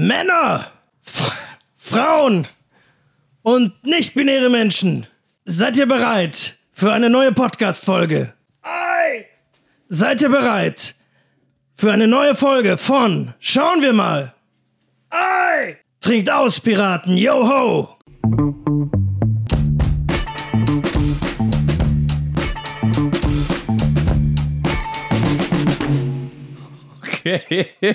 Männer, F Frauen und nicht-binäre Menschen, seid ihr bereit für eine neue Podcast-Folge? Ei! Seid ihr bereit für eine neue Folge von Schauen wir mal? Ei! Trinkt aus, Piraten, yo ho! Okay.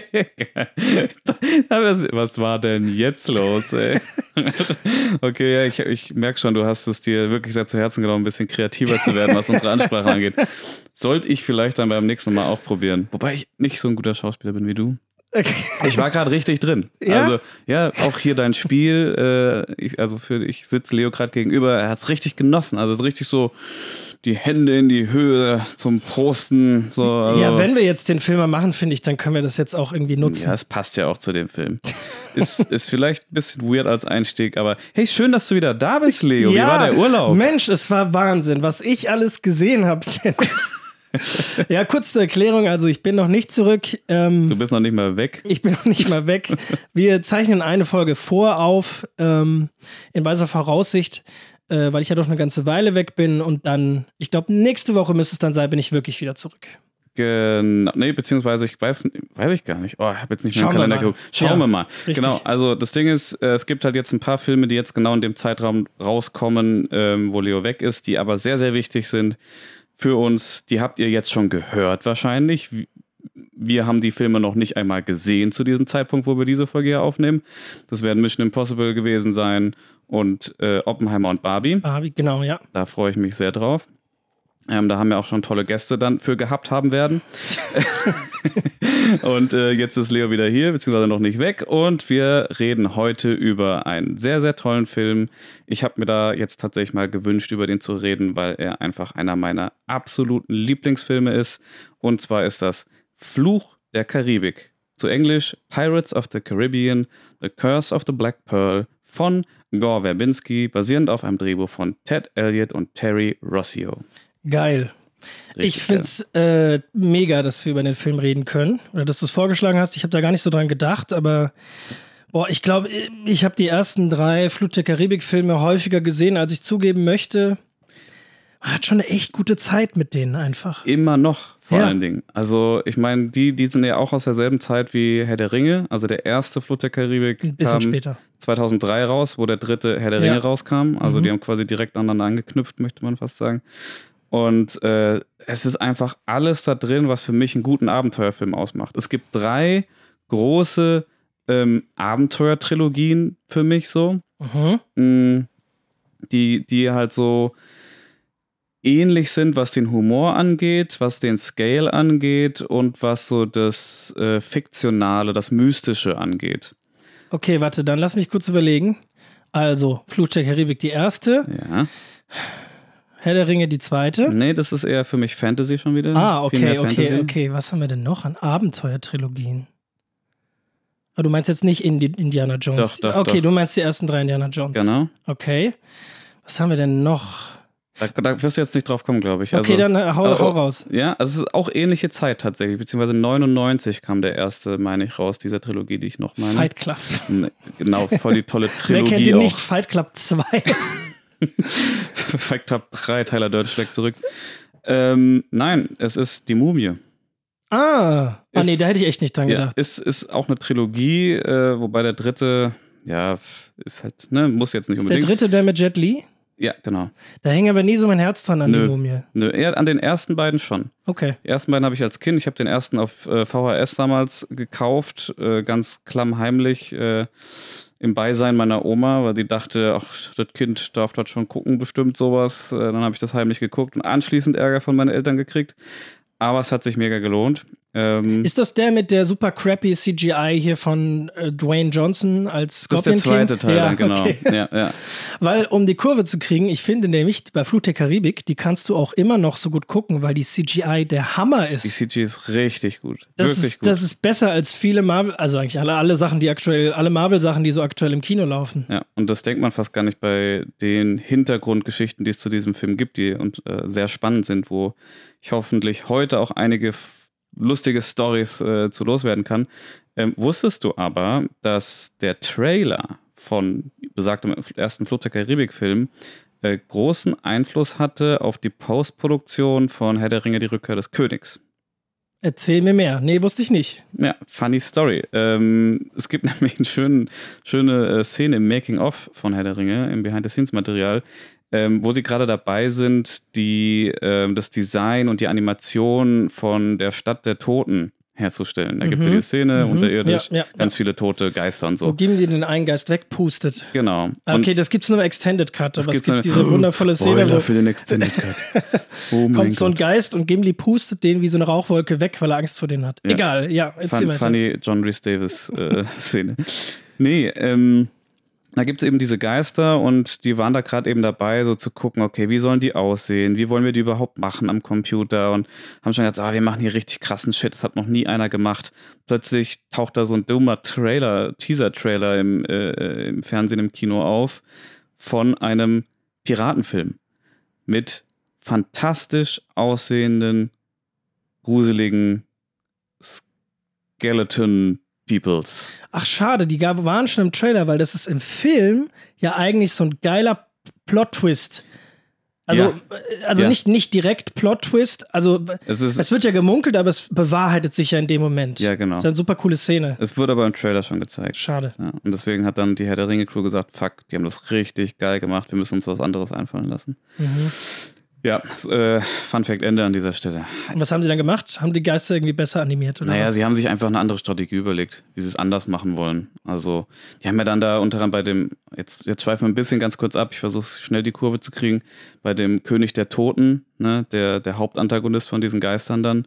was, war denn jetzt los, ey? Okay, ja, ich, ich merke schon, du hast es dir wirklich sehr zu Herzen genommen, ein bisschen kreativer zu werden, was unsere Ansprache angeht. Sollte ich vielleicht dann beim nächsten Mal auch probieren. Wobei ich nicht so ein guter Schauspieler bin wie du. Okay. Ich war gerade richtig drin. Ja? Also, ja, auch hier dein Spiel. Äh, ich, also, für, ich sitze Leo gerade gegenüber. Er hat es richtig genossen. Also, es ist richtig so die Hände in die Höhe zum Prosten. So, also, Ja, wenn wir jetzt den Film mal machen, finde ich, dann können wir das jetzt auch irgendwie nutzen. Ja, es passt ja auch zu dem Film. Ist, ist vielleicht ein bisschen weird als Einstieg, aber hey, schön, dass du wieder da bist, Leo. Wie war der Urlaub? Mensch, es war Wahnsinn, was ich alles gesehen habe. ja, kurz zur Erklärung, also ich bin noch nicht zurück. Ähm, Du bist noch nicht mal weg. ich bin noch nicht mal weg. Wir zeichnen eine Folge vor auf, ähm, in weiser Voraussicht, äh, weil ich ja doch eine ganze Weile weg bin und dann, ich glaube, nächste Woche müsste es dann sein, bin ich wirklich wieder zurück. Genau, nee, beziehungsweise ich weiß, weiß ich gar nicht. Oh, ich habe jetzt nicht mehr Schauen Kalender geguckt. Schauen Ja, wir mal. richtig. Genau, also das Ding ist, äh, es gibt halt jetzt ein paar Filme, die jetzt genau in dem Zeitraum rauskommen, ähm, wo Leo weg ist, die aber sehr, sehr wichtig sind für uns. Die habt ihr jetzt schon gehört wahrscheinlich. Wir haben die Filme noch nicht einmal gesehen zu diesem Zeitpunkt, wo wir diese Folge hier aufnehmen. Das werden Mission Impossible gewesen sein und äh, Oppenheimer und Barbie. Wie- genau, ja. Da freue ich mich sehr drauf. Ähm, da haben wir auch schon tolle Gäste dann für gehabt haben werden. und äh, jetzt ist Leo wieder hier, beziehungsweise noch nicht weg. Und wir reden heute über einen sehr, sehr tollen Film. Ich habe mir da jetzt tatsächlich mal gewünscht, über den zu reden, weil er einfach einer meiner absoluten Lieblingsfilme ist. Und zwar ist das Fluch der Karibik. Zu Englisch Pirates of the Caribbean, The Curse of the Black Pearl von Gore Verbinski, basierend auf einem Drehbuch von Ted Elliott und Terry Rossio. Geil. Richtig ich finde es äh, mega, dass wir über den Film reden können. Oder dass du es vorgeschlagen hast. Ich habe da gar nicht so dran gedacht, aber boah, ich glaube, ich habe die ersten drei Flut der Karibik-Filme häufiger gesehen, als ich zugeben möchte. Man hat schon eine echt gute Zeit mit denen einfach. Immer noch, vor Ja. allen Dingen. Also, ich meine, die, die sind ja auch aus derselben Zeit wie Herr der Ringe. Also, der erste Flut der Karibik Ein bisschen kam später. 2003 raus, wo der dritte Herr der Ja. Ringe rauskam. Also, Mhm. die haben quasi direkt aneinander angeknüpft, möchte man fast sagen. Und äh, es ist einfach alles da drin, was für mich einen guten Abenteuerfilm ausmacht. Es gibt drei große ähm, Abenteuertrilogien für mich so. Mhm. mh, die, die halt so ähnlich sind, was den Humor angeht, was den Scale angeht und was so das äh, Fiktionale, das Mystische angeht. Okay, warte, dann lass mich kurz überlegen. Also, Flut der Karibik die erste, Ja. Herr der Ringe die zweite. Nee, das ist eher für mich Fantasy schon wieder. Ah, okay, okay, Fantasy. okay. Was haben wir denn noch an Abenteuertrilogien? Ah, du meinst jetzt nicht Indi Indiana Jones? Doch, doch, okay, doch. du meinst die ersten drei Indiana Jones. Genau. Okay. Was haben wir denn noch? Da, da wirst du jetzt nicht drauf kommen, glaube ich. Okay, also, dann äh, hau, also- hau raus. Ja, also es ist auch ähnliche Zeit tatsächlich, beziehungsweise 99 kam der erste, meine ich, raus, dieser Trilogie, die ich noch meine. Fight Club. Nee, Genau, voll die tolle Wer Trilogie kennt ihn auch. nicht? Fight Club 2. Fight Club 3, Tyler Durden schlägt zurück. Ähm, nein, es ist die Mumie. ah. ah, Ist- nee, da hätte ich echt nicht dran Ja, gedacht. ist, ist auch eine Trilogie, äh, wobei der dritte, ja, ist halt, ne, muss jetzt nicht Ist der unbedingt. dritte der mit Jet Li? Ja, genau. Da hängt aber nie so mein Herz dran an Nö. die Mumie. Nö, eher an den ersten beiden schon. Okay. Die ersten beiden habe ich als Kind, ich habe den ersten auf äh, VHS damals gekauft, äh, ganz klammheimlich, äh, im Beisein meiner Oma, weil die dachte, ach, das Kind darf das schon gucken, bestimmt sowas. Äh, dann habe ich das heimlich geguckt und anschließend Ärger von meinen Eltern gekriegt. Aber es hat sich mega gelohnt. Ähm, Ist das der mit der super crappy CGI hier von äh, Dwayne Johnson als das ist der Scorpion zweite King? Teil, ja, genau. Okay. Ja, ja. Weil, um die Kurve zu kriegen, ich finde nämlich, bei Flut der Karibik, die kannst du auch immer noch so gut gucken, weil die CGI der Hammer Die ist. CG ist richtig gut. Das Wirklich ist, gut. das ist besser als viele Marvel, also eigentlich alle, alle Sachen, die aktuell, alle Marvel-Sachen, die so aktuell im Kino laufen. ja, und das denkt man fast gar nicht bei den Hintergrundgeschichten, die es zu diesem Film gibt, die und äh, sehr spannend sind, wo ich hoffentlich heute auch einige lustige Stories äh, zu loswerden kann. Ähm, wusstest du aber, dass der Trailer von besagtem ersten Flucht der Karibik-Film äh, großen Einfluss hatte auf die Postproduktion von Herr der Ringe, die Rückkehr des Königs? Erzähl mir mehr. Nee, wusste ich nicht. Ja, funny Story. Ähm, es gibt nämlich eine schöne, schöne äh, Szene im Making-of von Herr der Ringe, im Behind-the-Scenes-Material, ähm, wo sie gerade dabei sind, die, äh, das Design und die Animation von der Stadt der Toten herzustellen. Da mhm. gibt es ja die Szene, mhm. unterirdisch, ja, ja, ganz ja. viele tote Geister und so. Wo geben die den einen Geist wegpustet. Genau. Ah, okay, das gibt es nur im Extended Cut, aber es gibt diese wundervolle Szene, wo für den Extended Cut. oh kommt so ein Geist und Gimli pustet den wie so eine Rauchwolke weg, weil er Angst vor denen hat. Egal, ja, erzähl Fun, weiter. Funny John Rhys Davis äh, Szene. Nee, ähm, da gibt es eben diese Geister und die waren da gerade eben dabei, so zu gucken, okay, wie sollen die aussehen? Wie wollen wir die überhaupt machen am Computer? Und haben schon gesagt, ah, wir machen hier richtig krassen Shit, das hat noch nie einer gemacht. Plötzlich taucht da so ein dummer Trailer, Teaser-Trailer im, äh, im Fernsehen, im Kino auf von einem Piratenfilm mit fantastisch aussehenden, gruseligen Skeleton Peoples. Ach, schade, die waren schon im Trailer, weil das ist im Film ja eigentlich so ein geiler Plot-Twist. Also, ja. Äh, also ja. nicht, nicht direkt Plot-Twist. Also, es, ist, es, wird ja gemunkelt, aber es bewahrheitet sich ja in dem Moment. Ja, genau. Das ist eine super coole Szene. Es wurde aber im Trailer schon gezeigt. Schade. Ja, und deswegen hat dann die Herr der Ringe-Crew gesagt: Fuck, die haben das richtig geil gemacht, wir müssen uns was anderes einfallen lassen. Mhm. Ja, äh, Fun Fact Ende an dieser Stelle. Und was haben sie dann gemacht? Haben die Geister irgendwie besser animiert? Oder naja, was? sie haben sich einfach eine andere Strategie überlegt, wie sie es anders machen wollen. Also, die haben ja dann da unter anderem bei dem, jetzt, jetzt schweifen wir ein bisschen ganz kurz ab, ich versuche schnell die Kurve zu kriegen, bei dem König der Toten, ne, der, der Hauptantagonist von diesen Geistern dann,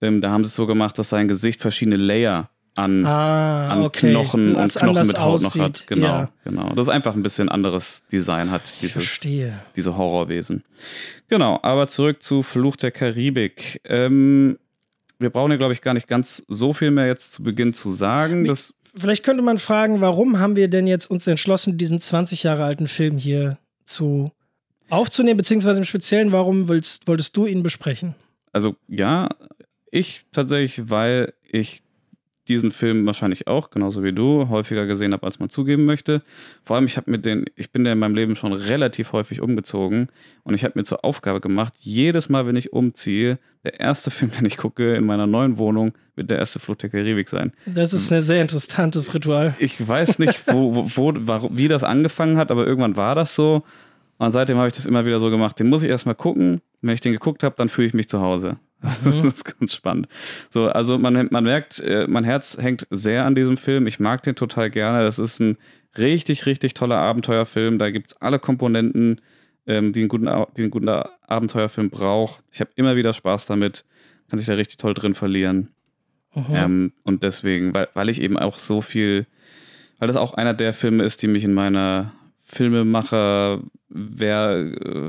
ähm, da haben sie es so gemacht, dass sein Gesicht verschiedene Layer an, ah, an okay. Knochen und Knochen mit Haut aussieht. noch hat. Genau, ja. genau. Das ist einfach ein bisschen anderes Design hat, dieses, verstehe. diese Horrorwesen. Genau, aber zurück zu Fluch der Karibik. Ähm, wir brauchen ja, glaube ich, gar nicht ganz so viel mehr jetzt zu Beginn zu sagen. Ich, vielleicht könnte man fragen, warum haben wir denn jetzt uns entschlossen, diesen 20 Jahre alten Film hier zu aufzunehmen, beziehungsweise im Speziellen, warum willst, wolltest du ihn besprechen? Also ja, ich tatsächlich, weil ich diesen Film wahrscheinlich auch, genauso wie du, häufiger gesehen habe, als man zugeben möchte. Vor allem, ich habe mit den, ich bin ja in meinem Leben schon relativ häufig umgezogen und ich habe mir zur Aufgabe gemacht, jedes Mal, wenn ich umziehe, der erste Film, den ich gucke in meiner neuen Wohnung, wird der erste Flucht der Karibik sein. Das ist ein sehr interessantes Ritual. Ich weiß nicht, wo, wo, wo, wie das angefangen hat, aber irgendwann war das so. Und seitdem habe ich das immer wieder so gemacht. Den muss ich erstmal gucken. Wenn ich den geguckt habe, dann fühle ich mich zu Hause. Mhm. Das ist ganz spannend. So, also man, man merkt, äh, mein Herz hängt sehr an diesem Film. Ich mag den total gerne. Das ist ein richtig, richtig toller Abenteuerfilm. Da gibt es alle Komponenten, ähm, die, einen guten, die ein guter Abenteuerfilm braucht. Ich habe immer wieder Spaß damit. Kann sich da richtig toll drin verlieren. Ähm, und deswegen, weil, weil ich eben auch so viel, weil das auch einer der Filme ist, die mich in meiner Filmemacher, wer äh,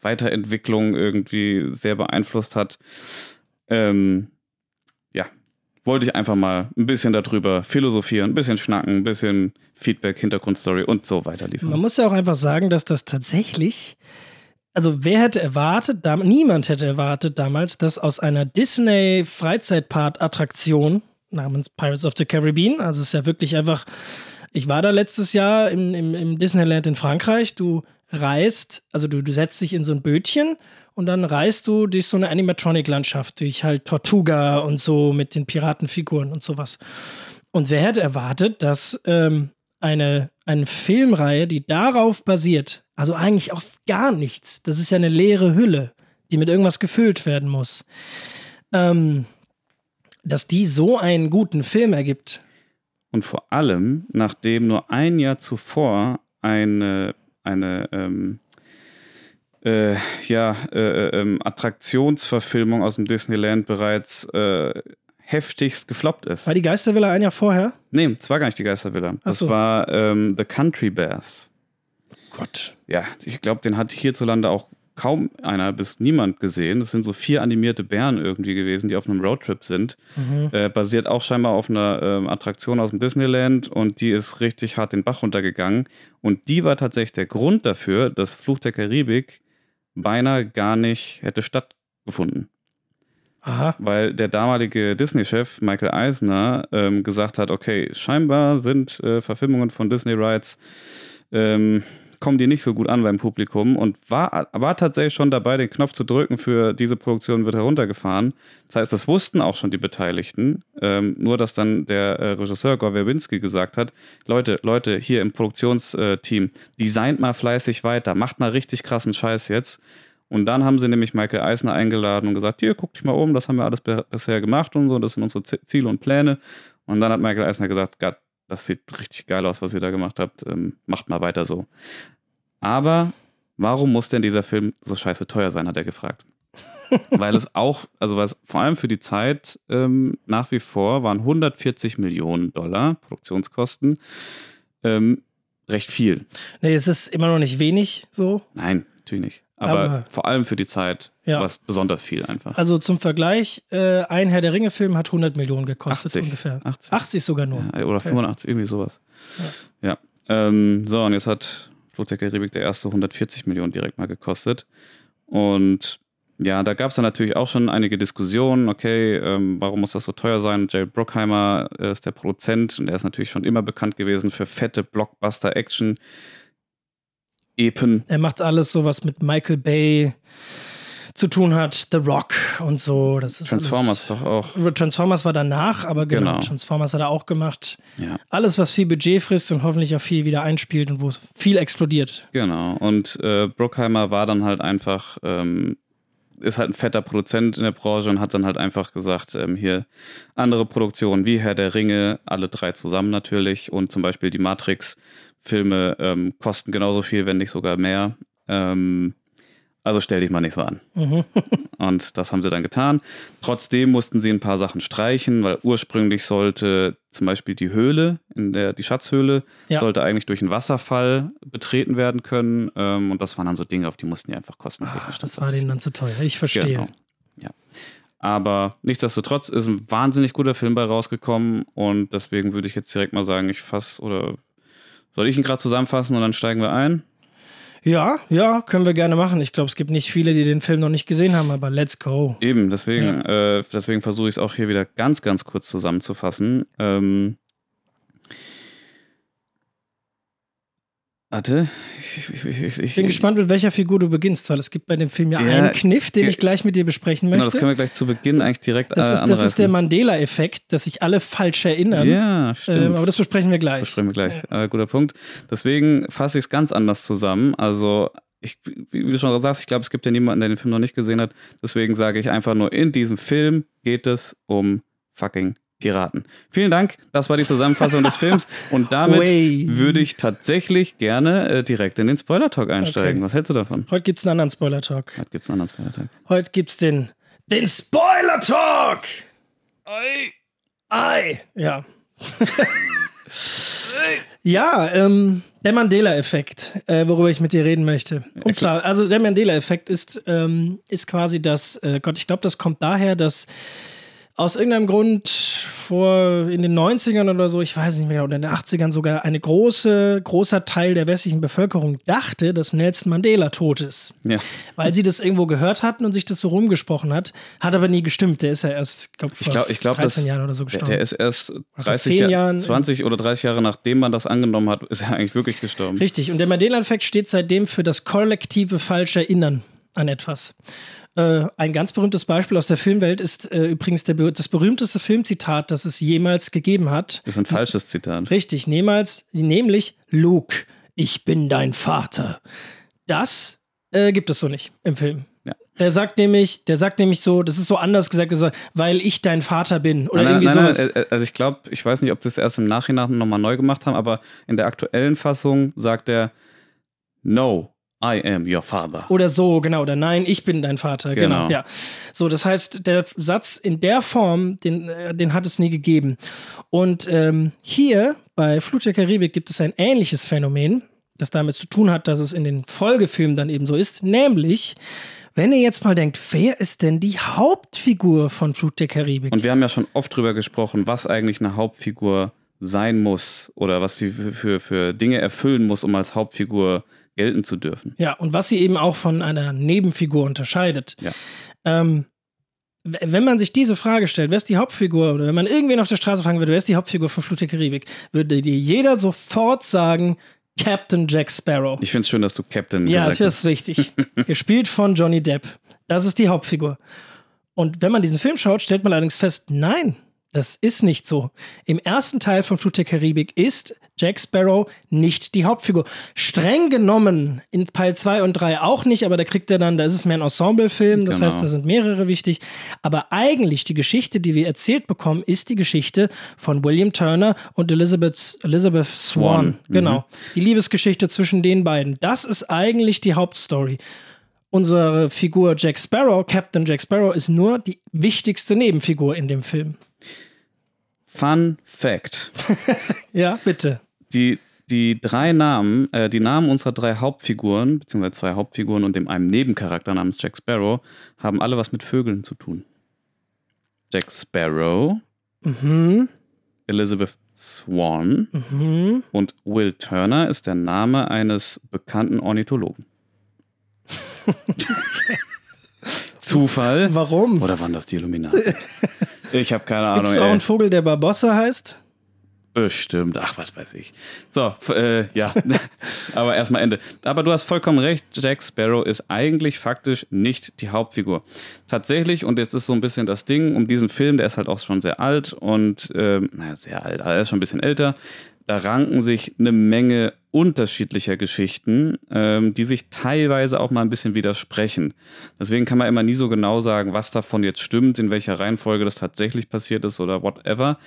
Weiterentwicklung irgendwie sehr beeinflusst hat. Ähm, ja, wollte ich einfach mal ein bisschen darüber philosophieren, ein bisschen schnacken, ein bisschen Feedback, Hintergrundstory und so weiter liefern. Man muss ja auch einfach sagen, dass das tatsächlich, also wer hätte erwartet, niemand hätte erwartet damals, dass aus einer Disney Freizeitpark-Attraktion namens Pirates of the Caribbean, also es ist ja wirklich einfach, ich war da letztes Jahr im, im, im Disneyland in Frankreich, du reist, also du, du setzt dich in so ein Bötchen und dann reist du durch so eine Animatronic-Landschaft, durch halt Tortuga und so mit den Piratenfiguren und sowas. Und wer hätte erwartet, dass ähm, eine, eine Filmreihe, die darauf basiert, also eigentlich auf gar nichts, das ist ja eine leere Hülle, die mit irgendwas gefüllt werden muss, ähm, dass die so einen guten Film ergibt. Und vor allem, nachdem nur ein Jahr zuvor eine eine ähm, äh, ja, äh, äh, ähm, Attraktionsverfilmung aus dem Disneyland bereits äh, heftigst gefloppt ist. War die Geistervilla ein Jahr vorher? Nee, das war gar nicht die Geistervilla. Das so. war ähm, The Country Bears. Gott. Ja, ich glaube, den hat hierzulande auch kaum einer bis niemand gesehen. Das sind so vier animierte Bären irgendwie gewesen, die auf einem Roadtrip sind. Mhm. Äh, basiert auch scheinbar auf einer äh, Attraktion aus dem Disneyland und die ist richtig hart den Bach runtergegangen. Und die war tatsächlich der Grund dafür, dass Fluch der Karibik beinahe gar nicht hätte stattgefunden. Aha. weil der damalige Disney-Chef Michael Eisner ähm, gesagt hat, okay, scheinbar sind äh, Verfilmungen von Disney-Rides ähm, kommen die nicht so gut an beim Publikum und war, war tatsächlich schon dabei, den Knopf zu drücken für diese Produktion wird heruntergefahren. Das heißt, das wussten auch schon die Beteiligten. Ähm, nur, dass dann der äh, Regisseur Gore Verbinski gesagt hat, Leute, Leute, hier im Produktionsteam, designt mal fleißig weiter, macht mal richtig krassen Scheiß jetzt. Und dann haben sie nämlich Michael Eisner eingeladen und gesagt, hier, guck dich mal um, das haben wir alles bisher gemacht und so, das sind unsere Ziele und Pläne. Und dann hat Michael Eisner gesagt, Gott, das sieht richtig geil aus, was ihr da gemacht habt, ähm, macht mal weiter so. Aber warum muss denn dieser Film so scheiße teuer sein, hat er gefragt. Weil es auch, also was vor allem für die Zeit ähm, nach wie vor waren 140 Millionen Dollar Produktionskosten ähm, recht viel. Nee, es ist immer noch nicht wenig so. Nein, natürlich nicht. Aber, Aber- vor allem für die Zeit Ja. war es besonders viel einfach. Also zum Vergleich, äh, ein Herr der Ringe-Film hat 100 Millionen gekostet 80. ungefähr. 80. 80 sogar nur. Ja, oder 85, irgendwie sowas. Ja. Ähm, so, und jetzt hat Fluch der Karibik der erste 140 Millionen direkt mal gekostet. Und ja, da gab es dann natürlich auch schon einige Diskussionen, okay, ähm, warum muss das so teuer sein? Jared Bruckheimer äh, ist der Produzent und er ist natürlich schon immer bekannt gewesen für fette Blockbuster-Action. Epen. Er macht alles so, was mit Michael Bay zu tun hat, The Rock und so. Das ist Transformers doch auch. Transformers war danach, aber genau, Genau. Transformers hat er auch gemacht. Ja, Alles, was viel Budget frisst und hoffentlich auch viel wieder einspielt und wo es viel explodiert. genau. Und äh, Bruckheimer war dann halt einfach, ähm, ist halt ein fetter Produzent in der Branche und hat dann halt einfach gesagt, ähm, hier andere Produktionen wie Herr der Ringe, alle drei zusammen natürlich und zum Beispiel die Matrix-Filme ähm, kosten genauso viel, wenn nicht sogar mehr. Ähm, also stell dich mal nicht so an. Mhm. Und das haben sie dann getan. Trotzdem mussten sie ein paar Sachen streichen, weil ursprünglich sollte zum Beispiel die Höhle, in der die Schatzhöhle, Ja. sollte eigentlich durch einen Wasserfall betreten werden können. Ähm, und das waren dann so Dinge, auf die mussten die einfach kostentechnisch. Ah, Das war denen dann zu teuer. Ich verstehe. Genau. Ja. Aber nichtsdestotrotz ist ein wahnsinnig guter Film bei rausgekommen und deswegen würde ich jetzt direkt mal sagen, ich fasse oder soll ich ihn gerade zusammenfassen und dann steigen wir ein? Ja, ja, können wir gerne machen. Ich glaube, es gibt nicht viele, die den Film noch nicht gesehen haben, aber let's go. Eben, deswegen, äh, deswegen versuche ich es auch hier wieder ganz, ganz kurz zusammenzufassen. Ähm, warte, ich, ich, ich, bin gespannt, mit welcher Figur du beginnst, weil es gibt bei dem Film ja, Ja, einen Kniff, den ich gleich mit dir besprechen Genau, das möchte. können wir gleich zu Beginn eigentlich direkt Das äh, ist, das ist der. Mandela-Effekt, dass sich alle falsch erinnern. Ja, stimmt. ähm, aber das besprechen wir gleich. Besprechen wir gleich. Äh, guter Punkt. Deswegen fasse ich es ganz anders zusammen. Also, ich, wie du schon sagst, ich glaube, es gibt ja niemanden, der den Film noch nicht gesehen hat. Deswegen sage ich einfach nur, in diesem Film geht es um fucking Piraten. Vielen Dank. Das war die Zusammenfassung des Films. Und damit Way. würde ich tatsächlich gerne äh, direkt in den Spoiler-Talk einsteigen. Okay. Was hältst du davon? Heute gibt es einen anderen Spoiler-Talk. Heute gibt es einen anderen Spoiler-Talk. Heute gibt es den, den Spoiler-Talk! Ei. Ei! Ja. ja, ähm, der Mandela-Effekt, äh, worüber ich mit dir reden möchte. Und zwar, also der Mandela-Effekt ist, ähm, ist quasi das, äh, Gott, ich glaube, das kommt daher, dass aus irgendeinem Grund vor in den 90ern oder so, ich weiß nicht mehr genau, oder in den 80ern sogar eine große, großer Teil der westlichen Bevölkerung dachte, dass Nelson Mandela tot ist. Ja. Weil sie das irgendwo gehört hatten und sich das so rumgesprochen hat. Hat aber nie gestimmt. Der ist ja erst, glaub, Ich glaube, ich glaub, 13 das- Jahren oder so gestorben. der ist erst 30 10 Jahr- Jahren- 20 oder 30 Jahre nachdem man das angenommen hat, ist er eigentlich wirklich gestorben. Richtig. Und der Mandela-Effekt steht seitdem für das kollektive falsche Erinnern an etwas. Äh, ein ganz berühmtes Beispiel aus der Filmwelt ist äh, übrigens der, das berühmteste Filmzitat, das es jemals gegeben hat. Das ist ein falsches Zitat. Richtig, niemals, nämlich Luke, ich bin dein Vater. Das äh, gibt es so nicht im Film. Ja. Der sagt nämlich, der sagt nämlich so, das ist so anders gesagt, so, weil ich dein Vater bin oder Nein, irgendwie nein, nein, sowas. äh, also ich glaube, ich weiß nicht, ob das erst im Nachhinein nochmal neu gemacht haben, aber in der aktuellen Fassung sagt er, No, I am your father. Oder so, genau. Oder nein, ich bin dein Vater. Genau. Genau. ja. So, das heißt, der Satz in der Form, den, äh, den hat es nie gegeben. Und ähm, hier bei Flut der Karibik gibt es ein ähnliches Phänomen, das damit zu tun hat, dass es in den Folgefilmen dann eben so ist. Nämlich, wenn ihr jetzt mal denkt, wer ist denn die Hauptfigur von Flut der Karibik? Und wir haben ja schon oft drüber gesprochen, was eigentlich eine Hauptfigur sein muss oder was sie für, für, für Dinge erfüllen muss, um als Hauptfigur gelten zu dürfen. ja, und was sie eben auch von einer Nebenfigur unterscheidet. Ja. Ähm, wenn man sich diese Frage stellt, wer ist die Hauptfigur, oder wenn man irgendwen auf der Straße fragen würde, wer ist die Hauptfigur von Flut der Karibik, würde dir jeder sofort sagen, Captain Jack Sparrow. Ich finde es schön, dass du Captain Ja, gesagt das ist wichtig. Gespielt von Johnny Depp. Das ist die Hauptfigur. Und wenn man diesen Film schaut, stellt man allerdings fest, nein, das ist nicht so. Im ersten Teil von Flut der Karibik ist Jack Sparrow nicht die Hauptfigur. Streng genommen in Teil 2 und 3 auch nicht, aber da kriegt er dann, da ist es mehr ein Ensemblefilm, das Genau. heißt, da sind mehrere wichtig. Aber eigentlich die Geschichte, die wir erzählt bekommen, ist die Geschichte von William Turner und Elizabeth, Elizabeth Swan. Swan, mhm. Genau. Die Liebesgeschichte zwischen den beiden. Das ist eigentlich die Hauptstory. Unsere Figur Jack Sparrow, Captain Jack Sparrow, ist nur die wichtigste Nebenfigur in dem Film. Fun Fact. Ja, bitte. Die, die drei Namen, äh, die Namen unserer drei Hauptfiguren, beziehungsweise zwei Hauptfiguren und dem einem Nebencharakter namens Jack Sparrow, haben alle was mit Vögeln zu tun. Jack Sparrow, Mhm. Elizabeth Swan Mhm. und Will Turner ist der Name eines bekannten Ornithologen. Zufall? Warum? Oder waren das die Illuminaten? Ich habe keine Ahnung. auch ey. einen Vogel, der Barbossa heißt? Bestimmt, ach, was weiß ich. So, äh, ja, aber erstmal Ende. Aber du hast vollkommen recht, Jack Sparrow ist eigentlich faktisch nicht die Hauptfigur. Tatsächlich, und jetzt ist so ein bisschen das Ding um diesen Film, der ist halt auch schon sehr alt und, ähm, naja, sehr alt, aber er ist schon ein bisschen älter. Da ranken sich eine Menge unterschiedlicher Geschichten, ähm, die sich teilweise auch mal ein bisschen widersprechen. Deswegen kann man immer nie so genau sagen, was davon jetzt stimmt, in welcher Reihenfolge das tatsächlich passiert ist oder whatever.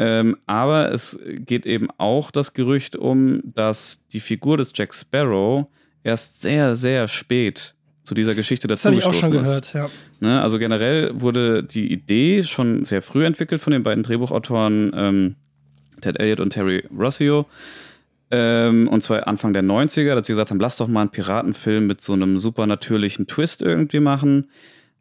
Ähm, aber es geht eben auch das Gerücht um, dass die Figur des Jack Sparrow erst sehr, sehr spät zu dieser Geschichte Das habe ich auch schon ist. gehört, ja. Ne? Also generell wurde die Idee schon sehr früh entwickelt von den beiden Drehbuchautoren ähm, Ted Elliott und Terry Rossio. Ähm, und zwar Anfang der 90er, dass sie gesagt haben, lass doch mal einen Piratenfilm mit so einem supernatürlichen Twist irgendwie machen.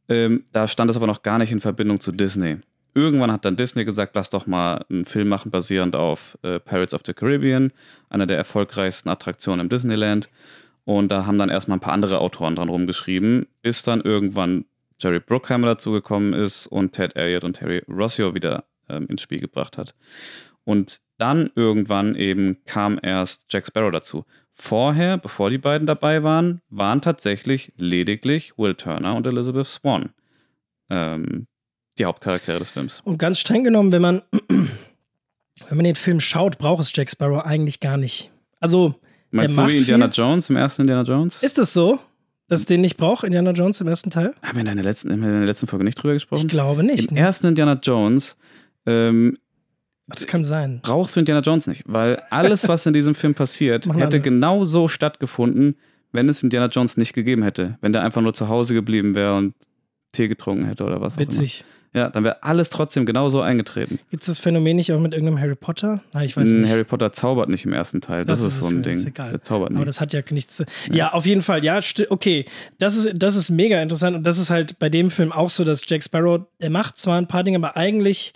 Ähm, da stand es aber noch gar nicht in Verbindung zu Disney. Irgendwann hat dann Disney gesagt, lass doch mal einen Film machen basierend auf äh, Pirates of the Caribbean, einer der erfolgreichsten Attraktionen im Disneyland. Und da haben dann erstmal ein paar andere Autoren dran rumgeschrieben, bis dann irgendwann Jerry Bruckheimer dazugekommen ist und Ted Elliott und Terry Rossio wieder ähm, ins Spiel gebracht hat. Und dann irgendwann eben kam erst Jack Sparrow dazu. Vorher, bevor die beiden dabei waren, waren tatsächlich lediglich Will Turner und Elizabeth Swan ähm, die Hauptcharaktere des Films. Und ganz streng genommen, wenn man, wenn man den Film schaut, braucht es Jack Sparrow eigentlich gar nicht. Also, Meinst du wie Indiana. Jones im ersten Indiana Jones? ist es so, dass es den nicht braucht, Indiana Jones im ersten Teil? Haben wir in der letzten, in der letzten Folge nicht drüber gesprochen? Ich glaube nicht. Im Ne? ersten Indiana Jones ähm, Das kann sein. brauchst du Indiana Jones nicht, weil alles, was in diesem Film passiert, hätte genau so stattgefunden, wenn es Indiana Jones nicht gegeben hätte. Wenn der einfach nur zu Hause geblieben wäre und Tee getrunken hätte oder was auch Witzig. Ja, dann wäre alles trotzdem genau so eingetreten. Gibt es das Phänomen nicht auch mit irgendeinem Harry Potter? Nein, ich weiß nicht. Harry Potter zaubert nicht im ersten Teil. Das, Das ist so ein Ding. egal. Der zaubert Aber nicht. das hat ja nichts zu. Ja, auf jeden Fall. Ja, okay. Das ist, das ist mega interessant. Und das ist halt bei dem Film auch so, dass Jack Sparrow, der macht zwar ein paar Dinge, aber eigentlich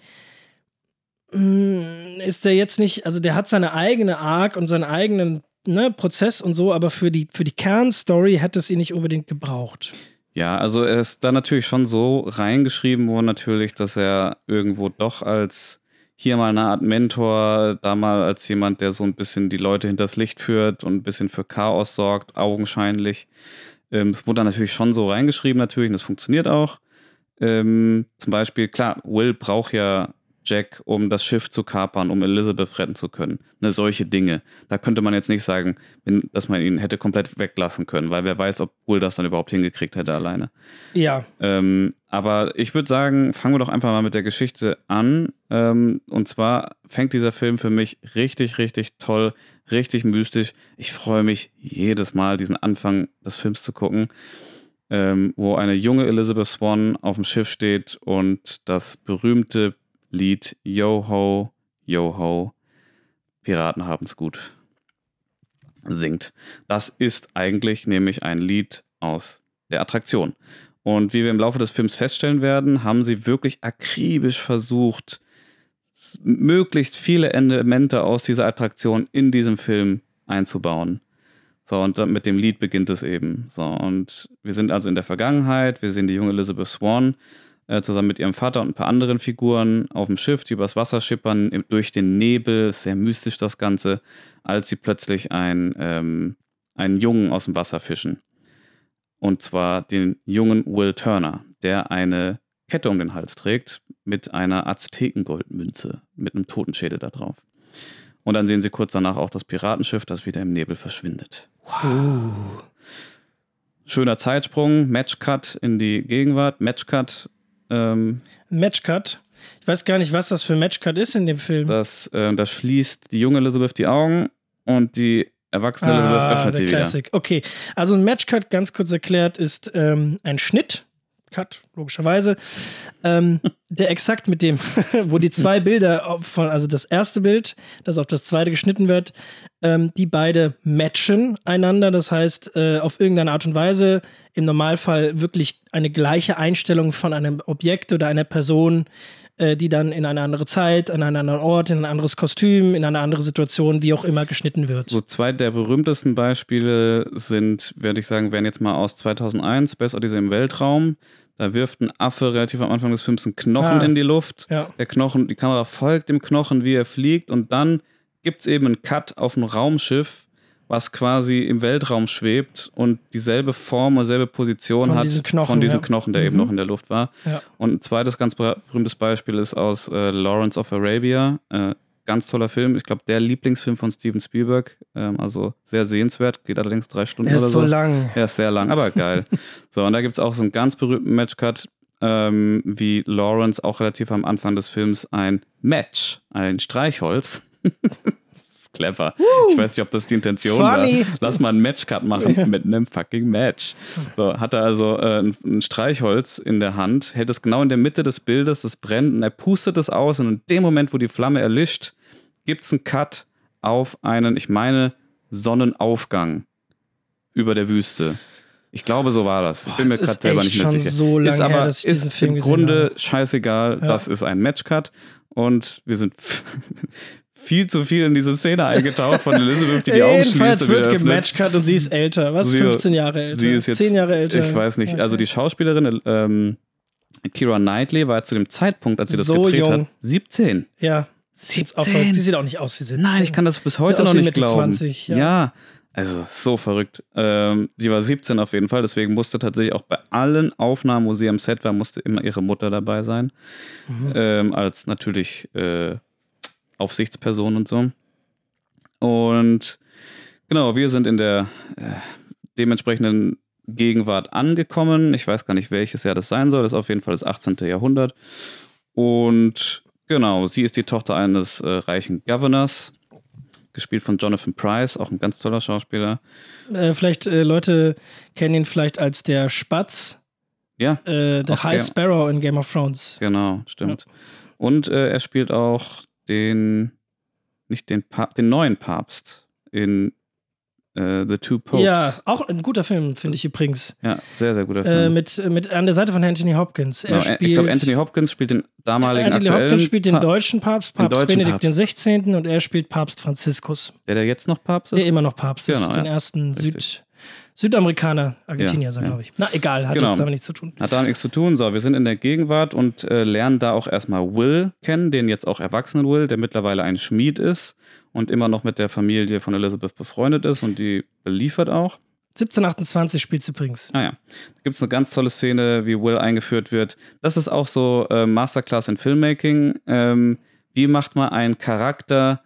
mh, ist der jetzt nicht, also der hat seine eigene Arc und seinen eigenen ne, Prozess und so, aber für die, für die Kernstory hätte es ihn nicht unbedingt gebraucht. Ja, also er ist da natürlich schon so reingeschrieben worden, natürlich, dass er irgendwo doch als hier mal eine Art Mentor, da mal als jemand, der so ein bisschen die Leute hinters Licht führt und ein bisschen für Chaos sorgt, augenscheinlich. Ähm, Es wurde dann natürlich schon so reingeschrieben, natürlich, und das funktioniert auch. Ähm, zum Beispiel, klar, Will braucht ja Jack, um das Schiff zu kapern, um Elizabeth retten zu können. Ne, solche Dinge. Da könnte man jetzt nicht sagen, dass man ihn hätte komplett weglassen können, weil wer weiß, ob Will das dann überhaupt hingekriegt hätte alleine. Ja, Ähm, aber ich würde sagen, fangen wir doch einfach mal mit der Geschichte an. Ähm, und zwar fängt dieser Film für mich richtig, richtig toll, richtig mystisch. Ich freue mich jedes Mal, diesen Anfang des Films zu gucken, ähm, wo eine junge Elizabeth Swan auf dem Schiff steht und das berühmte Lied Yo ho, yo ho, Piraten haben's gut singt. Das ist eigentlich nämlich ein Lied aus der Attraktion. Und wie wir im Laufe des Films feststellen werden, haben sie wirklich akribisch versucht, möglichst viele Elemente aus dieser Attraktion in diesem Film einzubauen. So, und mit dem Lied beginnt es eben. So, und wir sind also in der Vergangenheit, wir sehen die junge Elizabeth Swan, äh, zusammen mit ihrem Vater und ein paar anderen Figuren auf dem Schiff, die übers Wasser schippern, im, durch den Nebel, sehr mystisch das Ganze, als sie plötzlich ein, ähm, einen Jungen aus dem Wasser fischen. Und zwar den jungen Will Turner, der eine Kette um den Hals trägt mit einer Aztekengoldmünze mit einem Totenschädel da drauf. Und dann sehen sie kurz danach auch das Piratenschiff, das wieder im Nebel verschwindet. Wow. Schöner Zeitsprung, Matchcut in die Gegenwart. Matchcut. Ähm, Matchcut. Ich weiß gar nicht, was das für ein Matchcut ist in dem Film. Das, äh, das schließt die junge Elizabeth die Augen und die erwachsene Elizabeth ah, öffnet der sie Classic. Okay, also ein Matchcut, ganz kurz erklärt, ist ähm, ein Schnitt. Cut, logischerweise. Ähm, der exakt mit dem, wo die zwei Bilder von, also das erste Bild, das auf das zweite geschnitten wird, ähm, die beide matchen einander. Das heißt, äh, auf irgendeine Art und Weise, im Normalfall wirklich eine gleiche Einstellung von einem Objekt oder einer Person, äh, die dann in eine andere Zeit, an einen anderen Ort, in ein anderes Kostüm, in eine andere Situation, wie auch immer geschnitten wird. So zwei der berühmtesten Beispiele sind, werde ich sagen, wären jetzt mal aus 2001, Space Odyssey im Weltraum. Da wirft ein Affe relativ am Anfang des Films einen Knochen Ah, in die Luft. ja. Der Knochen, die Kamera folgt dem Knochen, wie er fliegt, und dann gibt es eben einen Cut auf ein Raumschiff, was quasi im Weltraum schwebt und dieselbe Form und selbe Position Von hat diesem Knochen, von diesem ja. Knochen, der eben Mhm. noch in der Luft war. Ja. Und ein zweites ganz ber- berühmtes Beispiel ist aus äh, Lawrence of Arabia. Äh, ganz toller Film. Ich glaube, der Lieblingsfilm von Steven Spielberg. Ähm, also sehr sehenswert. Geht allerdings drei Stunden Er oder ist so. so lang. Er ist sehr lang, aber geil. so, und da gibt es auch so einen ganz berühmten Matchcut, ähm, wie Lawrence auch relativ am Anfang des Films ein Match, ein Streichholz. Ist clever. Ich weiß nicht, ob das die Intention Funny. war. Lass mal einen Matchcut machen mit einem fucking Match. So, hat er also äh, ein, ein Streichholz in der Hand, hält es genau in der Mitte des Bildes, das brennt und er pustet es aus und in dem Moment, wo die Flamme erlischt, gibt es einen Cut auf einen, ich meine, Sonnenaufgang über der Wüste. Ich glaube, so war das. Ich bin Boah, mir es gerade selber nicht mehr sicher. so lange ist aber her, dass ich diesen ist Film im Grunde habe. scheißegal. Ja. Das ist ein Matchcut und wir sind viel zu viel in diese Szene eingetaucht von Elizabeth, die die Augen schließt Jedenfalls wird gematchcut und sie ist älter. Was? Sie- 15 Jahre älter? Sie ist jetzt 10 Jahre älter? Ich weiß nicht. Also die Schauspielerin ähm, Kira Knightley war zu dem Zeitpunkt, als sie das So gedreht jung. hat, 17. Ja. 17. Sie sieht auch nicht aus wie 17. Nein, ich kann das bis heute noch nicht Mitte glauben. 20, ja. ja. also so verrückt. Ähm, sie war 17 auf jeden Fall, deswegen musste tatsächlich auch bei allen Aufnahmen, wo sie am Set war, musste immer ihre Mutter dabei sein. Mhm. Ähm, als natürlich äh, Aufsichtsperson und so. Und genau, wir sind in der äh, dementsprechenden Gegenwart angekommen. Ich weiß gar nicht, welches Jahr das sein soll. Das ist auf jeden Fall das 18. Jahrhundert. Und genau, sie ist die Tochter eines äh, reichen Governors, gespielt von Jonathan Price, auch ein ganz toller Schauspieler. Äh, vielleicht, äh, Leute kennen ihn vielleicht als der Spatz, Ja, äh, der High Game- Sparrow in Game of Thrones. genau, stimmt. Und äh, er spielt auch den, nicht den, pa den neuen Papst in äh, The Two Popes. Ja, auch ein guter Film, finde ich übrigens. Ja, sehr, sehr guter Äh, Film. mit, mit an der Seite von Anthony Hopkins. Er Genau, spielt, ich glaube, Anthony Hopkins spielt den damaligen Anthony Hopkins spielt den Pa- deutschen Papst, den Papst deutschen Benedikt Papst. den 16. und er spielt Papst Franziskus, Der, der jetzt noch Papst ist? der immer noch Papst ist. Genau, Den ja. ersten Richtig. Süd, Südamerikaner, Argentinier, Ja, ja. glaube ich. Na, egal, hat Genau. jetzt damit nichts zu tun. Hat da nichts zu tun. So, wir sind in der Gegenwart und äh, lernen da auch erstmal Will kennen, den jetzt auch erwachsenen Will, der mittlerweile ein Schmied ist und immer noch mit der Familie von Elizabeth befreundet ist und die beliefert auch. 1728 spielt übrigens. Ah ja, da gibt es eine ganz tolle Szene, wie Will eingeführt wird. Das ist auch so äh, Masterclass in Filmmaking. Ähm, wie macht man einen Charakter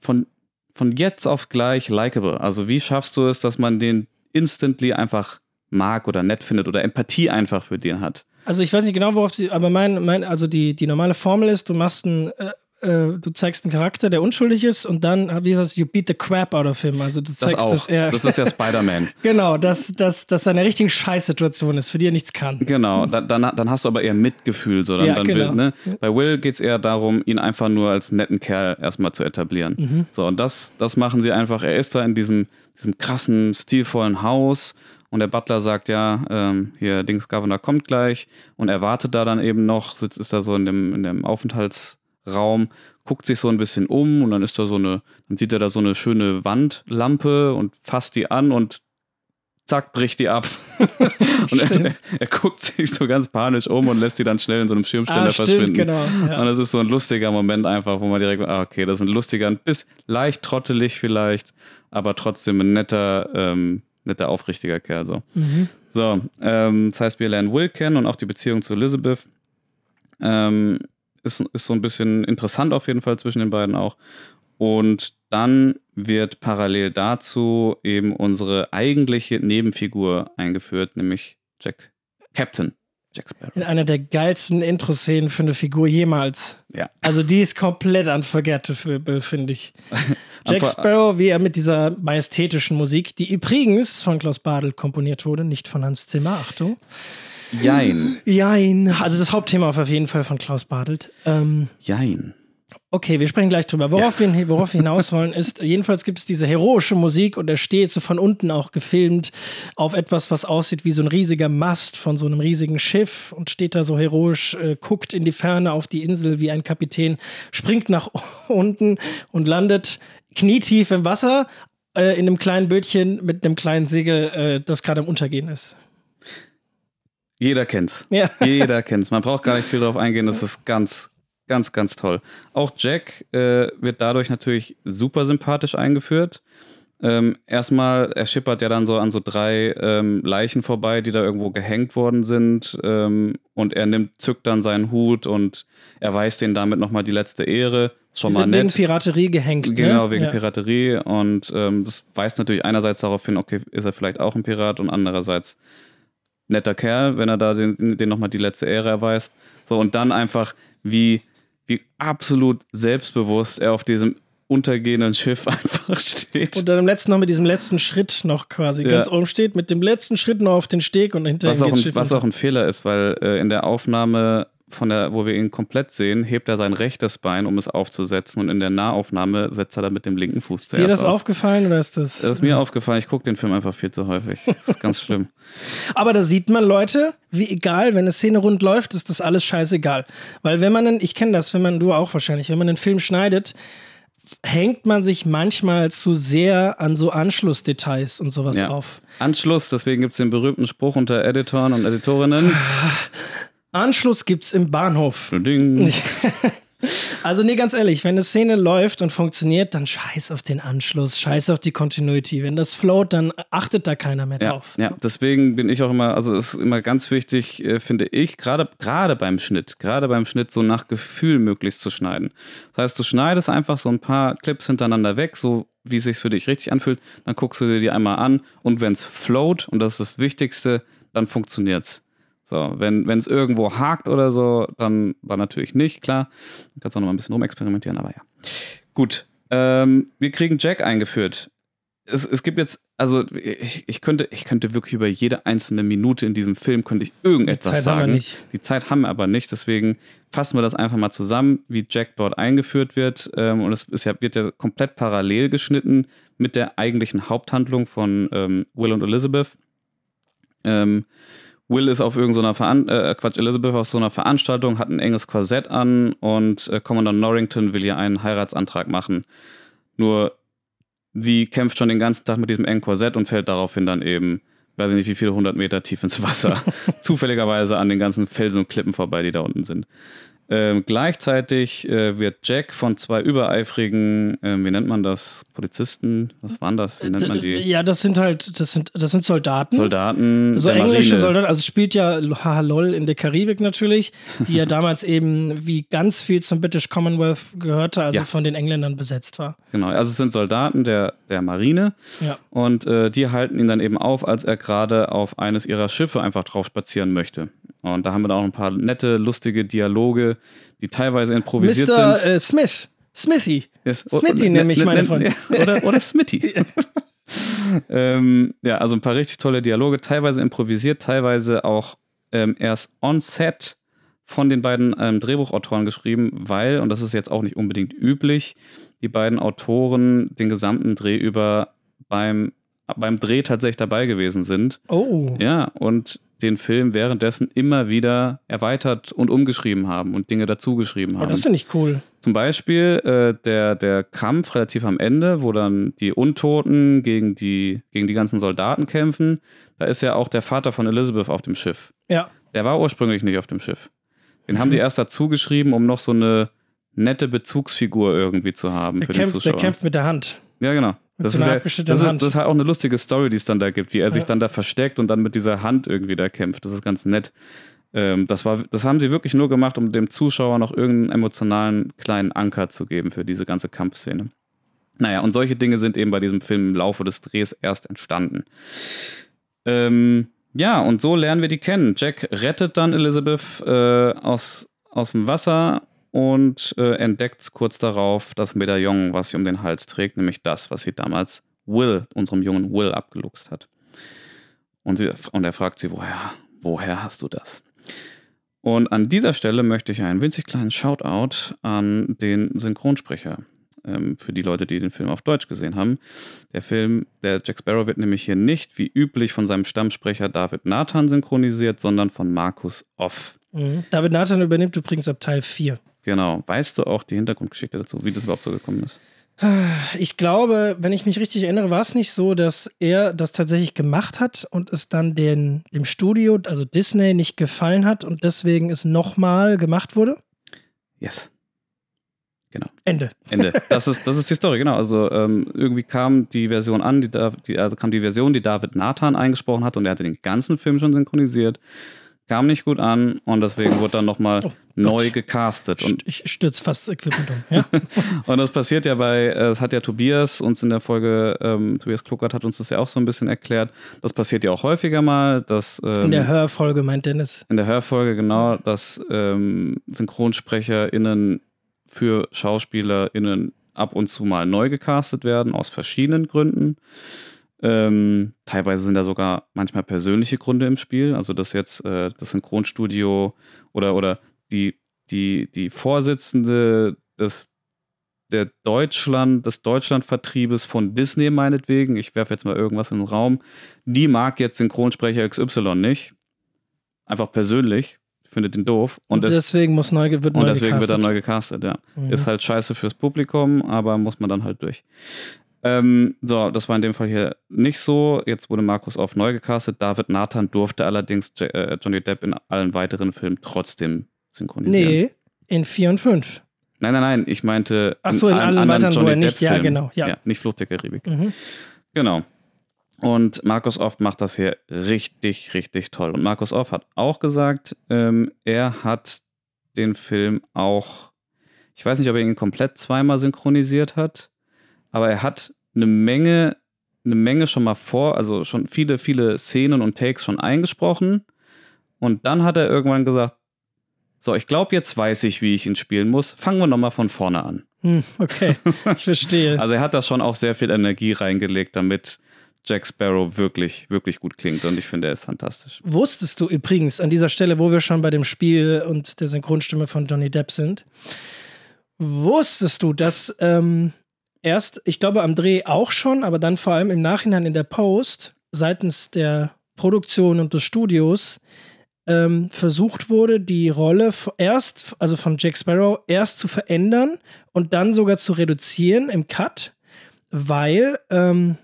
von, von jetzt auf gleich likable? Also wie schaffst du es, dass man den instantly einfach mag oder nett findet oder Empathie einfach für den hat? Also ich weiß nicht genau, worauf sie, aber mein, mein, also die, die normale Formel ist, du machst einen, äh, äh, du zeigst einen Charakter, der unschuldig ist und dann, wie das, you beat the crap out of him. Also du Das zeigst, auch. dass er, Das ist ja Spider-Man. genau, dass, dass, dass er eine richtige Scheißsituation ist, für die er nichts kann. Genau, da- dann, dann hast du aber eher Mitgefühl. So. Dann, Ja, dann genau. will, ne? Bei Will geht es eher darum, ihn einfach nur als netten Kerl erstmal zu etablieren. Mhm. So, und das, das machen sie einfach. Er ist da in diesem, diesem krassen, stilvollen Haus und der Butler sagt, ja, ähm, hier, Dings Governor kommt gleich und er wartet da dann eben noch, sitzt ist da so in dem, in dem Aufenthaltsraum, guckt sich so ein bisschen um und dann ist da so eine, dann sieht er da so eine schöne Wandlampe und fasst die an und zack, bricht die ab. und er, er, guckt sich so ganz panisch um und lässt sie dann schnell in so einem Schirmständer ah, verschwinden. Genau, ja. Und das ist so ein lustiger Moment einfach, wo man direkt, ah, okay, das ist ein lustiger, ein bisschen leicht trottelig vielleicht, aber trotzdem ein netter, ähm, netter, aufrichtiger Kerl. So, mhm. so ähm, das heißt, wir lernen Will kennen und auch die Beziehung zu Elizabeth. Ähm, ist, ist so ein bisschen interessant auf jeden Fall zwischen den beiden auch. Und dann wird parallel dazu eben unsere eigentliche Nebenfigur eingeführt, nämlich Jack Captain. Jack Sparrow. In einer der geilsten Intro-Szenen für eine Figur jemals. Ja. Also die ist komplett unforgettable, finde ich. Jack Sparrow, wie er mit dieser majestätischen Musik, die übrigens von Klaus Badel komponiert wurde, nicht von Hans Zimmer, Achtung. Jein. Jein. Also das Hauptthema auf jeden Fall von Klaus Badelt. Ähm, Jein. Okay, wir sprechen gleich drüber. Worauf, ja. wir, worauf wir hinaus wollen, ist, jedenfalls gibt es diese heroische Musik und er steht so von unten auch gefilmt auf etwas, was aussieht wie so ein riesiger Mast von so einem riesigen Schiff und steht da so heroisch, äh, guckt in die Ferne auf die Insel wie ein Kapitän, springt nach unten und landet knietief im Wasser äh, in einem kleinen Bötchen mit einem kleinen Segel, äh, das gerade am Untergehen ist. Jeder kennt's. Ja. Jeder kennt's. Man braucht gar nicht viel darauf eingehen. Das ist ganz, Ganz, ganz toll. Auch Jack äh, wird dadurch natürlich super sympathisch eingeführt. Ähm, erstmal, er schippert ja dann so an so drei ähm, Leichen vorbei, die da irgendwo gehängt worden sind. Ähm, und er nimmt, zückt dann seinen Hut und erweist denen damit nochmal die letzte Ehre. Schon die mal sind nett. wegen Piraterie gehängt. Ne? Genau, ne? wegen ja. Piraterie. Und ähm, das weist natürlich einerseits darauf hin, okay, ist er vielleicht auch ein Pirat und andererseits netter Kerl, wenn er da den, den nochmal die letzte Ehre erweist. So, und dann einfach, wie wie absolut selbstbewusst er auf diesem untergehenden Schiff einfach steht. Und dann im letzten noch mit diesem letzten Schritt noch quasi ja. ganz oben steht, mit dem letzten Schritt noch auf den Steg und hinterher was auch, ein, was auch ein Fehler ist, weil äh, in der Aufnahme von der, wo wir ihn komplett sehen, hebt er sein rechtes Bein, um es aufzusetzen und in der Nahaufnahme setzt er dann mit dem linken Fuß zuerst Ist dir das auf. aufgefallen oder ist das? Das ist mir aufgefallen. Ich gucke den Film einfach viel zu häufig. Das ist ganz schlimm. Aber da sieht man Leute, wie egal, wenn eine Szene rund läuft, ist das alles scheißegal. Weil wenn man, einen, ich kenne das, wenn man, du auch wahrscheinlich, wenn man einen Film schneidet, hängt man sich manchmal zu sehr an so Anschlussdetails und sowas ja. auf. Anschluss, deswegen gibt es den berühmten Spruch unter Editoren und Editorinnen. Anschluss gibt's im Bahnhof. Ding. Also nee, ganz ehrlich, wenn eine Szene läuft und funktioniert, dann scheiß auf den Anschluss, scheiß auf die Continuity. Wenn das float, dann achtet da keiner mehr ja, drauf. Ja, deswegen bin ich auch immer, also es ist immer ganz wichtig, äh, finde ich, gerade gerade beim Schnitt, gerade beim Schnitt so nach Gefühl möglichst zu schneiden. Das heißt, du schneidest einfach so ein paar Clips hintereinander weg, so wie es sich für dich richtig anfühlt, dann guckst du dir die einmal an und wenn es float, und das ist das Wichtigste, dann funktioniert's. So, wenn es irgendwo hakt oder so, dann war natürlich nicht, klar. Du kannst auch noch mal ein bisschen rumexperimentieren, aber ja. Gut. Ähm, wir kriegen Jack eingeführt. Es, es gibt jetzt, also ich, ich, könnte, ich könnte wirklich über jede einzelne Minute in diesem Film könnte ich irgendetwas Die Zeit sagen. Haben wir nicht. Die Zeit haben wir aber nicht, deswegen fassen wir das einfach mal zusammen, wie Jack dort eingeführt wird. Ähm, und es ist ja, wird ja komplett parallel geschnitten mit der eigentlichen Haupthandlung von ähm, Will und Elizabeth. Ähm, Will ist auf irgendeiner Veran äh, Quatsch, Elizabeth auf so einer Veranstaltung, hat ein enges Korsett an und äh, Commandant Norrington will ihr einen Heiratsantrag machen. Nur sie kämpft schon den ganzen Tag mit diesem engen Korsett und fällt daraufhin dann eben, weiß ich nicht wie viele hundert Meter tief ins Wasser. Zufälligerweise an den ganzen Felsen und Klippen vorbei, die da unten sind. Ähm, gleichzeitig äh, wird Jack von zwei übereifrigen, äh, wie nennt man das, Polizisten, was waren das? Wie nennt man die? Ja, das sind halt, das sind, das sind Soldaten. Soldaten. So englische Marine. Soldaten, also spielt ja haha lol in der Karibik natürlich, die ja damals eben wie ganz viel zum British Commonwealth gehörte, also ja. von den Engländern besetzt war. Genau, also es sind Soldaten der, der Marine ja. und äh, die halten ihn dann eben auf, als er gerade auf eines ihrer Schiffe einfach drauf spazieren möchte. Und da haben wir dann auch ein paar nette, lustige Dialoge, die teilweise improvisiert Mr. sind. Äh, Smith. Smithy. Yes. Smithy oh, nenne ich meine Freunde. Oder, oder Smithy. ähm, ja, also ein paar richtig tolle Dialoge, teilweise improvisiert, teilweise auch ähm, erst on set von den beiden ähm, Drehbuchautoren geschrieben, weil, und das ist jetzt auch nicht unbedingt üblich, die beiden Autoren den gesamten Dreh über beim beim Dreh tatsächlich dabei gewesen sind. Oh. Ja, und den Film währenddessen immer wieder erweitert und umgeschrieben haben und Dinge dazugeschrieben Oh, haben. das finde ich cool. Zum Beispiel äh, der, der Kampf relativ am Ende, wo dann die Untoten gegen die, gegen die ganzen Soldaten kämpfen. Da ist ja auch der Vater von Elizabeth auf dem Schiff. Ja. Der war ursprünglich nicht auf dem Schiff. Den haben die erst dazu geschrieben, um noch so eine nette Bezugsfigur irgendwie zu haben Der für den kämpft, der Zuschauer. kämpft mit der Hand. Ja, genau. Das ist, ja, das, ist, das ist halt auch eine lustige Story, die es dann da gibt, wie er sich Ja. dann da versteckt und dann mit dieser Hand irgendwie da kämpft. Das ist ganz nett. Ähm, das, war, das haben sie wirklich nur gemacht, um dem Zuschauer noch irgendeinen emotionalen kleinen Anker zu geben für diese ganze Kampfszene. Naja, und solche Dinge sind eben bei diesem Film im Laufe des Drehs erst entstanden. Ähm, ja, und so lernen wir die kennen. Jack rettet dann Elizabeth äh, aus, aus dem Wasser und äh, entdeckt kurz darauf das Medaillon, was sie um den Hals trägt, nämlich das, was sie damals Will, unserem jungen Will, abgeluchst hat. Und, sie, und er fragt sie, woher, woher hast du das? Und an dieser Stelle möchte ich einen winzig kleinen Shoutout an den Synchronsprecher ähm, für die Leute, die den Film auf Deutsch gesehen haben. Der Film, der Jack Sparrow wird nämlich hier nicht wie üblich von seinem Stammsprecher David Nathan synchronisiert, sondern von Markus Off. Mhm. David Nathan übernimmt übrigens ab Teil 4. Genau. Weißt du auch die Hintergrundgeschichte dazu, wie das überhaupt so gekommen ist? Ich glaube, wenn ich mich richtig erinnere, war es nicht so, dass er das tatsächlich gemacht hat und es dann den, dem Studio, also Disney, nicht gefallen hat und deswegen es nochmal gemacht wurde? Yes. Ende. Ende. Das ist, das ist die Story, genau. Also ähm, irgendwie kam die Version an, die, da, die, also kam die Version, die David Nathan eingesprochen hat und er hatte den ganzen Film schon synchronisiert. Kam nicht gut an und deswegen wurde dann nochmal Oh neu gecastet. Und, Ich stürze fast das Equipment um. Ja? und das passiert ja bei, äh, das hat ja Tobias uns in der Folge, ähm, Tobias Kluckert hat uns das ja auch so ein bisschen erklärt. Das passiert ja auch häufiger mal, dass ähm, In der Hörfolge meint Dennis. in der Hörfolge genau, dass ähm, SynchronsprecherInnen für SchauspielerInnen ab und zu mal neu gecastet werden, aus verschiedenen Gründen. Ähm, teilweise sind da sogar manchmal persönliche Gründe im Spiel, also dass jetzt äh, das Synchronstudio oder, oder die, die, die Vorsitzende des, der Deutschland, des Deutschlandvertriebes von Disney meinetwegen, ich werfe jetzt mal irgendwas in den Raum, die mag jetzt Synchronsprecher XY nicht. Einfach persönlich, findet ihn doof. Und, Und, es- deswegen muss neu, wird und neu deswegen wird er neu gecastet, ja. Mhm. Ist halt scheiße fürs Publikum, aber muss man dann halt durch. Ähm, so, das war in dem Fall hier nicht so. Jetzt wurde Markus auf neu gecastet. David Nathan durfte allerdings J äh, Johnny Depp in allen weiteren Filmen trotzdem synchronisieren. Nee, in 4 und 5. Nein, nein, nein. Ich meinte Ach so, in allen anderen weiteren, wo er nicht- ja, Depp-Filmen. genau, ja. Nicht Flucht der Karibik. Mhm. Genau. Und Markus Off macht das hier richtig, richtig toll. Und Markus Off hat auch gesagt, ähm, er hat den Film auch, ich weiß nicht, ob er ihn komplett zweimal synchronisiert hat, aber er hat eine Menge, eine Menge schon mal vor, also schon viele, viele Szenen und Takes schon eingesprochen. Und dann hat er irgendwann gesagt, so, ich glaube, jetzt weiß ich, wie ich ihn spielen muss. Fangen wir nochmal von vorne an. Hm, okay, ich verstehe. Also er hat da schon auch sehr viel Energie reingelegt, damit Jack Sparrow wirklich, wirklich gut klingt. Und ich finde, er ist fantastisch. Wusstest du übrigens an dieser Stelle, wo wir schon bei dem Spiel und der Synchronstimme von Johnny Depp sind, wusstest du, dass ähm, erst, ich glaube am Dreh auch schon, aber dann vor allem im Nachhinein in der Post seitens der Produktion und des Studios ähm, versucht wurde, die Rolle erst, also von Jack Sparrow, erst zu verändern und dann sogar zu reduzieren im Cut, weil ähm,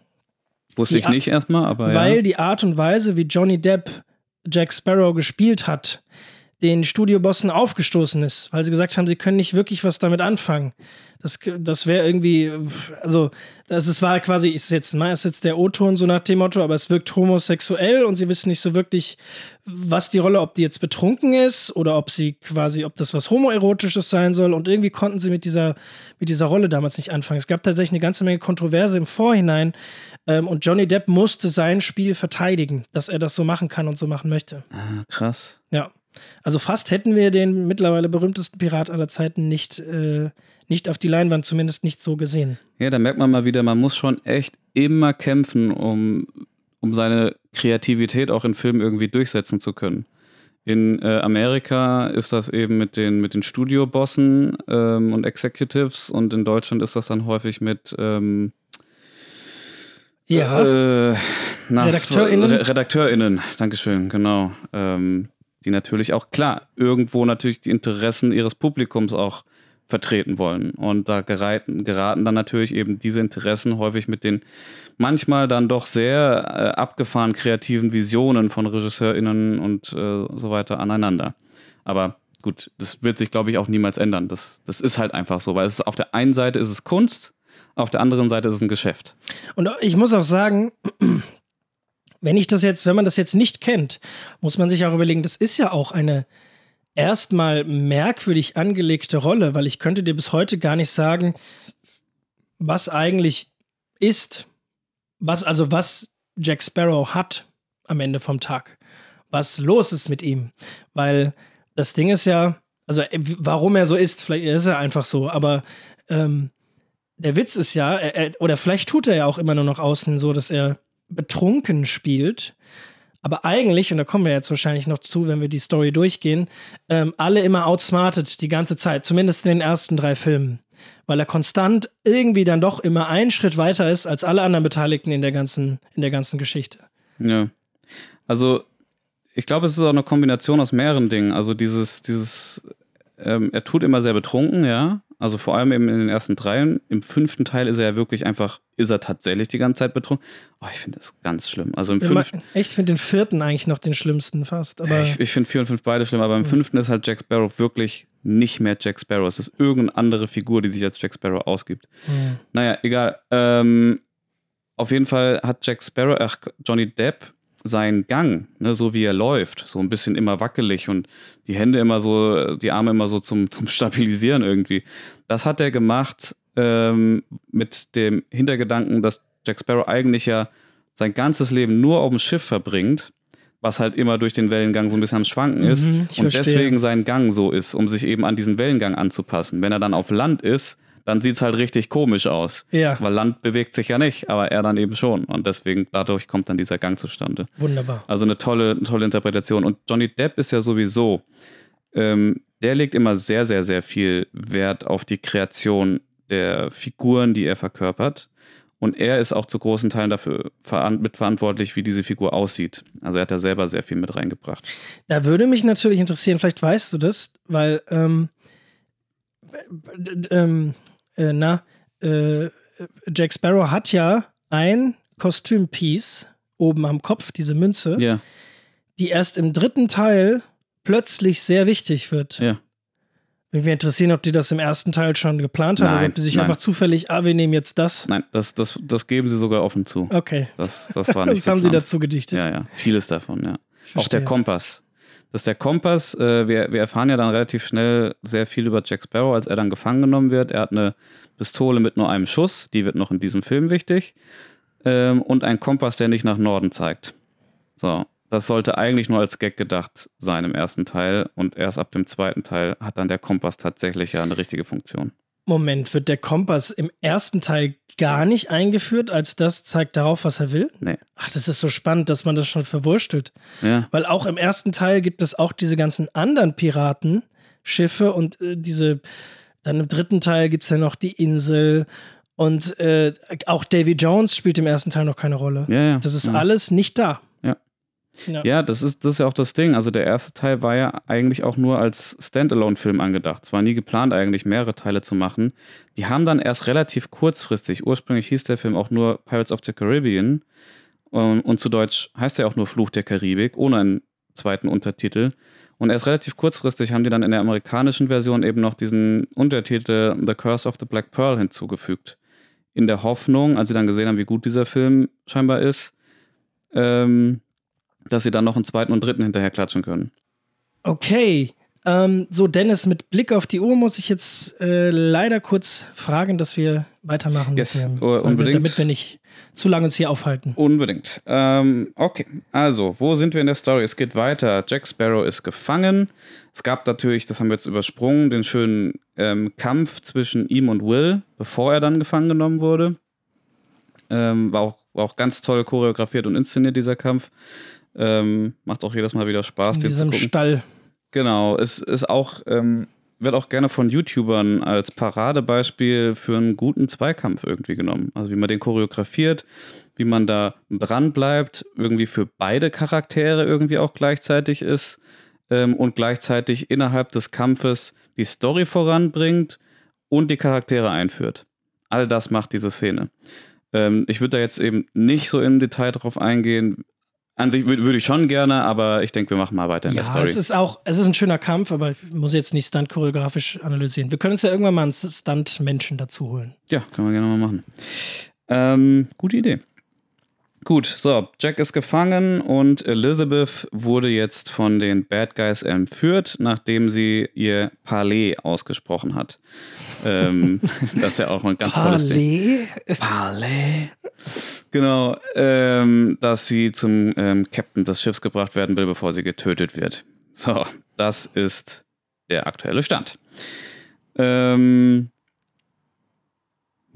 Wusste ich nicht erstmal, aber weil ja. die Art und Weise, wie Johnny Depp Jack Sparrow gespielt hat, den Studiobossen aufgestoßen ist, weil sie gesagt haben, sie können nicht wirklich was damit anfangen. Das, das wäre irgendwie, also, das ist, war quasi, ist jetzt, mal ist jetzt der O-Ton so nach dem Motto, aber es wirkt homosexuell und sie wissen nicht so wirklich, was die Rolle, ob die jetzt betrunken ist oder ob sie quasi, ob das was homoerotisches sein soll und irgendwie konnten sie mit dieser, mit dieser Rolle damals nicht anfangen. Es gab tatsächlich eine ganze Menge Kontroverse im Vorhinein ähm, und Johnny Depp musste sein Spiel verteidigen, dass er das so machen kann und so machen möchte. Ah, krass. Ja. Also fast hätten wir den mittlerweile berühmtesten Pirat aller Zeiten nicht, äh, nicht auf die Leinwand, zumindest nicht so gesehen. Ja, da merkt man mal wieder, man muss schon echt immer kämpfen, um, um seine Kreativität auch in Filmen irgendwie durchsetzen zu können. In äh, Amerika ist das eben mit den, mit den Studiobossen ähm, und Executives und in Deutschland ist das dann häufig mit, ähm, Ja. Äh, na, RedakteurInnen? Re RedakteurInnen, Dankeschön, genau. Ähm, die natürlich auch, klar, irgendwo natürlich die Interessen ihres Publikums auch vertreten wollen. Und da geraten, geraten dann natürlich eben diese Interessen häufig mit den manchmal dann doch sehr äh, abgefahren kreativen Visionen von RegisseurInnen und äh, so weiter aneinander. Aber gut, das wird sich, glaube ich, auch niemals ändern. Das, das ist halt einfach so, weil es auf der einen Seite ist es Kunst, auf der anderen Seite ist es ein Geschäft. Und ich muss auch sagen, wenn ich das jetzt, wenn man das jetzt nicht kennt, muss man sich auch überlegen, das ist ja auch eine erstmal merkwürdig angelegte Rolle, weil ich könnte dir bis heute gar nicht sagen, was eigentlich ist, was also was Jack Sparrow hat am Ende vom Tag, was los ist mit ihm, weil das Ding ist ja, also äh, warum er so ist, vielleicht ist er einfach so, aber ähm, der Witz ist ja, er, er, oder vielleicht tut er ja auch immer nur noch außen so, dass er betrunken spielt. Aber eigentlich, und da kommen wir jetzt wahrscheinlich noch zu, wenn wir die Story durchgehen, ähm, alle immer outsmartet die ganze Zeit, zumindest in den ersten drei Filmen. Weil er konstant irgendwie dann doch immer einen Schritt weiter ist als alle anderen Beteiligten in der ganzen, in der ganzen Geschichte. Ja. Also, ich glaube, es ist auch eine Kombination aus mehreren Dingen. Also, dieses, dieses, ähm, er tut immer sehr betrunken, ja. Also vor allem eben in den ersten dreien. Im fünften Teil ist er ja wirklich einfach, ist er tatsächlich die ganze Zeit betrunken. Oh, ich finde das ganz schlimm. Also im fünften. Ich finde den vierten eigentlich noch den schlimmsten fast. Aber ich ich finde vier und fünf beide schlimm, aber im mhm. fünften ist halt Jack Sparrow wirklich nicht mehr Jack Sparrow. Es ist irgendeine andere Figur, die sich als Jack Sparrow ausgibt. Mhm. Naja, egal. Ähm, auf jeden Fall hat Jack Sparrow, ach, Johnny Depp sein Gang, ne, so wie er läuft, so ein bisschen immer wackelig und die Hände immer so, die Arme immer so zum, zum Stabilisieren irgendwie. Das hat er gemacht ähm, mit dem Hintergedanken, dass Jack Sparrow eigentlich ja sein ganzes Leben nur auf dem Schiff verbringt, was halt immer durch den Wellengang so ein bisschen am Schwanken ist Mhm, und verstehe. deswegen sein Gang so ist, um sich eben an diesen Wellengang anzupassen. Wenn er dann auf Land ist, dann sieht es halt richtig komisch aus. Ja. Weil Land bewegt sich ja nicht, aber er dann eben schon. Und deswegen, dadurch kommt dann dieser Gang zustande. wunderbar. Also eine tolle, eine tolle Interpretation. Und Johnny Depp ist ja sowieso, ähm, der legt immer sehr, sehr, sehr viel Wert auf die Kreation der Figuren, die er verkörpert. Und er ist auch zu großen Teilen dafür veran- mitverantwortlich, wie diese Figur aussieht. Also er hat da selber sehr viel mit reingebracht. Da würde mich natürlich interessieren, vielleicht weißt du das, weil, ähm, d- ähm, äh, na, äh, Jack Sparrow hat ja ein Kostümpiece oben am Kopf, diese Münze, Ja, die erst im dritten Teil plötzlich sehr wichtig wird. ja. Würde mich interessieren, ob die das im ersten Teil schon geplant haben oder Nein, ob die sich nein. einfach zufällig, ah, wir nehmen jetzt das. Nein, das, das, das geben sie sogar offen zu. Okay. Das, das war nicht Das haben sie dazu gedichtet. Ja, ja, vieles davon, ja. Auch der Kompass. Das ist der Kompass. Äh, wir, wir erfahren ja dann relativ schnell sehr viel über Jack Sparrow, als er dann gefangen genommen wird. Er hat eine Pistole mit nur einem Schuss, die wird noch in diesem Film wichtig. Ähm, und ein Kompass, der nicht nach Norden zeigt. So, das sollte eigentlich nur als Gag gedacht sein im ersten Teil. Und erst ab dem zweiten Teil hat dann der Kompass tatsächlich ja eine richtige Funktion. Moment, wird der Kompass im ersten Teil gar nicht eingeführt, als das zeigt darauf, was er will? Nee. Ach, das ist so spannend, dass man das schon verwurstelt. Ja, Weil auch im ersten Teil gibt es auch diese ganzen anderen Piratenschiffe und äh, diese, dann im dritten Teil gibt es ja noch die Insel und äh, auch Davy Jones spielt im ersten Teil noch keine Rolle. ja, ja. Das ist alles nicht da. Ja. Ja. Das ist, das ist ja auch das Ding. Also der erste Teil war ja eigentlich auch nur als Standalone-Film angedacht. Es war nie geplant, eigentlich mehrere Teile zu machen. Die haben dann erst relativ kurzfristig, ursprünglich hieß der Film auch nur Pirates of the Caribbean und, und zu Deutsch heißt er auch nur Fluch der Karibik, ohne einen zweiten Untertitel. Und erst relativ kurzfristig haben die dann in der amerikanischen Version eben noch diesen Untertitel The Curse of the Black Pearl hinzugefügt. In der Hoffnung, als sie dann gesehen haben, wie gut dieser Film scheinbar ist, ähm, dass sie dann noch einen zweiten und dritten hinterher klatschen können. Okay. Ähm, so, Dennis, mit Blick auf die Uhr muss ich jetzt äh, leider kurz fragen, dass wir weitermachen. Yes, weil wir, unbedingt. damit wir nicht zu lange uns hier aufhalten. Unbedingt. Ähm, okay, also, wo sind wir in der Story? Es geht weiter. Jack Sparrow ist gefangen. Es gab natürlich, das haben wir jetzt übersprungen, den schönen ähm, Kampf zwischen ihm und Will, bevor er dann gefangen genommen wurde. Ähm, war, auch, war auch ganz toll choreografiert und inszeniert, dieser Kampf. Ähm, macht auch jedes Mal wieder Spaß, In diesem gucken. Stall. Genau, es ist auch, ähm, wird auch gerne von YouTubern als Paradebeispiel für einen guten Zweikampf irgendwie genommen. Also wie man den choreografiert, wie man da dran bleibt, irgendwie für beide Charaktere irgendwie auch gleichzeitig ist ähm, und gleichzeitig innerhalb des Kampfes die Story voranbringt und die Charaktere einführt. All das macht diese Szene. Ähm, ich würde da jetzt eben nicht so im Detail drauf eingehen. An sich würde ich schon gerne, aber ich denke, wir machen mal weiter in ja, der Story. Es ist auch, es ist ein schöner Kampf, aber ich muss jetzt nicht Stunt choreografisch analysieren. Wir können uns ja irgendwann mal einen Stunt-Menschen dazu holen. Ja, können wir gerne mal machen. Ähm, gute Idee. Gut, so, Jack ist gefangen und Elizabeth wurde jetzt von den Bad Guys entführt, nachdem sie ihr Palais ausgesprochen hat. ähm, das ist ja auch ein ganz tolles Ding. Palais? Genau, ähm, dass sie zum ähm, Captain des Schiffs gebracht werden will, bevor sie getötet wird. So, das ist der aktuelle Stand. Ähm,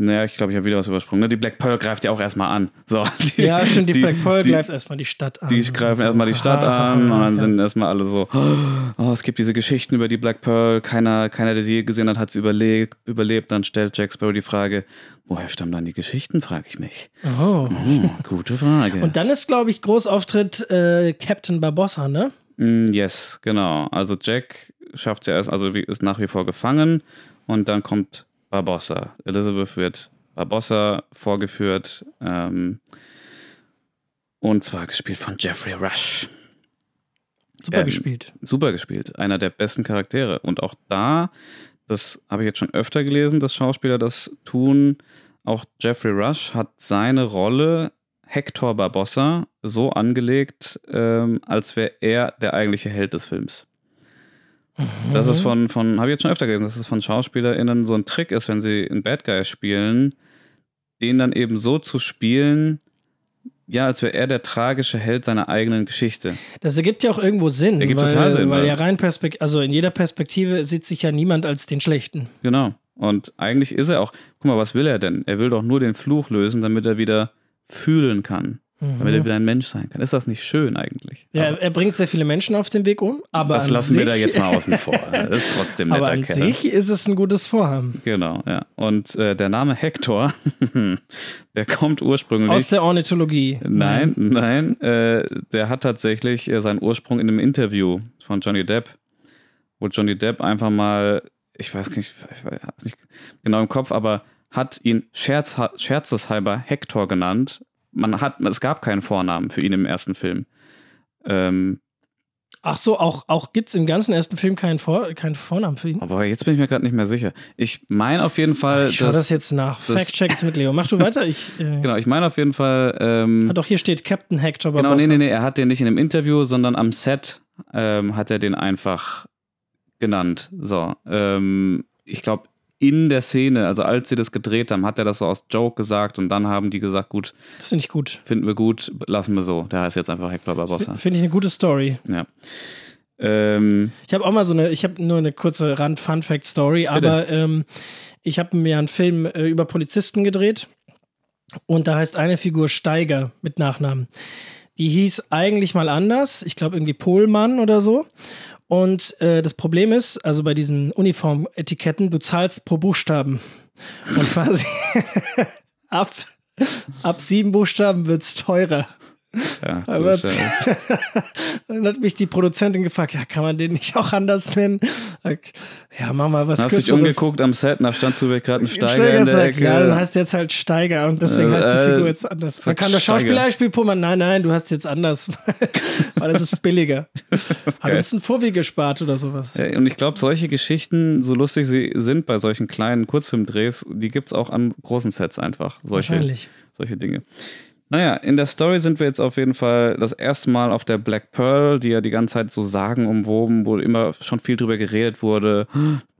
naja, ich glaube, ich habe wieder was übersprungen. Ne? Die Black Pearl greift ja auch erstmal an. So, die, ja, stimmt, die, die Black Pearl die, greift erstmal die Stadt an. Die greifen so. erstmal die Stadt an und dann ja. sind erstmal alle so, oh, es gibt diese Geschichten über die Black Pearl, keiner, keiner der sie gesehen hat, hat sie überlebt, überlebt. Dann stellt Jack Sparrow die Frage, woher stammen dann die Geschichten, frage ich mich. Oh. oh. Gute Frage. Und dann ist, glaube ich, Großauftritt äh, Captain Barbossa, ne? Mm, yes, genau. Also Jack schafft es ja erst, also ist nach wie vor gefangen und dann kommt Barbossa. Elizabeth wird Barbossa vorgeführt. Ähm, und zwar gespielt von Jeffrey Rush. Super ähm, gespielt. Super gespielt. Einer der besten Charaktere. Und auch da, das habe ich jetzt schon öfter gelesen, dass Schauspieler das tun. Auch Jeffrey Rush hat seine Rolle Hector Barbossa so angelegt, ähm, als wäre er der eigentliche Held des Films. Mhm. Das ist von, von habe ich jetzt schon öfter gelesen, dass es von SchauspielerInnen so ein Trick ist, wenn sie einen Bad Guy spielen, den dann eben so zu spielen, ja, als wäre er der tragische Held seiner eigenen Geschichte. Das ergibt ja auch irgendwo Sinn. Ergibt weil, total Sinn. Weil ja rein Perspekt also in jeder Perspektive sieht sich ja niemand als den Schlechten. Genau. Und eigentlich ist er auch, guck mal, was will er denn? Er will doch nur den Fluch lösen, damit er wieder fühlen kann mhm. damit er wieder ein Mensch sein kann. Ist das nicht schön eigentlich? Ja, aber er bringt sehr viele Menschen auf den Weg um, aber das lassen sich, wir da jetzt mal außen vor. Das ist trotzdem netter Aber an Kerl. sich ist es ein gutes Vorhaben. Genau, ja. Und äh, der Name Hector, der kommt ursprünglich aus der Ornithologie. Nein, nein, nein äh, der hat tatsächlich äh, seinen Ursprung in einem Interview von Johnny Depp, wo Johnny Depp einfach mal, ich weiß nicht, ich weiß nicht genau im Kopf, aber hat ihn Scherz, scherzeshalber Hector genannt, man hat, es gab keinen Vornamen für ihn im ersten Film. Ähm, Ach so, auch, auch gibt es im ganzen ersten Film keinen, Vor keinen Vornamen für ihn? Aber jetzt bin ich mir gerade nicht mehr sicher. Ich meine auf jeden Fall. Ich schau dass, das jetzt nach. Fact-Checks mit Leo. Mach du weiter. Ich, äh, genau, ich meine auf jeden Fall. Ähm, ah, doch, hier steht Captain Hector Barbossa. Genau, nee, nee, nee. Er hat den nicht in einem Interview, sondern am Set ähm, hat er den einfach genannt. So. Ähm, ich glaube, in der Szene, also als sie das gedreht haben, hat er das so aus Joke gesagt und dann haben die gesagt, gut. Das finde ich gut. Finden wir gut, lassen wir so. Der heißt jetzt einfach Hector Barbossa. Finde ich eine gute Story. Ja. Ähm, ich habe auch mal so eine, ich habe nur eine kurze Rand-Fun-Fact-Story, aber ähm, ich habe mir einen Film äh, über Polizisten gedreht und da heißt eine Figur Steiger mit Nachnamen. Die hieß eigentlich mal anders, ich glaube irgendwie Pohlmann oder so. Und äh, das Problem ist, also bei diesen Uniformetiketten, du zahlst pro Buchstaben. Und quasi ab, ab sieben Buchstaben wird es teurer. Ja, Aber dann hat mich die Produzentin gefragt, ja, kann man den nicht auch anders nennen? Ja, mach mal was Hast Kürzeres. dich umgeguckt am Set, nach stand zufällig gerade ein Steiger, Steiger in der Ecke. Ja, dann heißt jetzt halt Steiger und deswegen äh, heißt die Figur jetzt anders. Man kann der Schauspieler Pullman, nein, nein, du hast jetzt anders, weil das ist billiger. Hat uns ein Vorweg gespart oder sowas. Ja, und ich glaube, solche Geschichten, so lustig sie sind bei solchen kleinen Kurzfilmdrehs, die gibt es auch an großen Sets einfach. Solche, Wahrscheinlich. Solche Dinge. Naja, in der Story sind wir jetzt auf jeden Fall das erste Mal auf der Black Pearl, die ja die ganze Zeit so sagen umwoben, wo immer schon viel drüber geredet wurde.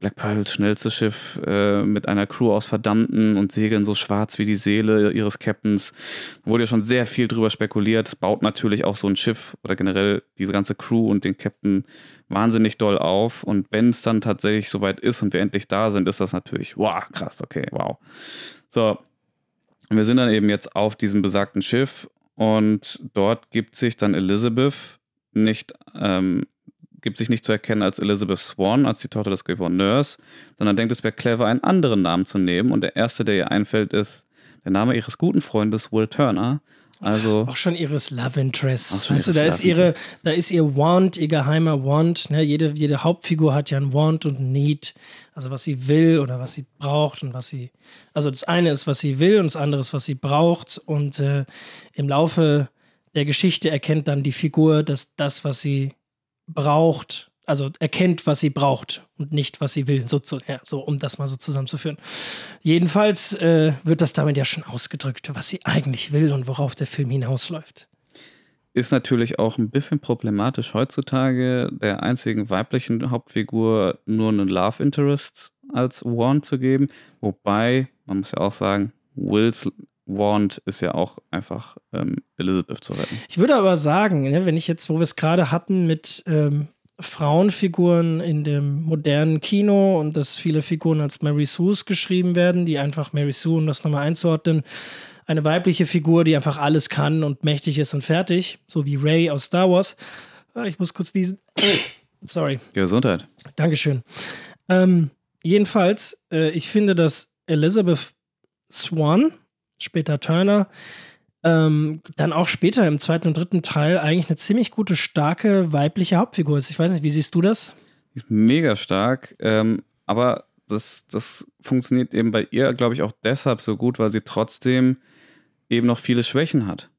Black Pearl, das schnellste Schiff äh, mit einer Crew aus Verdammten und segeln so schwarz wie die Seele ihres Captains. Da wurde ja schon sehr viel drüber spekuliert. Es baut natürlich auch so ein Schiff oder generell diese ganze Crew und den Captain wahnsinnig doll auf. Und wenn es dann tatsächlich soweit ist und wir endlich da sind, ist das natürlich, wow, krass, okay, wow. So, wir sind dann eben jetzt auf diesem besagten Schiff und dort gibt sich dann Elizabeth nicht, ähm, gibt sich nicht zu erkennen als Elizabeth Swan, als die Tochter des Gouverneurs, sondern denkt, es wäre clever, einen anderen Namen zu nehmen. Und der erste, der ihr einfällt, ist der Name ihres guten Freundes Will Turner. Also auch schon ihres Love Interest. Weißt du, da ist Love ihre, Interest. da ist ihr Want, ihr geheimer Want. Ne? Jede, jede Hauptfigur hat ja ein Want und ein Need. Also was sie will oder was sie braucht und was sie. Also das eine ist, was sie will und das andere ist, was sie braucht. Und äh, im Laufe der Geschichte erkennt dann die Figur, dass das, was sie braucht, also erkennt, was sie braucht und nicht, was sie will. So, zu, ja, so um das mal so zusammenzuführen. Jedenfalls äh, wird das damit ja schon ausgedrückt, was sie eigentlich will und worauf der Film hinausläuft. ist natürlich auch ein bisschen problematisch heutzutage, der einzigen weiblichen Hauptfigur nur einen Love Interest als Wand zu geben. Wobei, man muss ja auch sagen, Wills Wand ist ja auch einfach ähm, Elizabeth zu retten. Ich würde aber sagen, ne, wenn ich jetzt, wo wir es gerade hatten mit ähm, Frauenfiguren in dem modernen Kino und dass viele Figuren als Mary Sue's geschrieben werden, die einfach Mary Sue, um das nochmal einzuordnen, eine weibliche Figur, die einfach alles kann und mächtig ist und fertig, so wie Ray aus Star Wars. Ah, Ich muss kurz diesen. Sorry. Gesundheit. Dankeschön. Ähm, jedenfalls, äh, ich finde, dass Elizabeth Swan, später Turner, ähm, dann auch später im zweiten und dritten Teil eigentlich eine ziemlich gute, starke weibliche Hauptfigur ist. Ich weiß nicht, wie siehst du das? Ist mega stark, ähm, aber das, das funktioniert eben bei ihr, glaube ich, auch deshalb so gut, weil sie trotzdem eben noch viele Schwächen hat.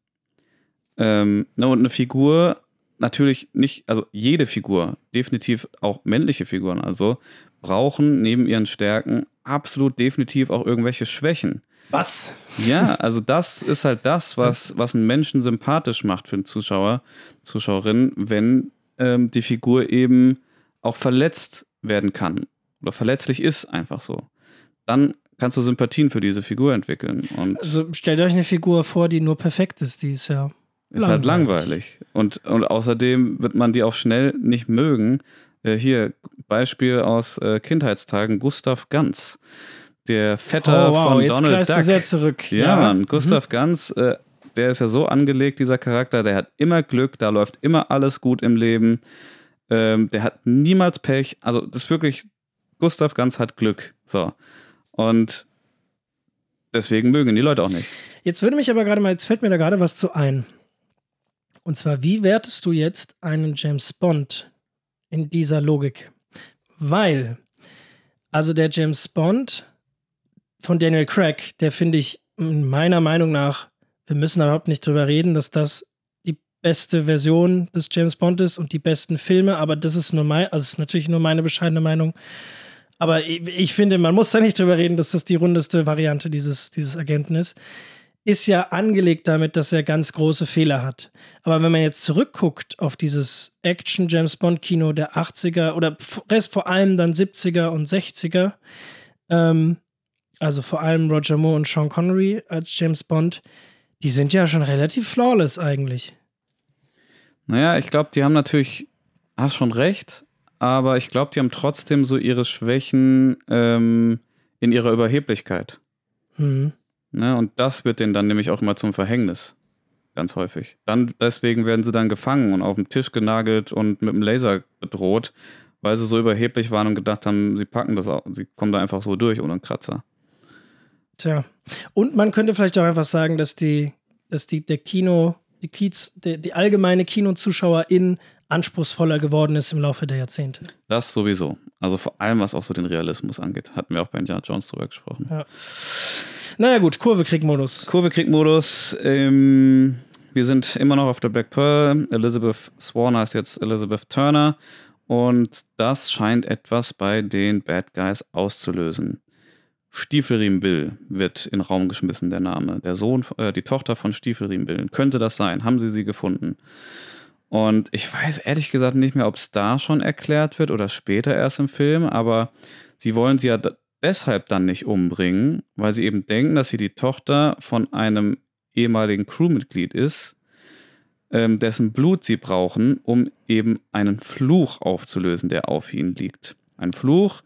Ähm, ne, und eine Figur, natürlich nicht, also jede Figur, definitiv auch männliche Figuren, also brauchen neben ihren Stärken absolut definitiv auch irgendwelche Schwächen. Was? Ja, also das ist halt das, was, was einen Menschen sympathisch macht für einen Zuschauer, Zuschauerin, wenn ähm, die Figur eben auch verletzt werden kann oder verletzlich ist, einfach so. Dann kannst du Sympathien für diese Figur entwickeln und Also stellt euch eine Figur vor, die nur perfekt ist. Die ist ja. ist halt langweilig. langweilig. Und, und außerdem wird man die auch schnell nicht mögen. Äh, hier, Beispiel aus äh, Kindheitstagen, Gustav Ganz. Der Vetter Oh, wow, von jetzt Donald greifst du Duck. sehr zurück. Ja, Mann, Gustav Ganz, äh, der ist ja so angelegt, dieser Charakter, der hat immer Glück, da läuft immer alles gut im Leben. Ähm, der hat niemals Pech. Also, das ist wirklich, Gustav Ganz hat Glück. So. Und deswegen mögen die Leute auch nicht. Jetzt würde mich aber gerade mal, jetzt fällt mir da gerade was zu ein. Und zwar, wie wertest du jetzt einen James Bond in dieser Logik? Weil, also der James Bond von Daniel Craig, der finde ich meiner Meinung nach, wir müssen überhaupt nicht drüber reden, dass das die beste Version des James Bond ist und die besten Filme, aber das ist nur mein, also ist natürlich nur meine bescheidene Meinung. Aber ich, ich finde, man muss da nicht drüber reden, dass das die rundeste Variante dieses, dieses Agenten ist. Ist ja angelegt damit, dass er ganz große Fehler hat. Aber wenn man jetzt zurückguckt auf dieses Action-James-Bond-Kino der 80er oder vor allem dann 70er und 60er, ähm, also vor allem Roger Moore und Sean Connery als James Bond, die sind ja schon relativ flawless eigentlich. Naja, ich glaube, die haben natürlich, hast schon recht, aber ich glaube, die haben trotzdem so ihre Schwächen ähm, in ihrer Überheblichkeit. Hm. Ne? Und das wird denen dann nämlich auch immer zum Verhängnis. Ganz häufig. Dann, deswegen werden sie dann gefangen und auf den Tisch genagelt und mit dem Laser bedroht, weil sie so überheblich waren und gedacht haben, sie packen das auch, sie kommen da einfach so durch ohne einen Kratzer. Tja. Und man könnte vielleicht auch einfach sagen, dass die, dass die, der Kino, die, Kiez, die, die allgemeine Kinozuschauerin anspruchsvoller geworden ist im Laufe der Jahrzehnte. Das sowieso. Also vor allem, was auch so den Realismus angeht. Hatten wir auch bei Indiana Jones drüber gesprochen. Ja. Naja, gut, Kurve-Krieg-Modus. Kurve-Krieg-Modus. Ähm, wir sind immer noch auf der Black Pearl. Elizabeth Swan heißt jetzt Elizabeth Turner. Und das scheint etwas bei den Bad Guys auszulösen. Stiefelriemen Bill wird in den Raum geschmissen, der Name. Der Sohn, äh, die Tochter von Stiefelriemen Bill. Könnte das sein? Haben sie sie gefunden? Und ich weiß ehrlich gesagt nicht mehr, ob es da schon erklärt wird oder später erst im Film, aber sie wollen sie ja deshalb dann nicht umbringen, weil sie eben denken, dass sie die Tochter von einem ehemaligen Crewmitglied ist, ähm, dessen Blut sie brauchen, um eben einen Fluch aufzulösen, der auf ihnen liegt. Ein Fluch,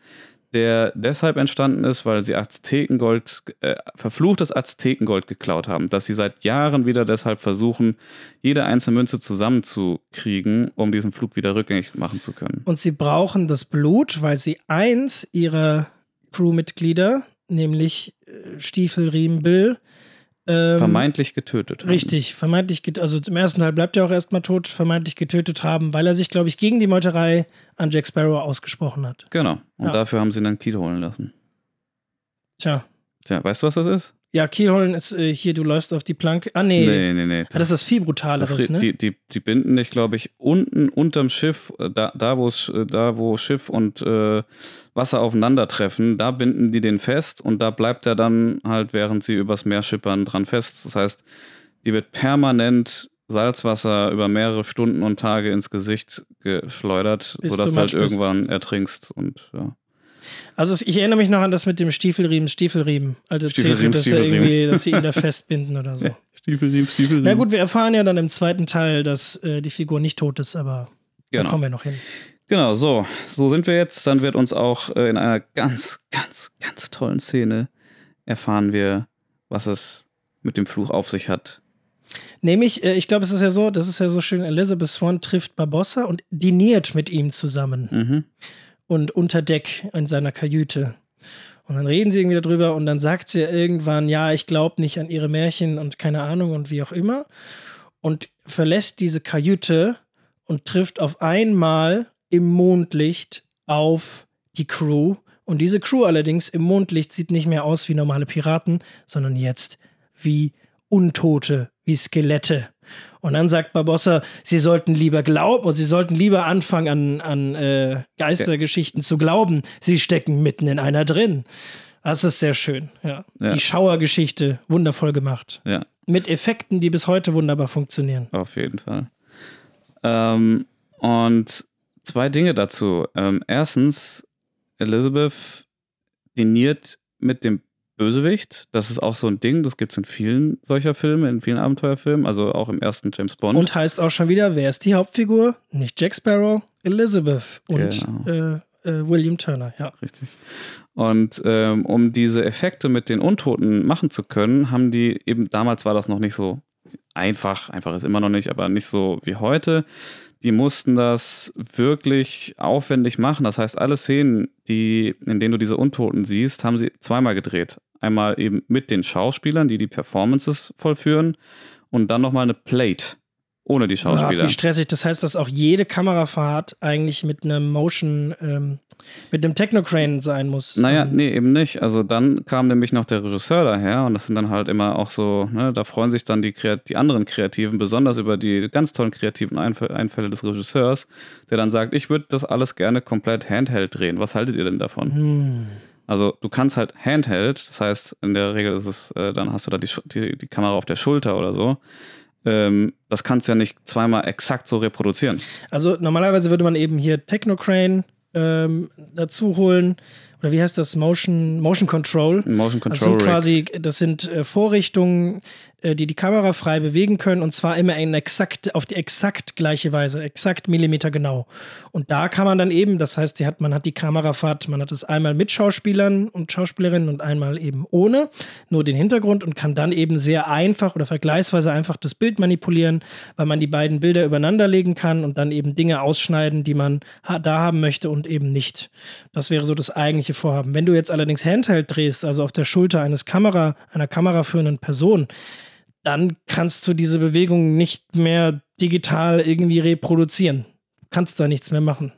der deshalb entstanden ist, weil sie Aztekengold, äh, verfluchtes Aztekengold geklaut haben, dass sie seit Jahren wieder deshalb versuchen, jede einzelne Münze zusammenzukriegen, um diesen Flug wieder rückgängig machen zu können. Und sie brauchen das Blut, weil sie eins ihrer Crewmitglieder nämlich äh, Stiefelriemen Bill. Ähm, Vermeintlich getötet. haben. Richtig, vermeintlich, get- also im ersten Teil bleibt er auch erstmal tot, vermeintlich getötet haben, weil er sich, glaube ich, gegen die Meuterei an Jack Sparrow ausgesprochen hat. Genau. Und Ja. dafür haben sie ihn dann Kiel holen lassen. Tja. Tja, weißt du, was das ist? Ja, Kielhollen ist äh, hier, du läufst auf die Planke. Ah, nee. Nee, nee, nee. Ah, das ist viel Brutaleres, Das, ne? die, die, die binden dich, glaube ich, unten unterm Schiff, äh, da, da, wo es- äh, da wo Schiff und äh, Wasser aufeinandertreffen, da binden die den fest und da bleibt er dann halt, während sie übers Meer schippern, dran fest. Das heißt, die wird permanent Salzwasser über mehrere Stunden und Tage ins Gesicht geschleudert, Bis sodass du du halt irgendwann ertrinkst und ja. Also ich erinnere mich noch an das mit dem Stiefelriemen, Stiefelriemen. Also erzählt Stiefelriemen, dass, Stiefelriemen. irgendwie, dass sie ihn da festbinden oder so. Stiefelriemen, Stiefelriemen. Na gut, wir erfahren ja dann im zweiten Teil, dass äh, die Figur nicht tot ist, aber da genau. kommen wir noch hin. Genau, so. So sind wir jetzt. Dann wird uns auch äh, in einer ganz, ganz, ganz tollen Szene erfahren wir, was es mit dem Fluch auf sich hat. Nämlich, äh, ich glaube, es ist ja so, das ist ja so schön, Elizabeth Swan trifft Barbossa und diniert mit ihm zusammen Mhm. Und unter Deck in seiner Kajüte. Und dann reden sie irgendwie darüber und dann sagt sie irgendwann, ja, ich glaube nicht an ihre Märchen und keine Ahnung und wie auch immer. Und verlässt diese Kajüte und trifft auf einmal im Mondlicht auf die Crew. Und diese Crew allerdings im Mondlicht sieht nicht mehr aus wie normale Piraten, sondern jetzt wie Untote, wie Skelette. Und dann sagt Barbossa, sie sollten lieber glauben, oder sie sollten lieber anfangen an, an äh, Geistergeschichten zu glauben. Sie stecken mitten in einer drin. Das ist sehr schön, ja. Ja. Die Schauergeschichte, wundervoll gemacht. Ja, Mit Effekten, die bis heute wunderbar funktionieren. auf jeden Fall. Ähm, und zwei Dinge dazu. Ähm, erstens, Elizabeth diniert mit dem Bösewicht. Das ist auch so ein Ding, das gibt es in vielen solcher Filme, in vielen Abenteuerfilmen, also auch im ersten James Bond. Und heißt auch schon wieder, wer ist die Hauptfigur? Nicht Jack Sparrow, Elizabeth und Genau. äh, äh, William Turner, ja. Richtig. Und ähm, um diese Effekte mit den Untoten machen zu können, haben die eben, damals war das noch nicht so einfach, einfach ist immer noch nicht, aber nicht so wie heute. Die mussten das wirklich aufwendig machen. Das heißt, alle Szenen, die, in denen du diese Untoten siehst, haben sie zweimal gedreht. Einmal eben mit den Schauspielern, die die Performances vollführen, und dann nochmal eine Plate ohne die Schauspieler. wie stressig. Das heißt, dass auch jede Kamerafahrt eigentlich mit einem Motion, ähm, mit einem Technocrane sein muss. Naja, Also, nee, eben nicht. Also dann kam nämlich noch der Regisseur daher und das sind dann halt immer auch so, ne, da freuen sich dann die, die anderen Kreativen besonders über die ganz tollen kreativen Einf Einfälle des Regisseurs, der dann sagt, ich würde das alles gerne komplett Handheld drehen. Was haltet ihr denn davon? Hm. Also du kannst halt Handheld, das heißt in der Regel ist es, äh, dann hast du da die, die, die Kamera auf der Schulter oder so. Ähm, das kannst du ja nicht zweimal exakt so reproduzieren. Also normalerweise würde man eben hier Technocrane ähm, dazu holen. Oder wie heißt das? Motion, Motion Control. Motion Das Control sind Rig. quasi, das sind äh, Vorrichtungen, äh, die die Kamera frei bewegen können und zwar immer in exakt, auf die exakt gleiche Weise, exakt Millimeter genau. Und da kann man dann eben, das heißt, hat, man hat die Kamerafahrt, man hat es einmal mit Schauspielern und Schauspielerinnen und einmal eben ohne, nur den Hintergrund und kann dann eben sehr einfach oder vergleichsweise einfach das Bild manipulieren, weil man die beiden Bilder übereinander legen kann und dann eben Dinge ausschneiden, die man da haben möchte und eben nicht. Das wäre so das eigentliche Vorhaben. Wenn du jetzt allerdings Handheld drehst, also auf der Schulter eines Kamera, einer kameraführenden Person, dann kannst du diese Bewegung nicht mehr digital irgendwie reproduzieren. Du kannst da nichts mehr machen.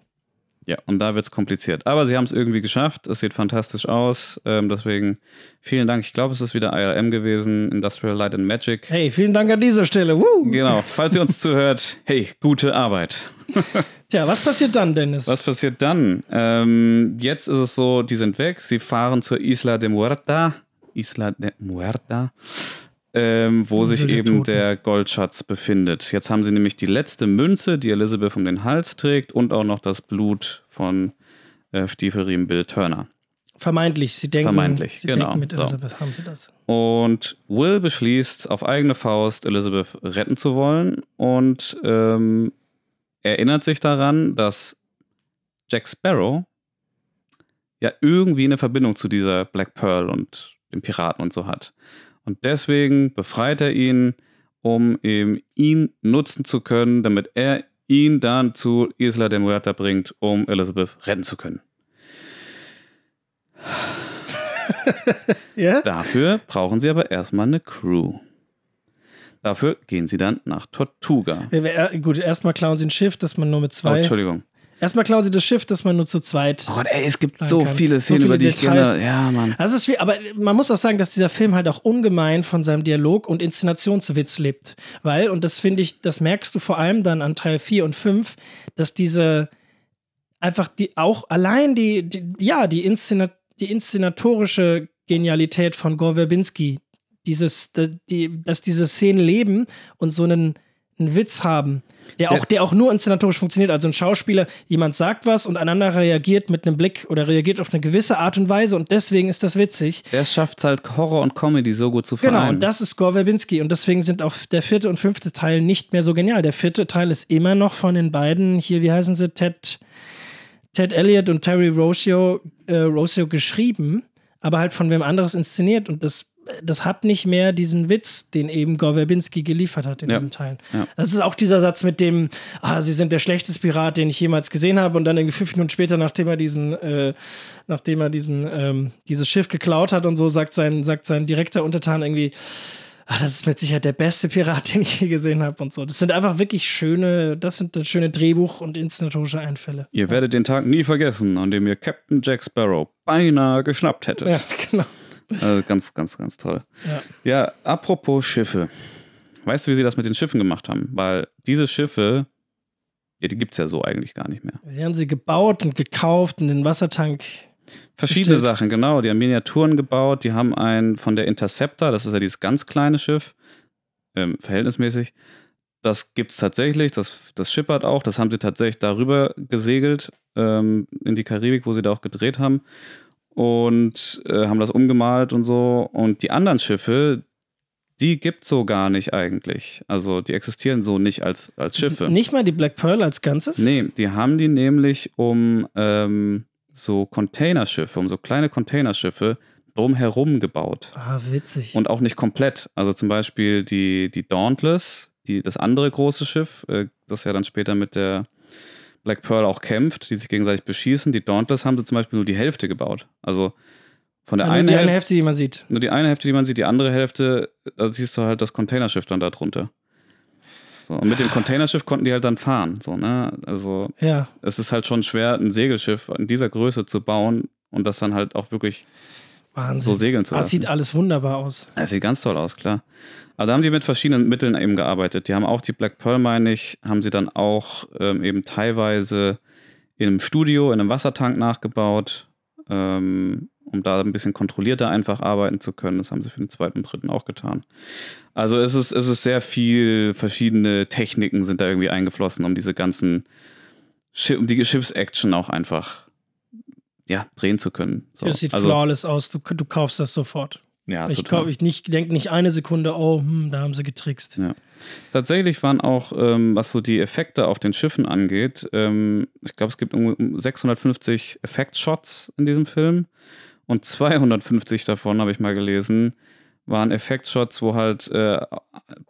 Ja, und da wird es kompliziert. Aber sie haben es irgendwie geschafft. Es sieht fantastisch aus. Ähm, deswegen vielen Dank. Ich glaube, es ist wieder ILM gewesen, Industrial Light and Magic. Hey, vielen Dank an dieser Stelle. Woo! Genau, falls ihr uns zuhört, hey, gute Arbeit. Tja, was passiert dann, Dennis? Was passiert dann? Ähm, jetzt ist es so, die sind weg. Sie fahren zur Isla de Muerta. Isla de Muerta. Ähm, wo sich der eben Toten. der Goldschatz befindet. Jetzt haben sie nämlich die letzte Münze, die Elizabeth um den Hals trägt und auch noch das Blut von äh, Stiefelriemen Bill Turner. Vermeintlich, sie denken, Vermeintlich, sie genau. denken mit So. Elizabeth haben sie das. Und Will beschließt, auf eigene Faust Elizabeth retten zu wollen und ähm, erinnert sich daran, dass Jack Sparrow ja irgendwie eine Verbindung zu dieser Black Pearl und den Piraten und so hat. Und deswegen befreit er ihn, um eben ihn nutzen zu können, damit er ihn dann zu Isla de Muerta bringt, um Elizabeth retten zu können. Ja? Dafür brauchen sie aber erstmal eine Crew. Dafür gehen sie dann nach Tortuga. Wer- Gut, erstmal klauen sie ein Schiff, das man nur mit Oh, zwei. Entschuldigung. Erstmal klauen sie das Schiff, das man nur zu zweit. Oh Gott, ey, es gibt so kann. viele So Szenen, viele über die ich Details. gerne. Ja, Mann. Es ist wie, aber man muss auch sagen, dass dieser Film halt auch ungemein von seinem Dialog und Inszenationswitz lebt. Weil, und das finde ich, das merkst du vor allem dann an Teil 4 und 5, dass diese einfach die auch allein die, die ja, die, Inszena, die inszenatorische Genialität von Gore Verbinski, dieses, die, dass diese Szenen leben und so einen, einen Witz haben, der auch, der auch nur inszenatorisch funktioniert. Also ein Schauspieler, jemand sagt was und ein anderer reagiert mit einem Blick oder reagiert auf eine gewisse Art und Weise und deswegen ist das witzig. Der schafft es halt, Horror und Comedy so gut zu vereinen. Genau, und das ist Gore Verbinski und deswegen sind auch der vierte und fünfte Teil nicht mehr so genial. Der vierte Teil ist immer noch von den beiden, hier, wie heißen sie, Ted, Ted Elliott und Terry Rossio, äh, Rossio geschrieben, aber halt von wem anderes inszeniert und das, das hat nicht mehr diesen Witz, den eben Gore Verbinski geliefert hat in Ja. diesem Teil. Ja. Das ist auch dieser Satz mit dem, ah, sie sind der schlechteste Pirat, den ich jemals gesehen habe und dann irgendwie fünf Minuten später, nachdem er diesen, äh, nachdem er diesen, ähm, dieses Schiff geklaut hat und so, sagt sein, sagt sein direkter Untertan irgendwie, ah, das ist mit Sicherheit der beste Pirat, den ich je gesehen habe und so. Das sind einfach wirklich schöne, das sind schöne Drehbuch- und inszenatorische Einfälle. Ihr werdet den Tag nie vergessen, an dem ihr Captain Jack Sparrow beinahe geschnappt hättet. Ja, genau. Also ganz, ganz, ganz toll. Ja. Ja, apropos Schiffe. Weißt du, wie sie das mit den Schiffen gemacht haben? Weil diese Schiffe, ja, die gibt es ja so eigentlich gar nicht mehr. Sie haben sie gebaut und gekauft und den Wassertank. Verschiedene Bestellt. Sachen, genau. Die haben Miniaturen gebaut. Die haben einen von der Interceptor, das ist ja dieses ganz kleine Schiff, ähm, verhältnismäßig. Das gibt es tatsächlich, das, das schippert auch. Das haben sie tatsächlich darüber gesegelt ähm, in die Karibik, wo sie da auch gedreht haben. Und äh, haben das umgemalt und so. Und die anderen Schiffe, die gibt es so gar nicht eigentlich. Also die existieren so nicht als, als Schiffe. Nicht mal die Black Pearl als Ganzes? Nee, die haben die nämlich um ähm, so Containerschiffe, um so kleine Containerschiffe drumherum gebaut. Ah, witzig. Und auch nicht komplett. Also zum Beispiel die, die Dauntless, die, das andere große Schiff, äh, das ja dann später mit der Black Pearl auch kämpft, die sich gegenseitig beschießen. Die Dauntless haben sie zum Beispiel nur die Hälfte gebaut. Also von der nur einen die eine Hälfte, Hälfte, die man sieht. nur die eine Hälfte, die man sieht, die andere Hälfte, da siehst du halt das Containerschiff dann da drunter. So, und mit dem Containerschiff konnten die halt dann fahren. So, ne? Also Ja. es ist halt schon schwer, ein Segelschiff in dieser Größe zu bauen und das dann halt auch wirklich Wahnsinn. so segeln zu Ah, lassen. sieht alles wunderbar aus. Das sieht ganz toll aus, klar. Also haben sie mit verschiedenen Mitteln eben gearbeitet. Die haben auch die Black Pearl, meine ich, haben sie dann auch ähm, eben teilweise in einem Studio, in einem Wassertank nachgebaut, ähm, um da ein bisschen kontrollierter einfach arbeiten zu können. Das haben sie für den zweiten und dritten auch getan. Also es ist, es ist sehr viel, verschiedene Techniken sind da irgendwie eingeflossen, um diese ganzen, um die Schiffsaction auch einfach, ja, drehen zu können. So. Das sieht also, flawless aus. Du, du kaufst das sofort. ja, ich total. ich nicht, denke nicht eine Sekunde, oh, hm, da haben sie getrickst. Ja. Tatsächlich waren auch, ähm, was so die Effekte auf den Schiffen angeht, ähm, ich glaube, es gibt um 650 Effektshots in diesem Film und 250 davon, habe ich mal gelesen, waren Effektshots, wo halt äh,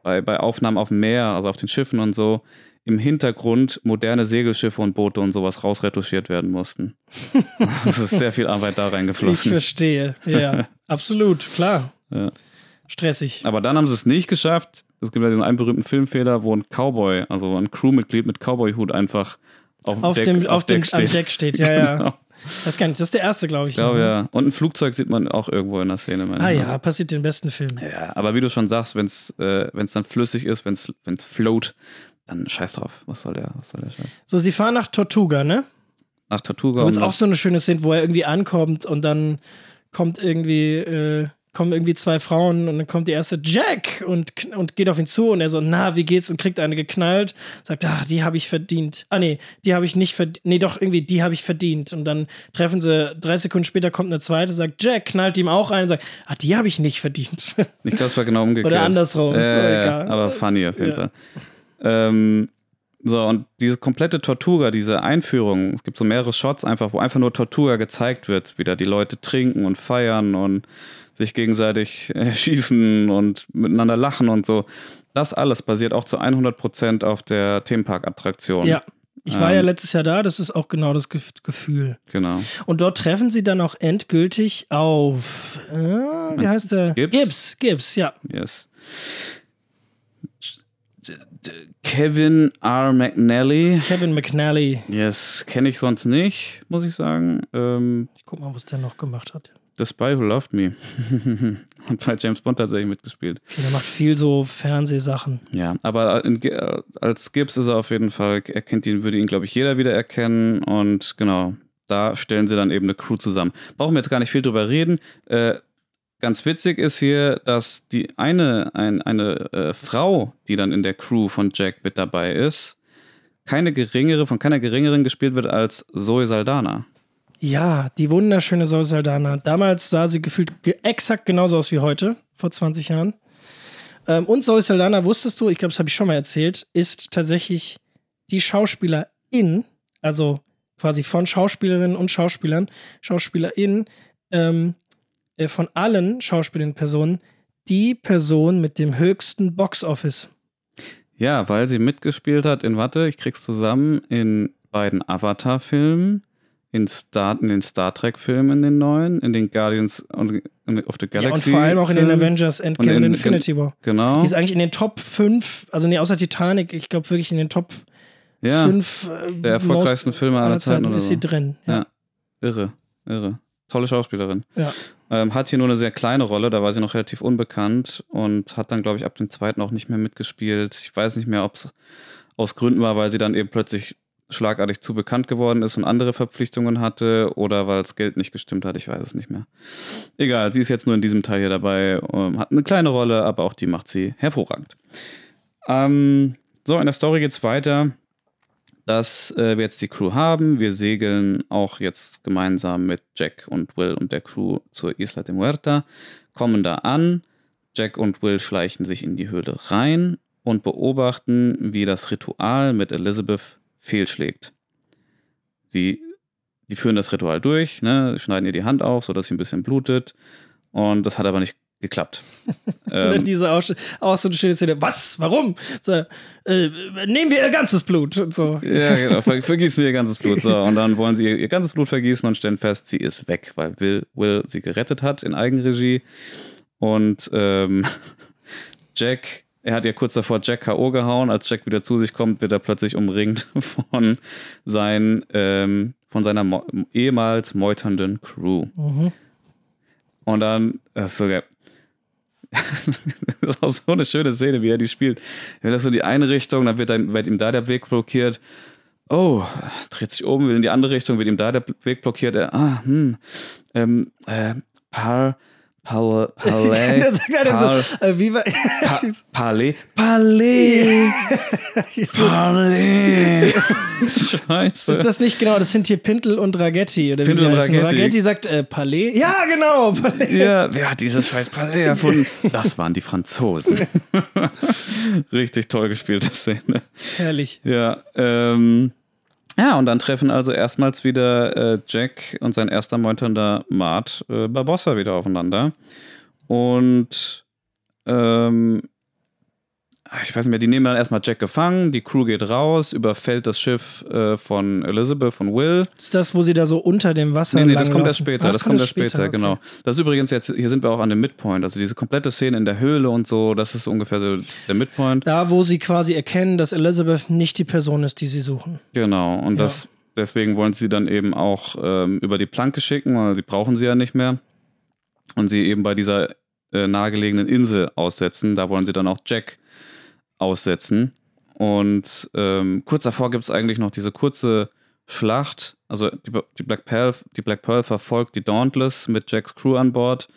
bei, bei Aufnahmen auf dem Meer, also auf den Schiffen und so, im Hintergrund moderne Segelschiffe und Boote und sowas rausretuschiert werden mussten. Sehr viel Arbeit da Ich reingeflossen. verstehe. Ja, absolut, klar. Ja. Stressig. Aber dann haben sie es nicht geschafft. Es gibt ja diesen einen berühmten Filmfehler, wo ein Cowboy, also ein Crewmitglied mit Cowboy-Hut einfach auf, Auf Deck, dem, auf dem, Deck am steht. Deck steht, ja, ja. Genau. Das kann ich. Das ist der erste, glaube ich. Ich glaube ne? ja. Und ein Flugzeug sieht man auch irgendwo in der Szene. Ah ich. ja, passiert in den besten Filmen. Ja, aber wie du schon sagst, wenn es äh, wenn's dann flüssig ist, wenn es float, dann scheiß drauf. Was soll der, was soll der Scheiß? So, sie fahren nach Tortuga, ne? Nach Tortuga. Aber es ist auch so eine schöne Szene, wo er irgendwie ankommt und dann kommt irgendwie, äh, kommen irgendwie zwei Frauen und dann kommt die erste Jack und, und geht auf ihn zu und er so, na, wie geht's? Und kriegt eine geknallt, sagt, ah, die habe ich verdient. Ah, nee, die habe ich nicht verdient. Nee, doch, irgendwie, die habe ich verdient. Und dann treffen sie, drei Sekunden später kommt eine zweite, sagt, Jack, knallt ihm auch ein und sagt, ah, die habe ich nicht verdient. Ich glaube, es war genau umgekehrt. Oder andersrum, Äh. Aber funny auf jeden Ja. Fall. Ähm, so, und diese komplette Tortuga, diese Einführung, es gibt so mehrere Shots einfach, wo einfach nur Tortuga gezeigt wird, wie da die Leute trinken und feiern und sich gegenseitig äh, schießen und miteinander lachen und so. Das alles basiert auch zu 100% auf der Themenpark-Attraktion. ja, Ich war Ähm. ja letztes Jahr da, das ist auch genau das Gef- Gefühl. Genau. Und dort treffen sie dann auch endgültig auf, äh, wie heißt der? Gibbs? Gibbs, Gibbs, ja. Yes. Kevin R. McNally. Kevin McNally. Yes, kenne ich sonst nicht, muss ich sagen. Ähm, Ich guck mal, was der noch gemacht hat. The Spy Who Loved Me. Und bei James Bond tatsächlich mitgespielt. Okay, der macht viel so Fernsehsachen. Ja, aber in, Ge- als Gibbs ist er auf jeden Fall, er kennt ihn, würde ihn, glaube ich, jeder wieder erkennen. Und genau, da stellen sie dann eben eine Crew zusammen. Brauchen wir jetzt gar nicht viel drüber reden. Äh, ganz witzig ist hier, dass die eine, ein, eine äh, Frau, die dann in der Crew von Jack mit dabei ist, keine geringere, von keiner geringeren gespielt wird als Zoe Saldana. Ja, die wunderschöne Zoe Saldana. Damals sah sie gefühlt ge exakt genauso aus wie heute, vor 20 Jahren. Ähm, und Zoe Saldana, wusstest du, ich glaube, das habe ich schon mal erzählt, ist tatsächlich die Schauspielerin, also quasi von Schauspielerinnen und Schauspielern, Schauspielerin, ähm, äh, von allen Schauspielerinnen-Personen, die Person mit dem höchsten Box-Office. Ja, weil sie mitgespielt hat in, warte, ich krieg's zusammen, in beiden Avatar-Filmen, in, Star, in den Star Trek-Filmen, in den neuen, in den Guardians of the Ja, Galaxy. und vor allem auch in den. Avengers Endgame Und und, in- Infinity War. Genau. Die ist eigentlich in den Top 5, also nee, außer Titanic, ich glaube wirklich in den Top Ja, 5 äh, der erfolgreichsten Filme aller Zeiten oder ist so. sie drin. Ja. Ja. irre, irre. Tolle Schauspielerin. Ja. Ähm, hat hier nur eine sehr kleine Rolle, da war sie noch relativ unbekannt und hat dann, glaube ich, ab dem zweiten auch nicht mehr mitgespielt. Ich weiß nicht mehr, ob es aus Gründen war, weil sie dann eben plötzlich schlagartig zu bekannt geworden ist und andere Verpflichtungen hatte oder weil das Geld nicht gestimmt hat. Ich weiß es nicht mehr. Egal, sie ist jetzt nur in diesem Teil hier dabei, ähm, hat eine kleine Rolle, aber auch die macht sie hervorragend. Ähm, so, in der Story geht's weiter dass äh, wir jetzt die Crew haben. Wir segeln auch jetzt gemeinsam mit Jack und Will und der Crew zur Isla de Muerta, kommen da an. Jack und Will schleichen sich in die Höhle rein und beobachten, wie das Ritual mit Elizabeth fehlschlägt. Sie, die führen das Ritual durch, ne, schneiden ihr die Hand auf, sodass sie ein bisschen blutet. Und das hat aber nicht geklappt. Und dann ähm, diese auch, auch so eine schöne Szene. Was? Warum? So, äh, nehmen wir ihr ganzes Blut und so. Ja, genau. Ver vergießen wir ihr ganzes Blut. So, und dann wollen sie ihr, ihr ganzes Blut vergießen und stellen fest, sie ist weg, weil Will, Will sie gerettet hat in Eigenregie. Und ähm, Jack, er hat ja kurz davor Jack K.O. gehauen. Als Jack wieder zu sich kommt, wird er plötzlich umringt von, sein, ähm, von seiner Mo ehemals meuternden Crew. Mhm. Und dann, das ist so geil. das ist auch so eine schöne Szene, wie er die spielt. Er das so die eine Richtung, dann wird, dann, wird ihm da der Weg blockiert. Oh, dreht sich um, will in die andere Richtung, wird ihm da der Weg blockiert. Er, ah, hm, ähm, äh, Par, Pal, Palais, Der sagt gerade so, äh, wie war. Pa, Palais, Palais. Scheiße. ist das nicht genau? Das sind hier Pintel und Ragetti. Oder Pintel und. Ragetti. Ragetti sagt äh, Palais. Ja, genau. Palais. Ja, wer hat dieses scheiß Palais erfunden? Das waren die Franzosen. Richtig toll gespielte Szene. Herrlich. Ja, ähm, ja, und dann treffen also erstmals wieder äh, Jack und sein erster meuternder Mart äh, Barbossa wieder aufeinander. Und ähm, ich weiß nicht mehr, die nehmen dann erstmal Jack gefangen, die Crew geht raus, überfällt das Schiff äh, von Elizabeth, von Will. Ist das, wo sie da so unter dem Wasser Nee, nee, das kommt erst später. Ah, das, kommt erst später, okay. genau. Das ist übrigens jetzt, hier sind wir auch an dem Midpoint. Also diese komplette Szene in der Höhle und so, das ist ungefähr so der Midpoint. Da, wo sie quasi erkennen, dass Elizabeth nicht die Person ist, die sie suchen. Genau. Und Ja. das, deswegen wollen sie dann eben auch ähm, über die Planke schicken, weil sie brauchen sie ja nicht mehr. Und sie eben bei dieser äh, nahegelegenen Insel aussetzen. Da wollen sie dann auch Jack aussetzen. Und ähm, kurz davor gibt es eigentlich noch diese kurze Schlacht. Also die, die, Black Pearl, die Black Pearl verfolgt die Dauntless mit Jacks Crew an Bord.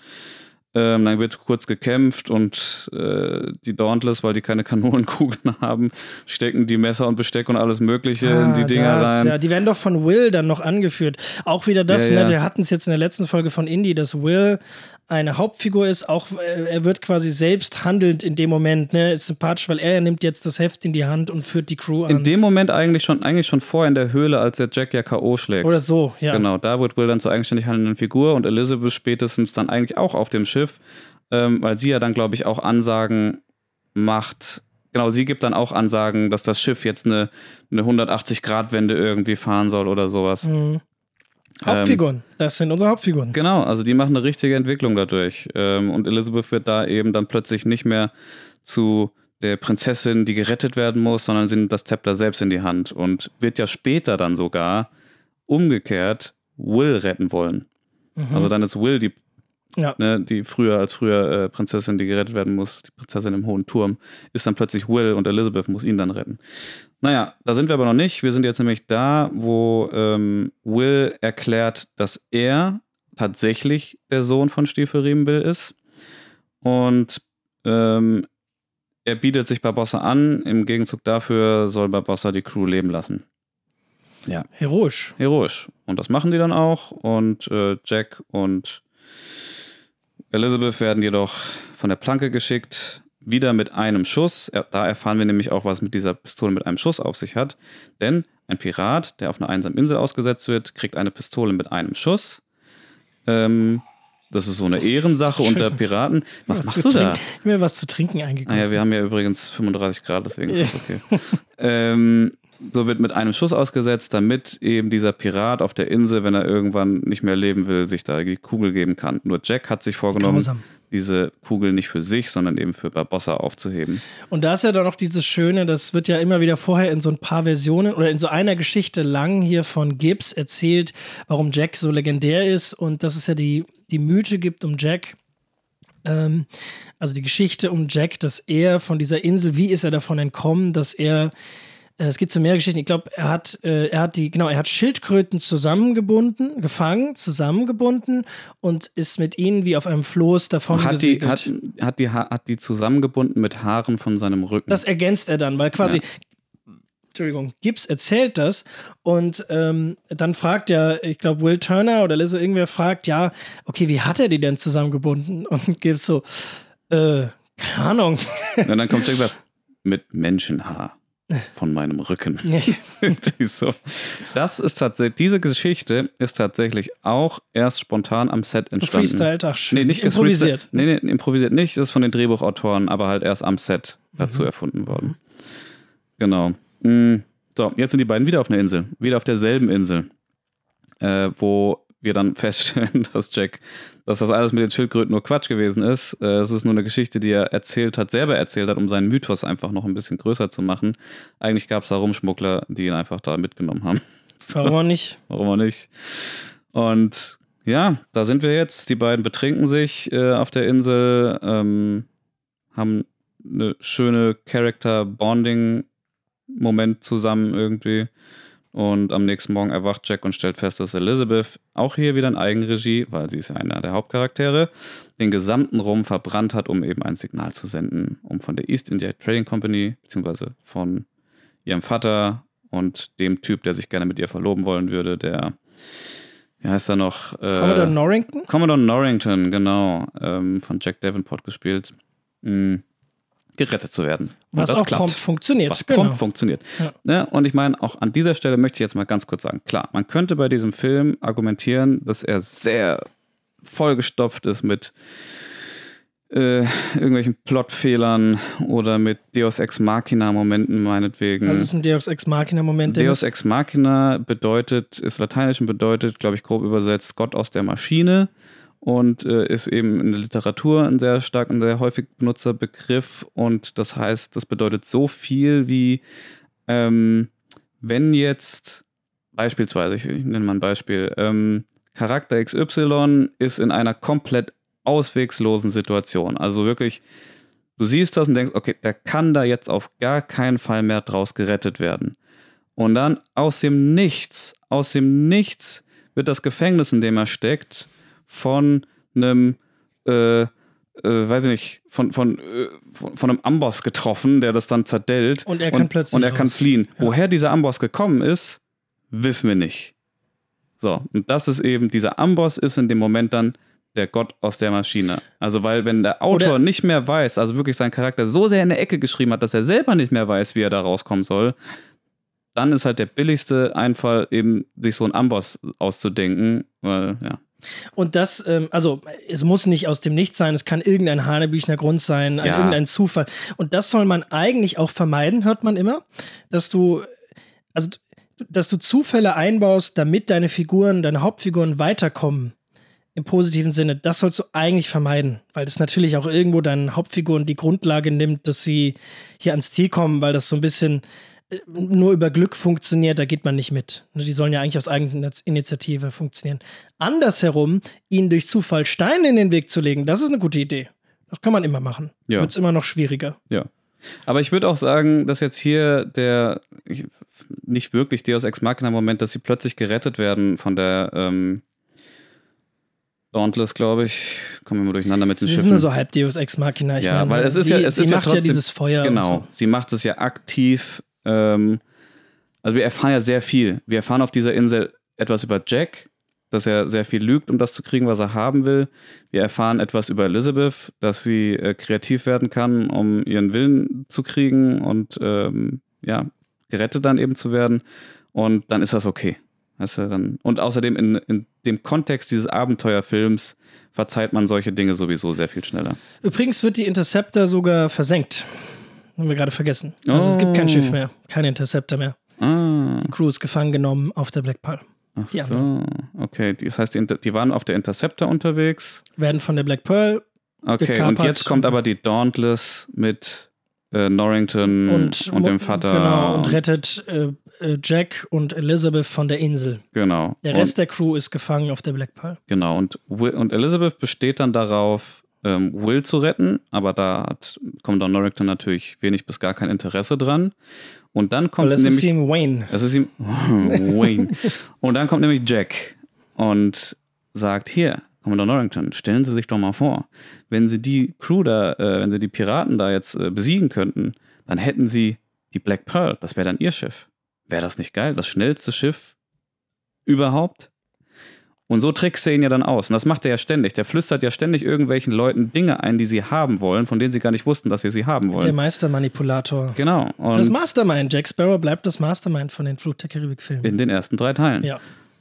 Ähm, dann wird kurz gekämpft und äh, die Dauntless, weil die keine Kanonenkugeln haben, stecken die Messer und Besteck und alles Mögliche in die Ah, Dinger das, rein. Ja, die werden doch von Will dann noch angeführt. Auch wieder das, Ja, ja. ne? Wir hatten es jetzt in der letzten Folge von Indie, dass Will eine Hauptfigur ist, auch äh, er wird quasi selbst handelnd in dem Moment, ne? Ist sympathisch, weil er nimmt jetzt das Heft in die Hand und führt die Crew an. In dem Moment eigentlich schon, eigentlich schon vor in der Höhle, als der Jack ja K.O. schlägt. Oder so, ja. Genau, da wird Will dann zur eigenständig handelnden Figur und Elizabeth spätestens dann eigentlich auch auf dem Schiff, ähm, weil sie ja dann, glaube ich, auch Ansagen macht, genau, sie gibt dann auch Ansagen, dass das Schiff jetzt eine, eine 180-Grad-Wende irgendwie fahren soll oder sowas. Mhm. Hauptfiguren, das sind unsere Hauptfiguren. Genau, also die machen eine richtige Entwicklung dadurch. Ähm, und Elizabeth wird da eben dann plötzlich nicht mehr zu der Prinzessin, die gerettet werden muss, sondern sie nimmt das Zepter selbst in die Hand und wird ja später dann sogar umgekehrt Will retten wollen. Mhm. Also dann ist Will die, Ja. ne, die früher als früher äh, Prinzessin, die gerettet werden muss, die Prinzessin im hohen Turm, ist dann plötzlich Will und Elizabeth muss ihn dann retten. Naja, da sind wir aber noch nicht. Wir sind jetzt nämlich da, wo ähm, Will erklärt, dass er tatsächlich der Sohn von Stiefelriemenbill ist. Und ähm, er bietet sich Barbossa an. Im Gegenzug dafür soll Barbossa die Crew leben lassen. Heroisch. Heroisch. Und das machen die dann auch. Und äh, Jack und Elizabeth werden jedoch von der Planke geschickt. Wieder mit einem Schuss. Da erfahren wir nämlich auch, was mit dieser Pistole mit einem Schuss auf sich hat. Denn ein Pirat, der auf einer einsamen Insel ausgesetzt wird, kriegt eine Pistole mit einem Schuss. Ähm, das ist so eine Ehrensache unter Piraten. Was, machst zu du da? Ich mir was zu trinken eingegossen. Ah ja, wir haben ja übrigens 35 Grad, deswegen ist das okay. ähm, so wird mit einem Schuss ausgesetzt, damit eben dieser Pirat auf der Insel, wenn er irgendwann nicht mehr leben will, sich da die Kugel geben kann. Nur Jack hat sich vorgenommen, Grausam. Diese Kugel nicht für sich, sondern eben für Barbossa aufzuheben. Und da ist ja dann noch dieses Schöne, das wird ja immer wieder vorher in so ein paar Versionen oder in so einer Geschichte lang hier von Gibbs erzählt, warum Jack so legendär ist und dass es ja die, die Mythe gibt um Jack. Ähm, also die Geschichte um Jack, dass er von dieser Insel, wie ist er davon entkommen, dass er es gibt so mehr Geschichten. Ich glaube, er hat, äh, er hat die, genau, er hat Schildkröten zusammengebunden, gefangen, zusammengebunden und ist mit ihnen wie auf einem Floß davon Hat die, hat, hat, die, Ha- hat die zusammengebunden mit Haaren von seinem Rücken. Das ergänzt er dann, weil quasi, Entschuldigung, Gibbs erzählt das und ähm, dann fragt ja, ich glaube, Will Turner oder Lizzo, irgendwer fragt, ja, okay, wie hat er die denn zusammengebunden? Und Gibbs so, äh, keine Ahnung. Und dann kommt Jack und sagt, mit Menschenhaar von meinem Rücken. So. Das ist tatsächlich, diese Geschichte ist tatsächlich auch erst spontan am Set entstanden. Freestyled, ach schön. Nee, nicht improvisiert. Nee, nee, improvisiert nicht. Das ist von den Drehbuchautoren, aber halt erst am Set dazu erfunden worden. Genau. Mm, So, jetzt sind die beiden wieder auf einer Insel. Wieder auf derselben Insel. Äh, wo wir dann feststellen, dass Jack, dass das alles mit den Schildkröten nur Quatsch gewesen ist. Äh, es ist nur eine Geschichte, die er erzählt hat, selber erzählt hat, um seinen Mythos einfach noch ein bisschen größer zu machen. Eigentlich gab es da Rumschmuggler, die ihn einfach da mitgenommen haben. Warum auch nicht? Warum auch nicht? Und ja, da sind wir jetzt. Die beiden betrinken sich äh, auf der Insel, ähm, haben eine schöne Character-Bonding-Moment zusammen irgendwie. Und am nächsten Morgen erwacht Jack und stellt fest, dass Elizabeth auch hier wieder in Eigenregie, weil sie ist ja einer der Hauptcharaktere, den gesamten Rum verbrannt hat, um eben ein Signal zu senden, um von der East India Trading Company, beziehungsweise von ihrem Vater und dem Typ, der sich gerne mit ihr verloben wollen würde, der, wie heißt er noch? Äh, Commodore Norrington? Commodore Norrington, genau, ähm, von Jack Davenport gespielt, mh, gerettet zu werden. Und Was das auch klappt prompt funktioniert. was genau. prompt funktioniert. Ja. Ne? Und ich meine, auch an dieser Stelle möchte ich jetzt mal ganz kurz sagen, klar, man könnte bei diesem Film argumentieren, dass er sehr vollgestopft ist mit äh, irgendwelchen Plotfehlern oder mit Deus Ex Machina Momenten meinetwegen. Das ist ein Deus Ex Machina Moment. der Deus Ex Machina bedeutet, ist lateinisch und bedeutet, glaube ich, grob übersetzt Gott aus der Maschine und äh, ist eben in der Literatur ein sehr stark und sehr häufig benutzter Begriff und das heißt, das bedeutet so viel wie, ähm, wenn jetzt beispielsweise, ich, ich nenne mal ein Beispiel, ähm, Charakter XY ist in einer komplett auswegslosen Situation. Also wirklich, du siehst das und denkst, okay, der kann da jetzt auf gar keinen Fall mehr draus gerettet werden. Und dann aus dem Nichts, aus dem Nichts wird das Gefängnis, in dem er steckt, von einem, äh, äh, weiß ich nicht, von, von, äh, von, von einem Amboss getroffen, der das dann zerdellt. Und er kann plötzlich Und er kann raus. fliehen. Ja. Woher dieser Amboss gekommen ist, wissen wir nicht. So, und das ist eben, dieser Amboss ist in dem Moment dann der Gott aus der Maschine. Also, weil wenn der Autor Oder- nicht mehr weiß, also wirklich seinen Charakter so sehr in der Ecke geschrieben hat, dass er selber nicht mehr weiß, wie er da rauskommen soll, dann ist halt der billigste Einfall, eben sich so einen Amboss auszudenken, weil, ja. Und das, ähm, also es muss nicht aus dem Nichts sein, es kann irgendein Hanebüchner Grund sein, Ja. irgendein Zufall. Und das soll man eigentlich auch vermeiden, hört man immer, dass du, also dass du Zufälle einbaust, damit deine Figuren, deine Hauptfiguren weiterkommen. Im positiven Sinne, das sollst du eigentlich vermeiden, weil das natürlich auch irgendwo deinen Hauptfiguren die Grundlage nimmt, dass sie hier ans Ziel kommen, weil das so ein bisschen nur über Glück funktioniert, da geht man nicht mit. Ne, Die sollen ja eigentlich aus eigener Initiative funktionieren. Andersherum, ihnen durch Zufall Steine in den Weg zu legen, das ist eine gute Idee. Das kann man immer machen. Ja. Wird es immer noch schwieriger. Ja. Aber ich würde auch sagen, dass jetzt hier der ich, nicht wirklich Deus Ex Machina Moment, dass sie plötzlich gerettet werden von der ähm, Dauntless, glaube ich. Kommen wir mal durcheinander mit den Sie ist Schiffen. nur so halb Deus Ex Machina. Ich Ja, meine, weil es ist sie, ja- es sie ist ja macht ja, trotzdem- dieses Feuer. Genau, so. sie macht es ja aktiv. Ähm, also wir erfahren ja sehr viel. Wir erfahren auf dieser Insel etwas über Jack, dass er sehr viel lügt, um das zu kriegen, was er haben will. Wir erfahren etwas über Elizabeth, dass sie äh, kreativ werden kann, um ihren Willen zu kriegen und ähm, ja, gerettet dann eben zu werden. Und dann ist das okay. Weißt du, dann, und außerdem in, in dem Kontext dieses Abenteuerfilms verzeiht man solche Dinge sowieso sehr viel schneller. Übrigens wird die Interceptor sogar versenkt. Haben wir gerade vergessen. Also es gibt kein Oh. Schiff mehr, kein Interceptor mehr. Ah. Die Crew ist gefangen genommen auf der Black Pearl. Ach Die so, okay. Das heißt, die, die waren auf der Interceptor unterwegs. Werden von der Black Pearl Okay, Gekapert. und jetzt kommt aber die Dauntless mit äh, Norrington und, und, dem Vater. Genau, und rettet äh, äh, Jack und Elizabeth von der Insel. Genau. Der Rest der Crew ist gefangen auf der Black Pearl. und, genau. Und, und Elizabeth besteht dann darauf, ähm, Will zu retten, aber da hat Commodore Norrington natürlich wenig bis gar kein Interesse dran. Und dann kommt Weil es ist nämlich. ihm Wayne. Das ist ihm. Wayne. Und dann kommt nämlich Jack und sagt: Hier, Commodore Norrington, stellen Sie sich doch mal vor, wenn Sie die Crew da, äh, wenn Sie die Piraten da jetzt äh, besiegen könnten, dann hätten Sie die Black Pearl. Das wäre dann Ihr Schiff. Wäre das nicht geil? Das schnellste Schiff überhaupt? Und so trickst er ihn ja dann aus. Und das macht er ja ständig. Der flüstert ja ständig irgendwelchen Leuten Dinge ein, die sie haben wollen, von denen sie gar nicht wussten, dass sie sie haben Der wollen. Meistermanipulator. Genau. Und Das Mastermind. Jack Sparrow bleibt das Mastermind von den Fluch der Karibik-Filmen. in den ersten drei Teilen. Ja.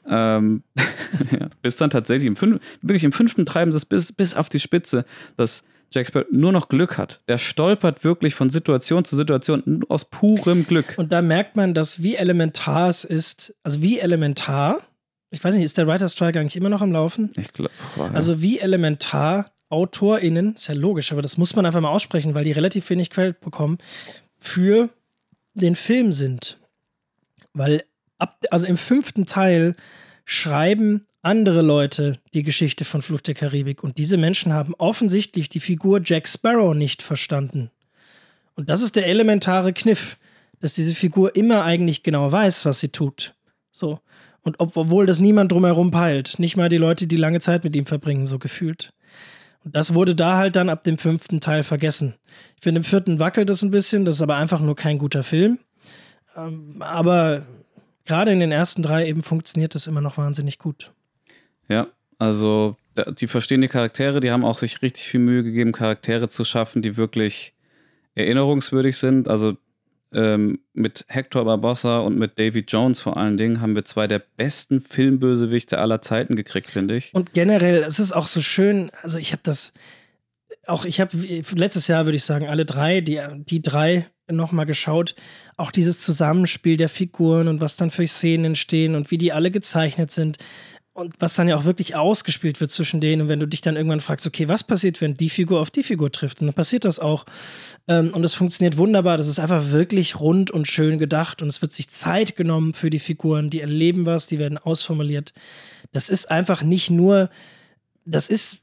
Ähm, ja, bis dann tatsächlich im, fünf, wirklich im fünften treiben sie es bis, bis auf die Spitze, dass Jack Sparrow nur noch Glück hat. Der stolpert wirklich von Situation zu Situation aus purem Glück. Und da merkt man, dass wie elementar es ist, also wie elementar, ich weiß nicht, ist der Writer Strike eigentlich immer noch am Laufen? Ich glaube, Also wie elementar AutorInnen, ist ja logisch, aber das muss man einfach mal aussprechen, weil die relativ wenig Credit bekommen, für den Film sind. Weil ab, also im fünften Teil schreiben andere Leute die Geschichte von Flucht der Karibik und diese Menschen haben offensichtlich die Figur Jack Sparrow nicht verstanden. Und das ist der elementare Kniff, dass diese Figur immer eigentlich genau weiß, was sie tut. So. Und ob, obwohl das niemand drumherum peilt. Nicht mal die Leute, die lange Zeit mit ihm verbringen, so gefühlt. Und das wurde da halt dann ab dem fünften Teil vergessen. Ich finde, im vierten wackelt es ein bisschen, das ist aber einfach nur kein guter Film. Ähm, aber gerade in den ersten drei eben funktioniert das immer noch wahnsinnig gut. Ja, also die verstehen die Charaktere, die haben auch sich richtig viel Mühe gegeben, Charaktere zu schaffen, die wirklich erinnerungswürdig sind. Also ähm, mit Hector Barbossa und mit Davy Jones vor allen Dingen haben wir zwei der besten Filmbösewichte aller Zeiten gekriegt, finde ich. Und generell, es ist auch so schön, also ich habe das, auch ich habe letztes Jahr, würde ich sagen, alle drei, die, die drei nochmal geschaut. Auch dieses Zusammenspiel der Figuren und was dann für Szenen entstehen und wie die alle gezeichnet sind. Und was dann ja auch wirklich ausgespielt wird zwischen denen. Und wenn du dich dann irgendwann fragst, okay, was passiert, wenn die Figur auf die Figur trifft? Und dann passiert das auch. Ähm, und es funktioniert wunderbar. Das ist einfach wirklich rund und schön gedacht. Und es wird sich Zeit genommen für die Figuren. Die erleben was, die werden ausformuliert. Das ist einfach nicht nur, das ist,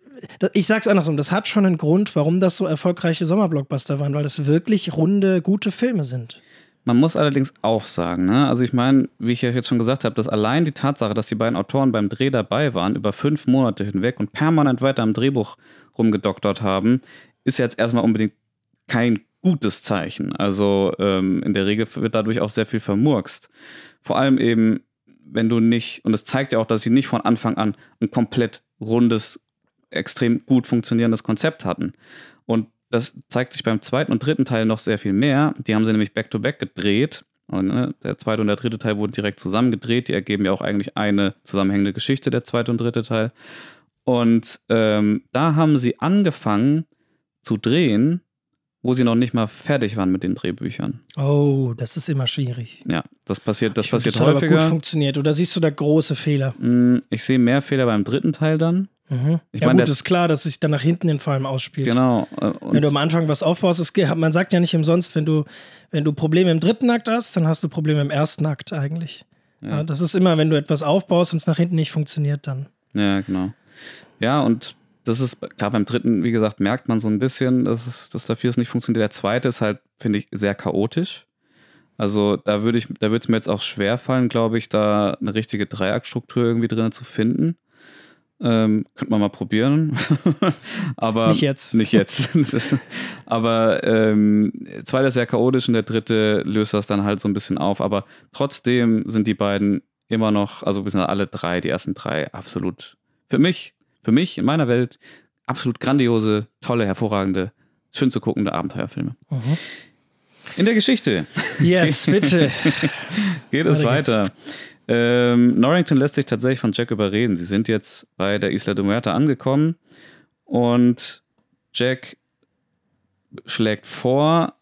ich sag's andersrum, das hat schon einen Grund, warum das so erfolgreiche Sommerblockbuster waren, weil das wirklich runde, gute Filme sind. Man muss allerdings auch sagen, ne? also ich meine, wie ich ja jetzt schon gesagt habe, dass allein die Tatsache, dass die beiden Autoren beim Dreh dabei waren, über fünf Monate hinweg und permanent weiter am Drehbuch rumgedoktert haben, ist jetzt erstmal unbedingt kein gutes Zeichen. Also ähm, in der Regel wird dadurch auch sehr viel vermurkst. Vor allem eben, wenn du nicht, und es zeigt ja auch, dass sie nicht von Anfang an ein komplett rundes, extrem gut funktionierendes Konzept hatten. Und das zeigt sich beim zweiten und dritten Teil noch sehr viel mehr. Die haben sie nämlich back-to-back gedreht Und, ne, der zweite und der dritte Teil wurden direkt zusammengedreht. Die ergeben ja auch eigentlich eine zusammenhängende Geschichte, der zweite und dritte Teil. Und ähm, da haben sie angefangen zu drehen, wo sie noch nicht mal fertig waren mit den Drehbüchern. Oh, das ist immer schwierig. Ja, das passiert, das Ich passiert das hat aber häufiger. gut funktioniert. Oder siehst du da große Fehler? Mm, Ich sehe mehr Fehler beim dritten Teil dann. Mhm. Ich ja, meine, gut, ist klar, dass sich dann nach hinten den Film ausspielt. Genau. Wenn du am Anfang was aufbaust, geht- man sagt ja nicht umsonst, wenn du, wenn du Probleme im dritten Akt hast, dann hast du Probleme im ersten Akt eigentlich. Ja. das ist immer, wenn du etwas aufbaust und es nach hinten nicht funktioniert, dann. ja, genau. Ja, und das ist, klar, beim dritten, wie gesagt, merkt man so ein bisschen, dass, es, dass da vieles nicht funktioniert. Der zweite ist halt, finde ich, sehr chaotisch. Also da würde ich, da würde es mir jetzt auch schwer fallen, glaube ich, da eine richtige Dreiaktstruktur irgendwie drin zu finden. Ähm, könnte man mal probieren. aber Nicht jetzt. Nicht jetzt. Ist, aber ähm, der zweite ist sehr chaotisch und der dritte löst das dann halt so ein bisschen auf. Aber trotzdem sind die beiden immer noch, also wir sind alle drei, die ersten drei, absolut für mich, für mich in meiner Welt, absolut grandiose, tolle, hervorragende, schön zu guckende Abenteuerfilme. Mhm. In der Geschichte Yes, bitte. geht es Weiter weiter. Ähm, Norrington lässt sich tatsächlich von Jack überreden. Sie sind jetzt bei der Isla de Muerta angekommen und Jack schlägt vor,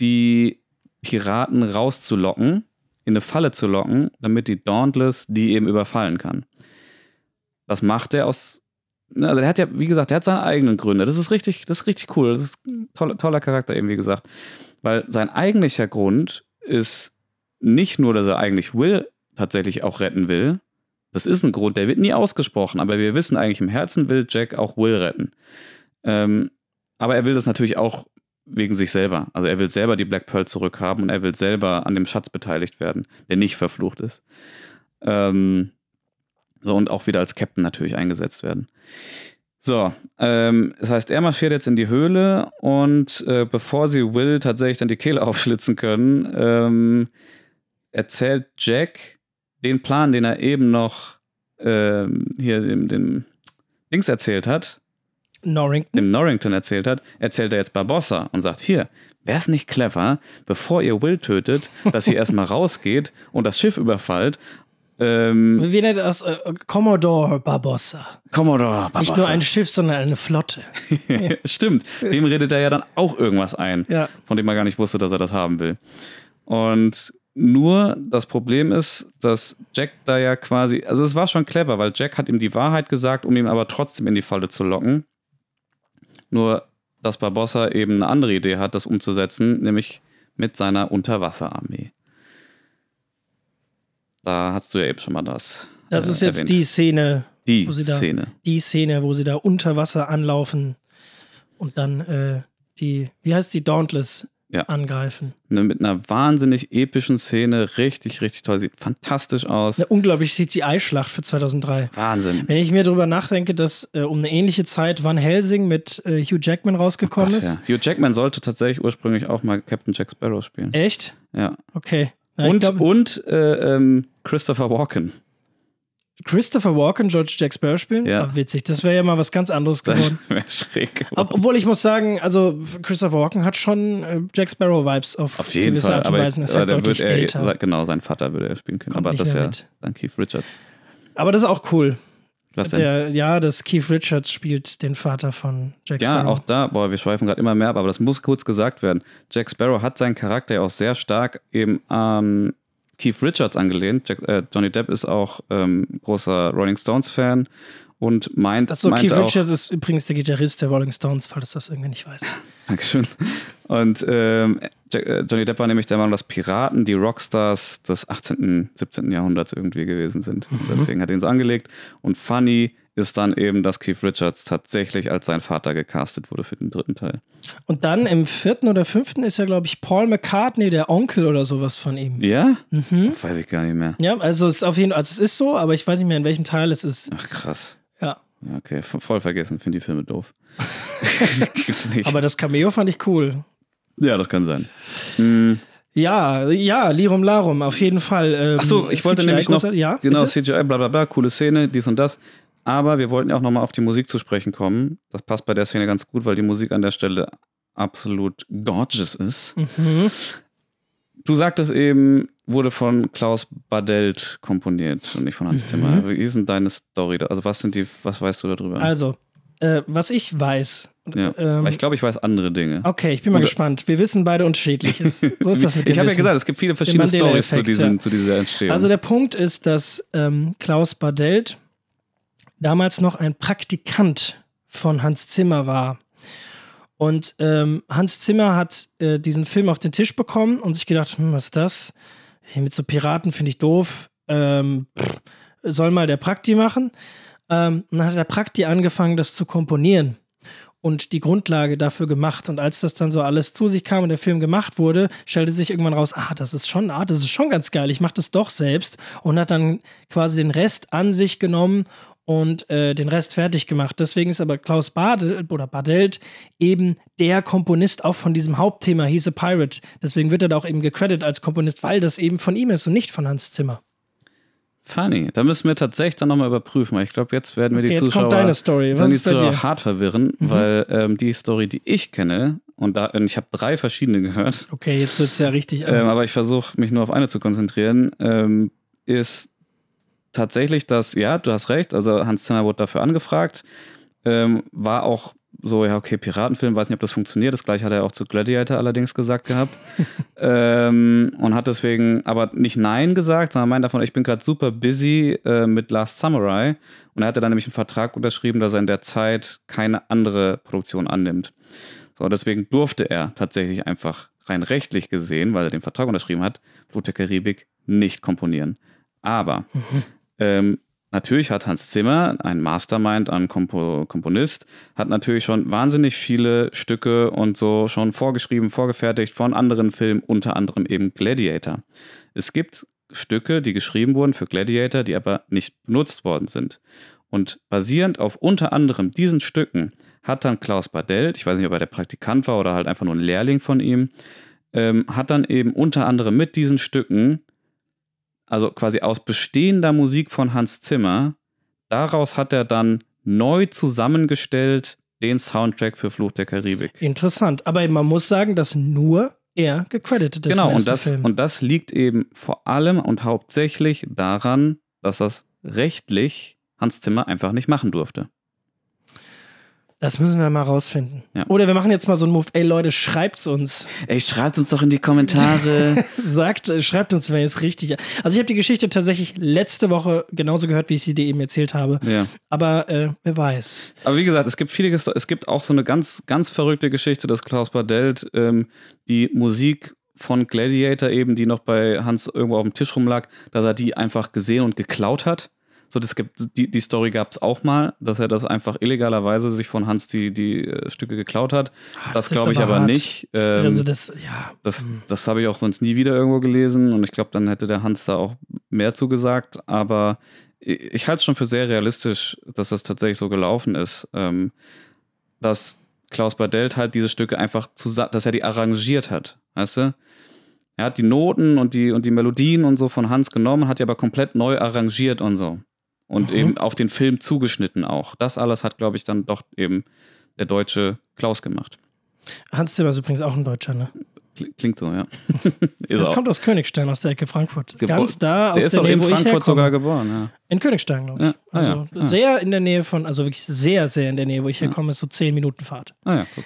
die Piraten rauszulocken, in eine Falle zu locken, damit die Dauntless die eben überfallen kann. Das macht er aus. ne, Also, er hat ja, wie gesagt, er hat seine eigenen Gründe. Das ist richtig, das ist richtig cool. Das ist ein toller, toller Charakter, eben, wie gesagt. Weil sein eigentlicher Grund ist nicht nur, dass er eigentlich Will tatsächlich auch retten will. Das ist ein Grund, der wird nie ausgesprochen, aber wir wissen eigentlich im Herzen will Jack auch Will retten. Ähm, aber er will das natürlich auch wegen sich selber. Also er will selber die Black Pearl zurückhaben und er will selber an dem Schatz beteiligt werden, der nicht verflucht ist. Ähm, so und auch wieder als Captain natürlich eingesetzt werden. So, ähm, das heißt, er marschiert jetzt in die Höhle und äh, bevor sie Will tatsächlich dann die Kehle aufschlitzen können, ähm, erzählt Jack den Plan, den er eben noch ähm, hier dem, dem Dings erzählt hat, Norrington. dem Norrington erzählt hat, erzählt er jetzt Barbossa und sagt: Hier, wäre es nicht clever, bevor ihr Will tötet, dass ihr erstmal rausgeht und das Schiff überfallt? Ähm, Wie nennt das? Äh, Commodore Barbossa. Commodore Barbossa. Nicht nur ein Schiff, sondern eine Flotte. Stimmt, dem redet er ja dann auch irgendwas ein, Ja. von dem er gar nicht wusste, dass er das haben will. Und nur das Problem ist, dass Jack da ja quasi, also es war schon clever, weil Jack hat ihm die Wahrheit gesagt, um ihn aber trotzdem in die Falle zu locken. Nur, dass Barbossa eben eine andere Idee hat, das umzusetzen, nämlich mit seiner Unterwasserarmee. Da hast du ja eben schon mal das. Das äh, ist jetzt erwähnt. die Szene, die wo sie da- Szene. die Szene, wo sie da unter Wasser anlaufen und dann äh, die, wie heißt die, Dauntless Ja. angreifen. Ne, mit einer wahnsinnig epischen Szene, richtig, richtig toll. Sieht fantastisch aus. Eine unglaubliche CGI-Schlacht für 2003. Wahnsinn. Wenn ich mir darüber nachdenke, dass äh, um eine ähnliche Zeit Van Helsing mit äh, Hugh Jackman rausgekommen Gott, ist. ja. Hugh Jackman sollte tatsächlich ursprünglich auch mal Captain Jack Sparrow spielen. Echt? Ja. Okay. Ich und glaub, und äh, ähm, Christopher Walken. Christopher Walken, George Jack Sparrow spielen? Ja. Ah, witzig. Das wäre ja mal was ganz anderes Das geworden. wäre schräg. Ob, obwohl ich muss sagen, also Christopher Walken hat schon äh, Jack Sparrow-Vibes auf, Auf jeden gewisse Fall. Art und Aber, Weise. Er aber halt dann wird er, älter. genau, sein Vater würde er spielen können. Kommt aber das ist ja mit. dann Keith Richards. Aber das ist auch cool. Was denn? Der, ja, dass Keith Richards spielt den Vater von Jack Ja, Sparrow. auch da, boah, wir schweifen gerade immer mehr ab, aber das muss kurz gesagt werden. Jack Sparrow hat seinen Charakter ja auch sehr stark eben an Keith Richards angelehnt. Jack, äh, Johnny Depp ist auch ähm, großer Rolling Stones-Fan und meint, Achso, Keith auch, Richards ist übrigens der Gitarrist der Rolling Stones, falls das irgendwer nicht weiß. Dankeschön. Und ähm, Jack, äh, Johnny Depp war nämlich der Meinung, dass Piraten die Rockstars des 18., 17. Jahrhunderts irgendwie gewesen sind. Und deswegen hat er ihn so angelegt. Und funny ist dann eben, dass Keith Richards tatsächlich als sein Vater gecastet wurde für den dritten Teil. Und dann im vierten oder fünften ist ja, glaube ich, Paul McCartney, der Onkel oder sowas von ihm. Ja? Mhm. Weiß ich gar nicht mehr. Ja, also es ist auf jeden Fall, also es ist so, aber ich weiß nicht mehr, in welchem Teil es ist. Ach krass. Ja. Okay, voll vergessen, finde die Filme doof. Gibt's nicht. Aber das Cameo fand ich cool. ja, das kann sein. Mm, Ja, ja, Lirum Larum, auf jeden Fall. Ähm, Ach so, ich wollte CGI nämlich noch, ja, genau, bitte? CGI, bla bla bla, coole Szene, dies und das. Aber wir wollten ja auch nochmal auf die Musik zu sprechen kommen. Das passt bei der Szene ganz gut, weil die Musik an der Stelle absolut gorgeous ist. Mhm. Du sagtest eben, wurde von Klaus Badelt komponiert und nicht von Hans Zimmer. Wie ist denn deine Story? da? Also was sind die, was weißt du darüber? Also, äh, was ich weiß. ja. ähm, ich glaube, ich weiß andere Dinge. okay, ich bin mal Oder- gespannt. Wir wissen beide unterschiedliches. So ist das mit dem ich habe ja gesagt, es gibt viele verschiedene Stories zu, diesem, ja. zu dieser Entstehung. Also der Punkt ist, dass ähm, Klaus Badelt damals noch ein Praktikant von Hans Zimmer war. Und ähm, Hans Zimmer hat äh, diesen Film auf den Tisch bekommen und sich gedacht, hm, was ist das? Hier mit so Piraten finde ich doof. Ähm, pff, soll mal der Prakti machen. Ähm, und dann hat der Prakti angefangen, das zu komponieren und die Grundlage dafür gemacht. Und als das dann so alles zu sich kam und der Film gemacht wurde, stellte sich irgendwann raus, ah, das ist schon, ah, das ist schon ganz geil, ich mache das doch selbst und hat dann quasi den Rest an sich genommen und äh, den Rest fertig gemacht. Deswegen ist aber Klaus Badel oder Badelt eben der Komponist auch von diesem Hauptthema He's a Pirate. Deswegen wird er da auch eben gecredited als Komponist, weil das eben von ihm ist und nicht von Hans Zimmer. Funny. Da müssen wir tatsächlich dann nochmal überprüfen, weil ich glaube, jetzt werden wir Okay, die jetzt Zuschauer, kommt deine Story. Was die Zuschauer dir? Mhm. hart verwirren, weil ähm, die Story, die ich kenne, und, da, und ich habe drei verschiedene gehört, Okay, jetzt wird es ja richtig. ähm, aber ich versuche mich nur auf eine zu konzentrieren, ähm, ist tatsächlich das, ja, du hast recht, also Hans Zimmer wurde dafür angefragt, ähm, war auch so, ja, okay, Piratenfilm, weiß nicht, ob das funktioniert. Das gleiche hat er auch zu Gladiator allerdings gesagt gehabt. ähm, und hat deswegen aber nicht Nein gesagt, sondern meint davon, ich bin gerade super busy äh, mit Last Samurai. Und er hatte dann nämlich einen Vertrag unterschrieben, dass er in der Zeit keine andere Produktion annimmt. So, deswegen durfte er tatsächlich einfach rein rechtlich gesehen, weil er den Vertrag unterschrieben hat, Flut der Karibik nicht komponieren. Aber ähm, natürlich hat Hans Zimmer, ein Mastermind, ein Kompo Komponist, hat natürlich schon wahnsinnig viele Stücke und so schon vorgeschrieben, vorgefertigt von anderen Filmen, unter anderem eben Gladiator. Es gibt Stücke, die geschrieben wurden für Gladiator, die aber nicht benutzt worden sind. Und basierend auf unter anderem diesen Stücken hat dann Klaus Badelt, ich weiß nicht, ob er der Praktikant war oder halt einfach nur ein Lehrling von ihm, ähm, hat dann eben unter anderem mit diesen Stücken also quasi aus bestehender Musik von Hans Zimmer, daraus hat er dann neu zusammengestellt den Soundtrack für Fluch der Karibik. Interessant. Aber man muss sagen, dass nur er gecredited ist. Genau, und das, Film. und das liegt eben vor allem und hauptsächlich daran, dass das rechtlich Hans Zimmer einfach nicht machen durfte. Das müssen wir mal rausfinden. Ja. Oder wir machen jetzt mal so einen Move. Ey Leute, schreibt's uns. Ey, schreibt uns doch in die Kommentare. Sagt, äh, schreibt uns, wenn ihr es richtig. Also ich habe die Geschichte tatsächlich letzte Woche genauso gehört, wie ich sie dir eben erzählt habe. ja. Aber äh, wer weiß. Aber wie gesagt, es gibt viele, es gibt auch so eine ganz, ganz verrückte Geschichte, dass Klaus Badelt ähm, die Musik von Gladiator eben, die noch bei Hans irgendwo auf dem Tisch rumlag, dass er die einfach gesehen und geklaut hat. So, das gibt, die, die Story gab es auch mal, dass er das einfach illegalerweise sich von Hans die, die äh, Stücke geklaut hat. Ah, das jetzt glaube ich aber hart. nicht. Das- Ähm, also das, ja. das das habe ich auch sonst nie wieder irgendwo gelesen und ich glaube, dann hätte der Hans da auch mehr zugesagt. Aber ich, ich halte es schon für sehr realistisch, dass das tatsächlich so gelaufen ist. Ähm, dass Klaus Badelt halt diese Stücke einfach zusammen, dass er die arrangiert hat, weißt du? Er hat die Noten und die, und die Melodien und so von Hans genommen, hat die aber komplett neu arrangiert und so. Und Mhm. eben auf den Film zugeschnitten auch. Das alles hat, glaube ich, dann doch eben der deutsche Klaus gemacht. Hans Zimmer ist übrigens auch ein Deutscher, ne? Kli- Klingt so, ja. Das auch. kommt aus Königstein, aus der Ecke Frankfurt. Gebo- Ganz da aus Der ist der auch Nähe, in Frankfurt sogar geboren, ja. In Königstein, glaube ich. Ja. Ah, also ja. Ah. sehr in der Nähe von, also wirklich sehr, sehr in der Nähe, wo ich herkomme, ist so 10 Minuten Fahrt. Ah ja, guck.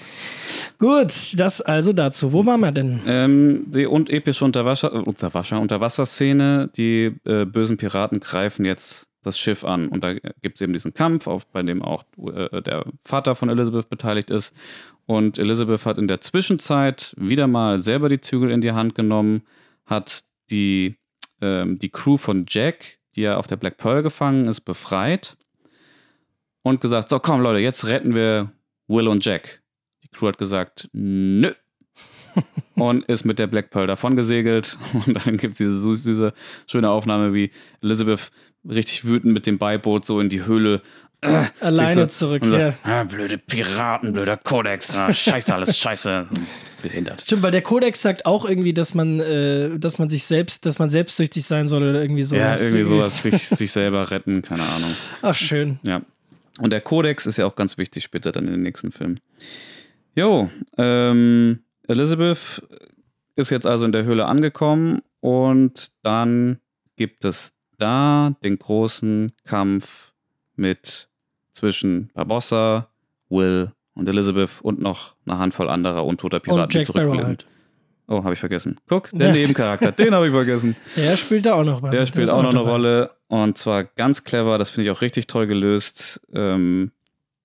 Gut, das also dazu. Wo waren wir denn? Ähm, die und epische Unterwasser, Unterwasser, Unterwasserszene. Die äh, bösen Piraten greifen jetzt das Schiff an. Und da gibt es eben diesen Kampf, auf, bei dem auch äh, der Vater von Elizabeth beteiligt ist. Und Elizabeth hat in der Zwischenzeit wieder mal selber die Zügel in die Hand genommen, hat die, ähm, die Crew von Jack, die ja auf der Black Pearl gefangen ist, befreit und gesagt: So, komm, Leute, jetzt retten wir Will und Jack. Die Crew hat gesagt: Nö. und ist mit der Black Pearl davon gesegelt. Und dann gibt es diese süß, süße, schöne Aufnahme, wie Elizabeth richtig wütend mit dem Beiboot so in die Höhle. äh, Alleine so- zurück, und ja. ah, blöde Piraten, blöder Kodex, ah, scheiße, alles scheiße. Behindert. Stimmt, weil der Kodex sagt auch irgendwie, dass man, äh, dass man sich selbst, dass man selbstsüchtig sein soll oder irgendwie sowas. ja, irgendwie sowas, sich, sich selber retten, keine Ahnung. Ach, schön. Ja. Und der Kodex ist ja auch ganz wichtig später dann in den nächsten Filmen. Jo, ähm, Elizabeth ist jetzt also in der Höhle angekommen und dann gibt es da den großen Kampf mit zwischen Barbossa, Will und Elizabeth und noch eine Handvoll anderer untoter Piraten. Und Jack Sparrow halt. Oh, habe ich vergessen. Guck, der Nebencharakter, den habe ich vergessen. Der spielt da auch noch. Bei der spielt auch noch eine Rolle und zwar ganz clever, das finde ich auch richtig toll gelöst, ähm,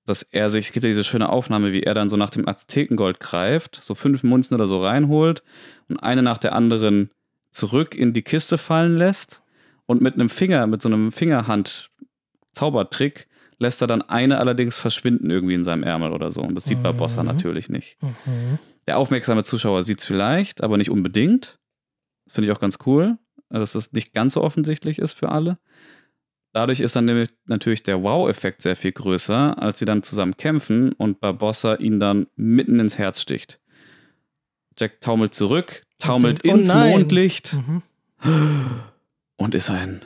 dass er sich, es gibt ja diese schöne Aufnahme, wie er dann so nach dem Aztekengold greift, so fünf Munzen oder so reinholt und eine nach der anderen zurück in die Kiste fallen lässt und mit einem Finger, mit so einem Fingerhand-Zaubertrick lässt er dann eine allerdings verschwinden irgendwie in seinem Ärmel oder so. Und das sieht mhm. Barbossa natürlich nicht. Mhm. Der aufmerksame Zuschauer sieht es vielleicht, aber nicht unbedingt. Finde ich auch ganz cool, dass das nicht ganz so offensichtlich ist für alle. Dadurch ist dann nämlich natürlich der Wow-Effekt sehr viel größer, als sie dann zusammen kämpfen und Barbossa ihn dann mitten ins Herz sticht. Jack taumelt zurück, taumelt oh ins Mondlicht mhm. und ist ein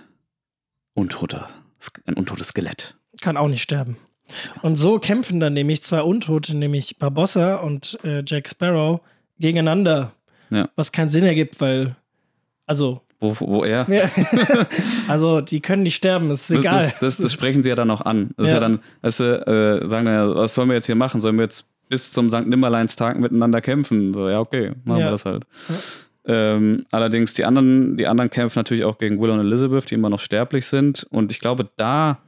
untoter, ein untotes Skelett. Kann auch nicht sterben. Und so kämpfen dann nämlich zwei Untote, nämlich Barbossa und äh, Jack Sparrow, gegeneinander. Ja. Was keinen Sinn ergibt, weil, also. Wo, wo er? Ja. also, die können nicht sterben, ist egal. Das, das, das, sprechen sie ja dann auch an. Das ja. ist ja dann, weißt du, äh, sagen wir, was sollen wir jetzt hier machen? Sollen wir jetzt bis zum St. Nimmerleinstag miteinander kämpfen? So, ja, okay, machen wir das halt. Ähm, allerdings die anderen, die anderen kämpfen natürlich auch gegen Will und Elizabeth, die immer noch sterblich sind. Und ich glaube, da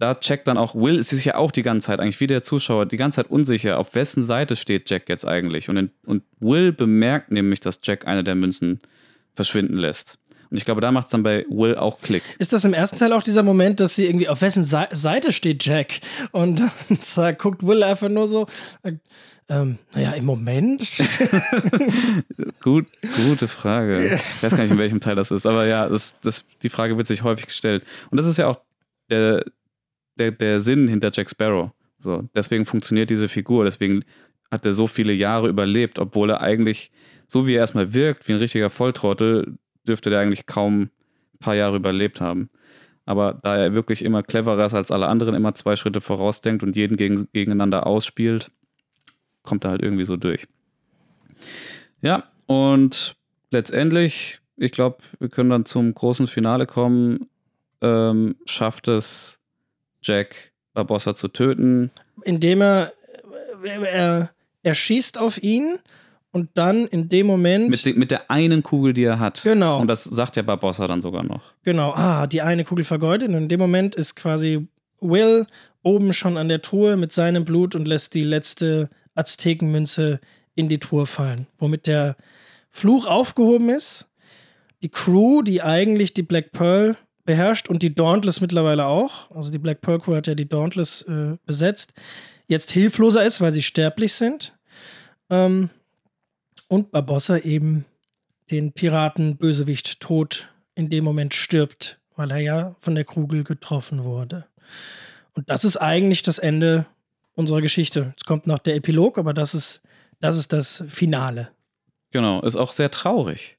da checkt dann auch Will, ist sich ja auch die ganze Zeit, eigentlich wie der Zuschauer, die ganze Zeit unsicher, auf wessen Seite steht Jack jetzt eigentlich. Und, in, und Will bemerkt nämlich, dass Jack eine der Münzen verschwinden lässt. Und ich glaube, da macht es dann bei Will auch Klick. Ist das im ersten Teil auch dieser Moment, dass sie irgendwie auf wessen Seite steht Jack? Und dann guckt Will einfach nur so, ähm, naja, im Moment. Gut, gute Frage. Ich weiß gar nicht, in welchem Teil das ist, aber ja, das, das, die Frage wird sich häufig gestellt. Und das ist ja auch der, der, der Sinn hinter Jack Sparrow. So, deswegen funktioniert diese Figur, deswegen hat er so viele Jahre überlebt, obwohl er eigentlich, so wie er erstmal wirkt, wie ein richtiger Volltrottel, dürfte der eigentlich kaum ein paar Jahre überlebt haben. Aber da er wirklich immer cleverer ist als alle anderen, immer zwei Schritte vorausdenkt und jeden gegen, gegeneinander ausspielt, kommt er halt irgendwie so durch. Ja, und letztendlich, ich glaube, wir können dann zum großen Finale kommen, ähm, schafft es Jack Barbossa zu töten. Indem er, er, er schießt auf ihn und dann in dem Moment. Mit, de, mit der einen Kugel, die er hat. Genau. Und das sagt ja Barbossa dann sogar noch. Genau, ah, die eine Kugel vergeudet. Und in dem Moment ist quasi Will oben schon an der Truhe mit seinem Blut und lässt die letzte Aztekenmünze in die Truhe fallen. Womit der Fluch aufgehoben ist. Die Crew, die eigentlich die Black Pearl beherrscht und die Dauntless mittlerweile auch. Also die Black Pearl Crew hat ja die Dauntless äh, besetzt. Jetzt hilfloser ist, weil sie sterblich sind. Ähm, und Barbossa eben den Piraten-Bösewicht tot in dem Moment stirbt, weil er ja von der Kugel getroffen wurde. Und das ist eigentlich das Ende unserer Geschichte. Jetzt kommt noch der Epilog, aber das ist das, ist das Finale. Genau, ist auch sehr traurig.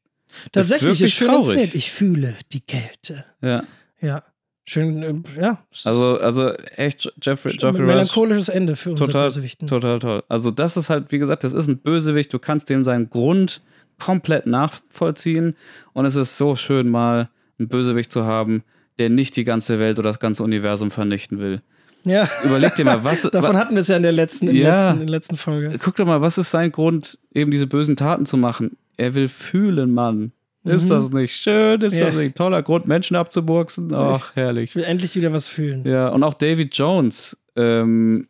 Tatsächlich ist, ist schön traurig. erzählt. Ich fühle die Kälte. Ja. Ja. Schön, äh, ja. Also, also echt, Jeffrey, Jeffrey Melancholisches Rush, Ende für unsere total, Bösewichten. Total toll. Also, das ist halt, wie gesagt, das ist ein Bösewicht. Du kannst dem seinen Grund komplett nachvollziehen. Und es ist so schön, mal einen Bösewicht zu haben, der nicht die ganze Welt oder das ganze Universum vernichten will. Ja. Überleg dir mal, was. Davon hatten wir es ja in der letzten, in, ja. letzten, in der letzten Folge. Guck doch mal, was ist sein Grund, eben diese bösen Taten zu machen? Er will fühlen, Mann. Ist mhm. das nicht schön? Ist ja. das nicht ein toller Grund, Menschen abzuburksen? Ach, herrlich. Ich will endlich wieder was fühlen. Ja, und auch David Jones. Ähm,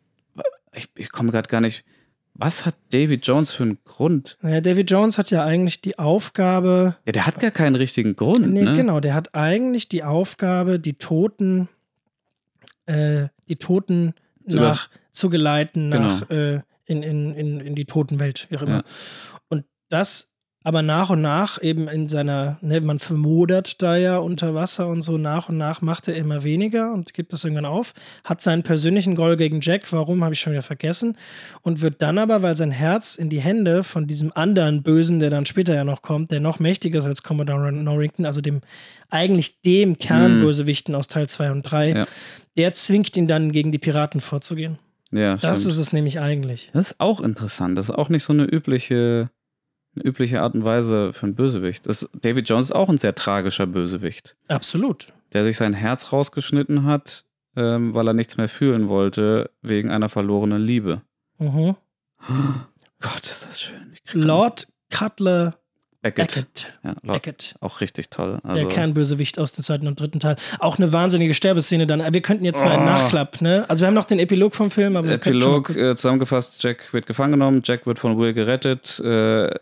ich, ich komme gerade gar nicht. Was hat David Jones für einen Grund? Naja, David Jones hat ja eigentlich die Aufgabe. Ja, der hat gar keinen richtigen Grund. Nee, ne? genau. Der hat eigentlich die Aufgabe, die Toten, äh, die Toten nach, zu geleiten genau. nach, äh, in, in, in, in die Totenwelt, wie auch immer. Ja. Und das aber nach und nach eben in seiner, ne, man vermodert da ja unter Wasser und so, nach und nach macht er immer weniger und gibt das irgendwann auf, hat seinen persönlichen Goal gegen Jack, warum, habe ich schon wieder vergessen, und wird dann aber, weil sein Herz in die Hände von diesem anderen Bösen, der dann später ja noch kommt, der noch mächtiger ist als Commodore Norrington, also dem, eigentlich dem Kernbösewichten aus Teil 2 und 3, ja. der zwingt ihn dann gegen die Piraten vorzugehen. Ja, das stimmt. ist es nämlich eigentlich. Das ist auch interessant. Das ist auch nicht so eine übliche eine übliche Art und Weise für einen Bösewicht. Das, David Jones ist auch ein sehr tragischer Bösewicht, Absolut. der sich sein Herz rausgeschnitten hat, ähm, weil er nichts mehr fühlen wollte, wegen einer verlorenen Liebe. Mhm. Gott, ist das schön. Lord Cutler Beckett. Beckett. Ja, Lord, auch richtig toll. Der Also, Kernbösewicht aus dem zweiten und dritten Teil. Auch eine wahnsinnige Sterbeszene dann. Wir könnten jetzt mal einen Oh. Nachklapp, ne? Also wir haben noch den Epilog vom Film, aber Epilog äh, zusammengefasst, Jack wird gefangen genommen, Jack wird von Will gerettet, äh,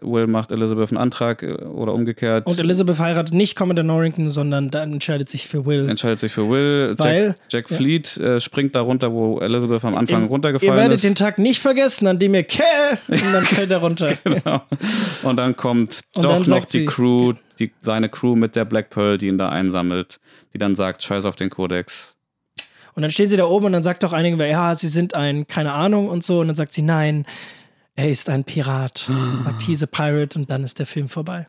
Will macht Elizabeth einen Antrag äh, oder umgekehrt, Und Elizabeth heiratet nicht Commodore Norrington, sondern dann entscheidet sich für Will. entscheidet sich für Will, Weil- Jack, Jack ja. flieht, äh, springt da runter, wo Elizabeth am Anfang Ihr- runtergefallen Ihr werdet ist. den Tag nicht vergessen, an dem ihr Kä und dann fällt er runter. Genau. Und dann kommt Und doch dann noch sagt die sie- Crew, die, seine Crew mit der Black Pearl, die ihn da einsammelt, die dann sagt, scheiß auf den Kodex. Und dann stehen sie da oben und dann sagt doch einige, ja, sie sind ein, keine Ahnung und so. Und dann sagt sie, nein, er ist ein Pirat. Sagt, he's a pirate und dann ist der Film vorbei.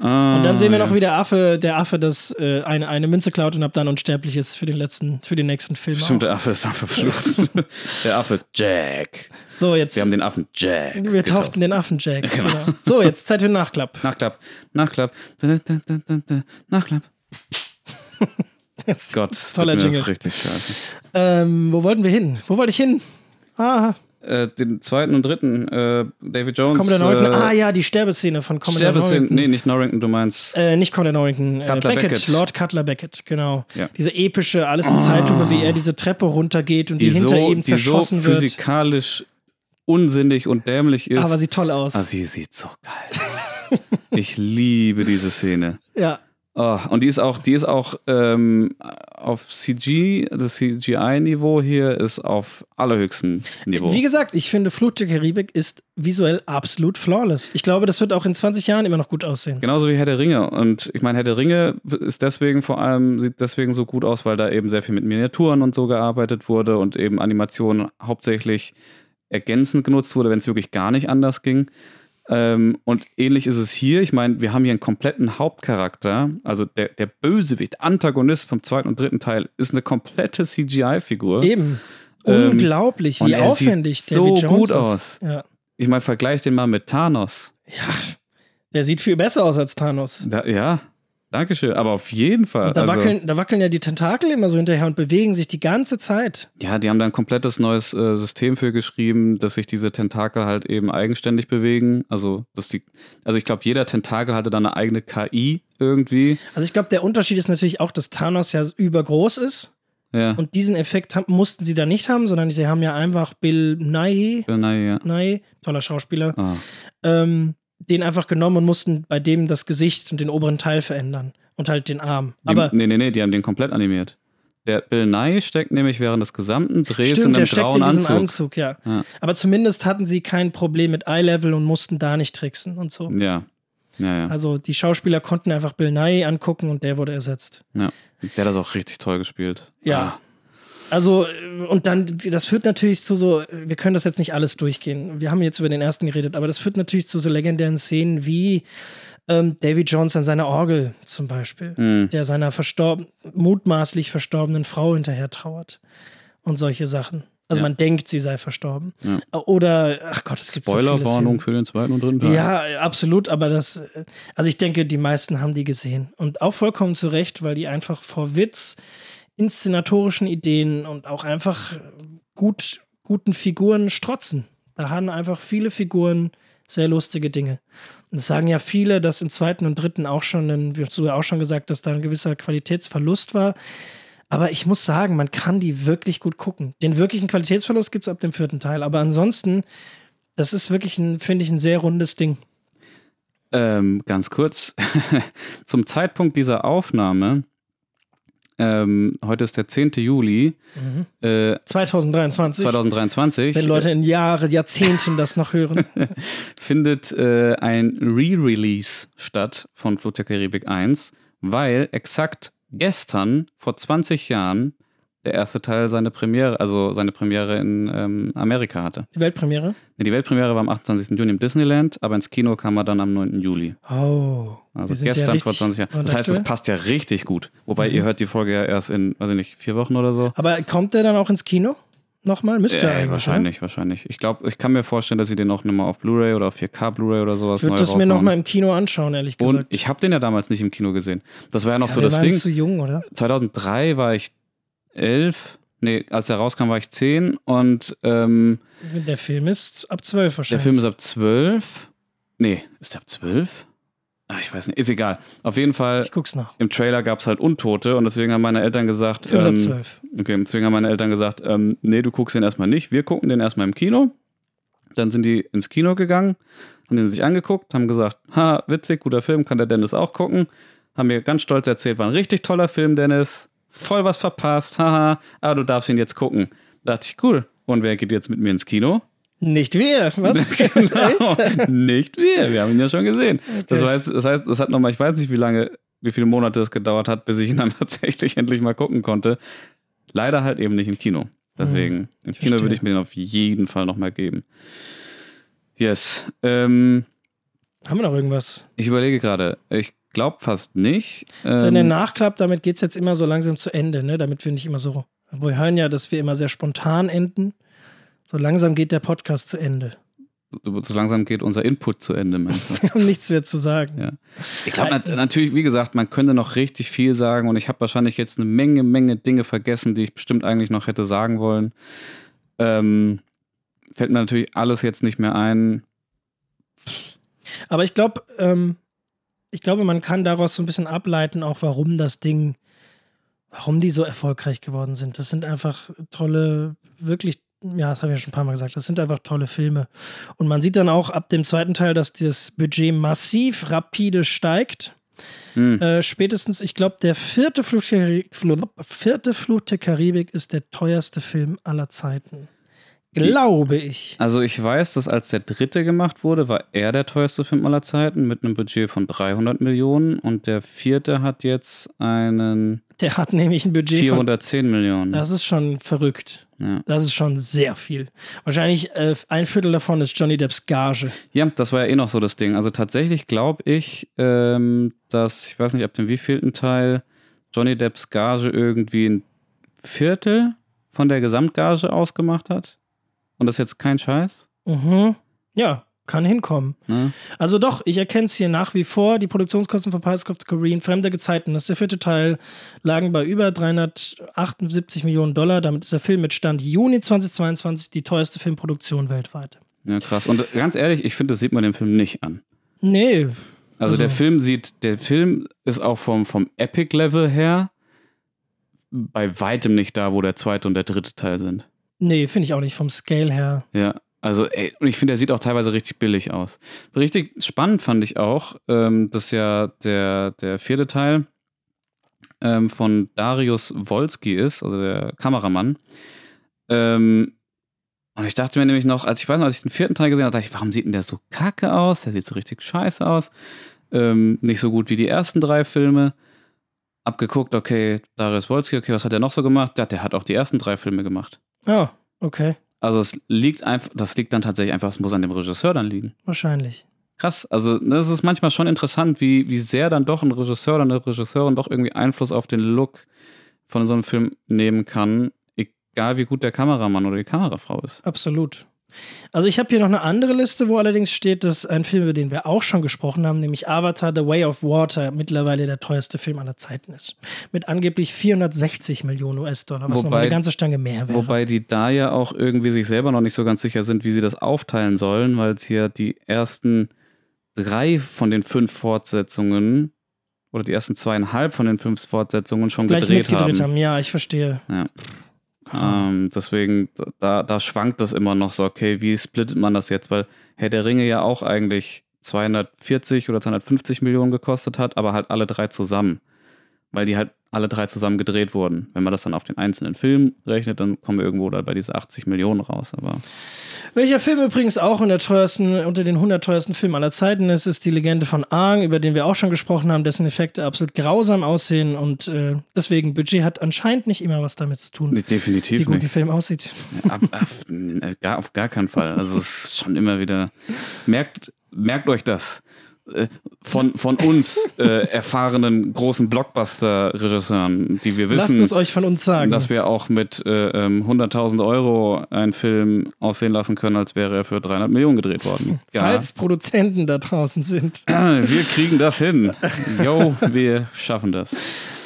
Ah, Und dann sehen wir ja. noch, wie der Affe, der Affe das äh, eine, eine Münze klaut und ab dann unsterblich ist für den letzten, für den nächsten Film. Stimmt, der Affe ist dann verflucht. der Affe Jack. So, jetzt. Wir haben den Affen Jack. Wir getauft. tauften den Affen Jack. Genau. So, jetzt Zeit für den Nachklapp. Nachklapp, Nachklapp, da, da, Nachklapp. Gott, toller Jingle. das richtig scheiße. Ähm, wo wollten wir hin? Wo wollte ich hin? Ah, Äh, den zweiten und dritten, äh, David Jones. Commodore Norrington. äh, ah ja, die Sterbeszene von Commodore Sterbeszene, Norrington. nee, nicht Norrington, du meinst. Äh, nicht Commodore Norrington, äh, Cutler Beckett, Beckett. Lord Cutler Beckett, genau. Ja. Diese epische, alles in Zeitlupe, wie er diese Treppe runtergeht und die, die hinter so, ihm die so zerschossen wird. physikalisch unsinnig und dämlich ist. Aber sieht toll aus. Ah, sie sieht so geil aus. ich liebe diese Szene. ja, Oh, und die ist auch, die ist auch ähm, auf CG, das CGI-Niveau hier ist auf allerhöchstem Niveau. wie gesagt, ich finde Flut der Karibik ist visuell absolut flawless. Ich glaube, das wird auch in 20 Jahren immer noch gut aussehen. Genauso wie Herr der Ringe. Und ich meine, Herr der Ringe ist deswegen vor allem, sieht deswegen so gut aus, weil da eben sehr viel mit Miniaturen und so gearbeitet wurde und eben Animation hauptsächlich ergänzend genutzt wurde, wenn es wirklich gar nicht anders ging. Ähm, und ähnlich ist es hier. Ich meine, wir haben hier einen kompletten Hauptcharakter. Also der, der Bösewicht, Antagonist vom zweiten und dritten Teil ist eine komplette CGI-Figur. Eben. Ähm, Unglaublich, wie er sieht aufwendig so David Jones gut ist. aus. Ja. Ich meine, vergleich den mal mit Thanos. ja, der sieht viel besser aus als Thanos. Da, ja, Dankeschön. Aber auf jeden Fall. Und da, also- wackeln, da wackeln ja die Tentakel immer so hinterher und bewegen sich die ganze Zeit. Ja, die haben da ein komplettes neues äh, System für geschrieben, dass sich diese Tentakel halt eben eigenständig bewegen. Also, dass die, also ich glaube, jeder Tentakel hatte da eine eigene KI irgendwie. Also ich glaube, der Unterschied ist natürlich auch, dass Thanos ja übergroß ist. Ja. Und diesen Effekt haben, mussten sie da nicht haben, sondern sie haben ja einfach Bill Nighy, naja. Nighy toller Schauspieler, Ah. ähm, den einfach genommen und mussten bei dem das Gesicht und den oberen Teil verändern. Und halt den Arm. Die, Aber nee, nee, nee, die haben den komplett animiert. Der Bill Nye steckt nämlich während des gesamten Drehs in stimmt, einem der steckt grauen in diesem Anzug. Anzug, ja. Ja. Aber zumindest hatten sie kein Problem mit Eye-Level und mussten da nicht tricksen und so. Ja. Ja, ja. Also die Schauspieler konnten einfach Bill Nye angucken und der wurde ersetzt. ja. Der hat das auch richtig toll gespielt. Ja. Also, äh, und dann, das führt natürlich zu so, wir können das jetzt nicht alles durchgehen. Wir haben jetzt über den ersten geredet, aber das führt natürlich zu so legendären Szenen wie ähm, David Jones an seiner Orgel zum Beispiel, Mhm. der seiner verstorben, mutmaßlich verstorbenen Frau hinterher trauert und solche Sachen. Also Ja. man denkt, sie sei verstorben. Ja. Oder, ach Gott, es gibt so Spoilerwarnung Szenen. für den zweiten und dritten Teil. Ja, absolut, aber das, also ich denke, die meisten haben die gesehen. Und auch vollkommen zu Recht, weil die einfach vor Witz, inszenatorischen Ideen und auch einfach gut, guten Figuren strotzen. Da haben einfach viele Figuren sehr lustige Dinge. Und es sagen ja viele, dass im zweiten und dritten auch schon, wie hast du ja auch schon gesagt, dass da ein gewisser Qualitätsverlust war. Aber ich muss sagen, man kann die wirklich gut gucken. Den wirklichen Qualitätsverlust gibt es ab dem vierten Teil. Aber ansonsten, das ist wirklich, ein, finde ich, ein sehr rundes Ding. Ähm, ganz kurz. Zum Zeitpunkt dieser Aufnahme, ähm, heute ist der 10. Juli äh, 2023. 2023, wenn Leute in Jahren, Jahrzehnten das noch hören. findet äh, ein Re-Release statt von Flut der Karibik 1, weil exakt gestern, vor 20 Jahren, der erste Teil seine Premiere, also seine Premiere in ähm, Amerika hatte. Die Weltpremiere. Nee, Die Weltpremiere war am 28. Juni im Disneyland, aber ins Kino kam er dann am 9. Juli. Oh. Also ja gestern richtig vor 20 Jahren. Das heißt, es passt ja richtig gut. Wobei Mhm. ihr hört die Folge ja erst in, weiß ich nicht, vier Wochen oder so. Aber kommt der dann auch ins Kino? nochmal? Müsste ja, Äh, eigentlich. wahrscheinlich, wahrscheinlich. Ich glaube, ich kann mir vorstellen, dass sie den auch nochmal auf Blu-ray oder auf 4K Blu-ray oder sowas Ich würde das mir nochmal im Kino anschauen, ehrlich gesagt. Und ich habe den ja damals nicht im Kino gesehen. Das war ja noch ja, so das Ding. zu jung, oder? 2003 war ich elf. Nee, als er rauskam, war ich zehn. Und ähm, Der Film ist ab 12 der wahrscheinlich. Film ist ab zwölf. Nee, ist der ab zwölf? Ach, ich weiß nicht. Ist egal. Auf jeden Fall, ich guck's nach. im Trailer gab es halt Untote und deswegen haben meine Eltern gesagt. Film ist ab ähm, 12. Okay, deswegen haben meine Eltern gesagt, ähm, nee, du guckst den erstmal nicht, wir gucken den erstmal im Kino. Dann sind die ins Kino gegangen, haben den sich angeguckt, haben gesagt, ha, witzig, guter Film, kann der Dennis auch gucken. Haben mir ganz stolz erzählt, war ein richtig toller Film, Dennis. Voll was verpasst, haha, aber du darfst ihn jetzt gucken. Da dachte ich, cool. Und wer geht jetzt mit mir ins Kino? Nicht wir. Was? genau, nicht wir. Wir haben ihn ja schon gesehen. Das, Okay. heißt, das heißt, es hat nochmal, ich weiß nicht, wie lange, wie viele Monate es gedauert hat, bis ich ihn dann tatsächlich endlich mal gucken konnte. Leider halt eben nicht im Kino. Deswegen, im Kino würde ich mir den auf jeden Fall nochmal geben. Yes. Ähm, Haben wir noch irgendwas? ich überlege gerade. Ich glaube fast nicht. So in den Ähm, Nachklapp, damit geht's jetzt immer so langsam zu Ende, ne? Damit wir nicht immer so. Wir hören ja, dass wir immer sehr spontan enden. So langsam geht der Podcast zu Ende. so, so langsam geht unser Input zu Ende, meinst du? Wir haben nichts mehr zu sagen. Ja. Ich glaube nat natürlich, wie gesagt, man könnte noch richtig viel sagen und ich habe wahrscheinlich jetzt eine Menge, Menge Dinge vergessen, die ich bestimmt eigentlich noch hätte sagen wollen. Ähm, fällt mir natürlich alles jetzt nicht mehr ein. Aber ich glaube, ähm, ich glaube, man kann daraus so ein bisschen ableiten, auch warum das Ding, warum die so erfolgreich geworden sind. Das sind einfach tolle, wirklich, ja, das habe ich ja schon ein paar Mal gesagt, das sind einfach tolle Filme. Und man sieht dann auch ab dem zweiten Teil, dass das Budget massiv rapide steigt. Hm. Äh, spätestens, ich glaube, der vierte Fluch, der Karibik, vierte Fluch der Karibik ist der teuerste Film aller Zeiten. Glaube ich. Also ich weiß, dass als der dritte gemacht wurde, war er der teuerste Film aller Zeiten mit einem Budget von 300 Millionen und der vierte hat jetzt einen Der hat nämlich ein Budget von 410 Millionen. Das ist schon verrückt. Ja. Das ist schon sehr viel. Wahrscheinlich äh, ein Viertel davon ist Johnny Depps Gage. Ja, das war ja eh noch so das Ding. Also tatsächlich glaube ich, ähm, dass, ich weiß nicht, ab dem wievielten Teil Johnny Depps Gage irgendwie ein Viertel von der Gesamtgage ausgemacht hat. Und das ist jetzt kein Scheiß. Mhm. Ja, kann hinkommen. Ne? Also doch, ich erkenne es hier nach wie vor. Die Produktionskosten von Pirates of the Caribbean, Fremde Gezeiten, das ist der vierte Teil, lagen bei über 378 Millionen Dollar. Damit ist der Film mit Stand Juni 2022 die teuerste Filmproduktion weltweit. Ja, krass. Und ganz ehrlich, ich finde, das sieht man dem Film nicht an. Nee, Also, Also- der Film sieht, der Film ist auch vom, vom Epic-Level her bei weitem nicht da, wo der zweite und der dritte Teil sind. Nee, finde ich auch nicht vom Scale her. Ja, also ey, und ich finde, der sieht auch teilweise richtig billig aus. Richtig spannend fand ich auch, ähm, dass ja der, der vierte Teil ähm, von Darius Wolski ist, also der Kameramann. Ähm, und ich dachte mir nämlich noch, als ich weiß noch, als ich den vierten Teil gesehen habe, dachte ich, warum sieht denn der so kacke aus? Der sieht so richtig scheiße aus. Ähm, nicht so gut wie die ersten drei Filme. Abgeguckt, okay, Darius Wolski, okay, was hat er noch so gemacht? Ja, der hat auch die ersten drei Filme gemacht. Ja, okay, Also es liegt einfach, das liegt dann tatsächlich einfach, es muss an dem Regisseur dann liegen. wahrscheinlich. Krass, also das ist manchmal schon interessant, wie, wie sehr dann doch ein Regisseur oder eine Regisseurin doch irgendwie Einfluss auf den Look von so einem Film nehmen kann, egal wie gut der Kameramann oder die Kamerafrau ist. Absolut. Also ich habe hier noch eine andere Liste, wo allerdings steht, dass ein Film, über den wir auch schon gesprochen haben, nämlich Avatar The Way of Water, mittlerweile der teuerste Film aller Zeiten ist. Mit angeblich 460 Millionen US-Dollar, was nochmal eine ganze Stange mehr wäre. Wobei die da ja auch irgendwie sich selber noch nicht so ganz sicher sind, wie sie das aufteilen sollen, weil es hier die ersten drei von den fünf Fortsetzungen oder die ersten zweieinhalb von den fünf Fortsetzungen schon Gleich gedreht mitgedreht haben. haben. Ja, ich verstehe. Ja. Ähm, deswegen, da, da schwankt das immer noch so, okay, wie splittet man das jetzt? Weil Herr der Ringe ja auch eigentlich 240 oder 250 Millionen gekostet hat, aber halt alle drei zusammen. Weil die halt alle drei zusammen gedreht wurden. Wenn man das dann auf den einzelnen Film rechnet, dann kommen wir irgendwo da bei diese 80 Millionen raus. Aber Welcher Film übrigens auch in der teuersten, unter den 100 teuersten Filmen aller Zeiten ist, ist die Legende von Aang, über den wir auch schon gesprochen haben, dessen Effekte absolut grausam aussehen und äh, deswegen Budget hat anscheinend nicht immer was damit zu tun, wie definitiv gut nicht. der Film aussieht. Ab, auf, äh, gar, auf gar keinen Fall. Also es ist schon immer wieder. Merkt, merkt euch das. Äh, von, von uns äh, erfahrenen großen Blockbuster-Regisseuren, die wir wissen, Lasst es euch von uns sagen. dass wir auch mit äh, ähm, 100.000 Euro einen Film aussehen lassen können, als wäre er für 300 Millionen gedreht worden. Ja. Falls Produzenten da draußen sind. Wir kriegen das hin. Yo, wir schaffen das.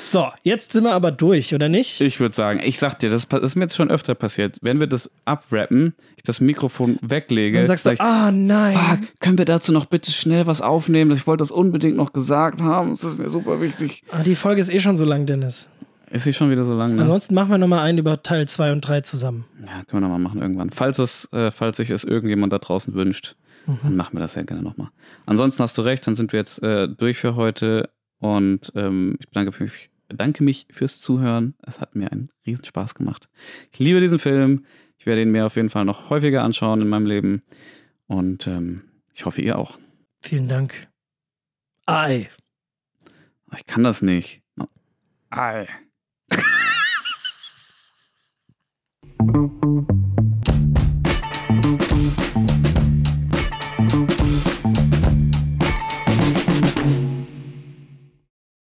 So, jetzt sind wir aber durch, oder nicht? Ich würde sagen, ich sag dir, das, das ist mir jetzt schon öfter passiert. Wenn wir das abrappen, ich das Mikrofon weglege, Dann sagst sag du, ah nein. Fuck, können wir dazu noch bitte schnell was aufnehmen? Ich wollte das unbedingt noch gesagt haben. Das ist mir super wichtig. Ah, die Folge ist eh schon so lang, Dennis. Ist sie schon wieder so lang, ne? Ansonsten machen wir nochmal einen über Teil 2 und 3 zusammen. Ja, können wir nochmal machen irgendwann. Falls, es, äh, falls sich es irgendjemand da draußen wünscht, Mhm. dann machen wir das ja gerne nochmal. Ansonsten hast du recht, dann sind wir jetzt äh, durch für heute und ähm, ich bedanke mich, bedanke mich fürs Zuhören. Es hat mir einen riesen Spaß gemacht. Ich liebe diesen Film. Ich werde ihn mir auf jeden Fall noch häufiger anschauen in meinem Leben und ähm, ich hoffe, ihr auch. Vielen Dank. Ei. Ich kann das nicht. Ei.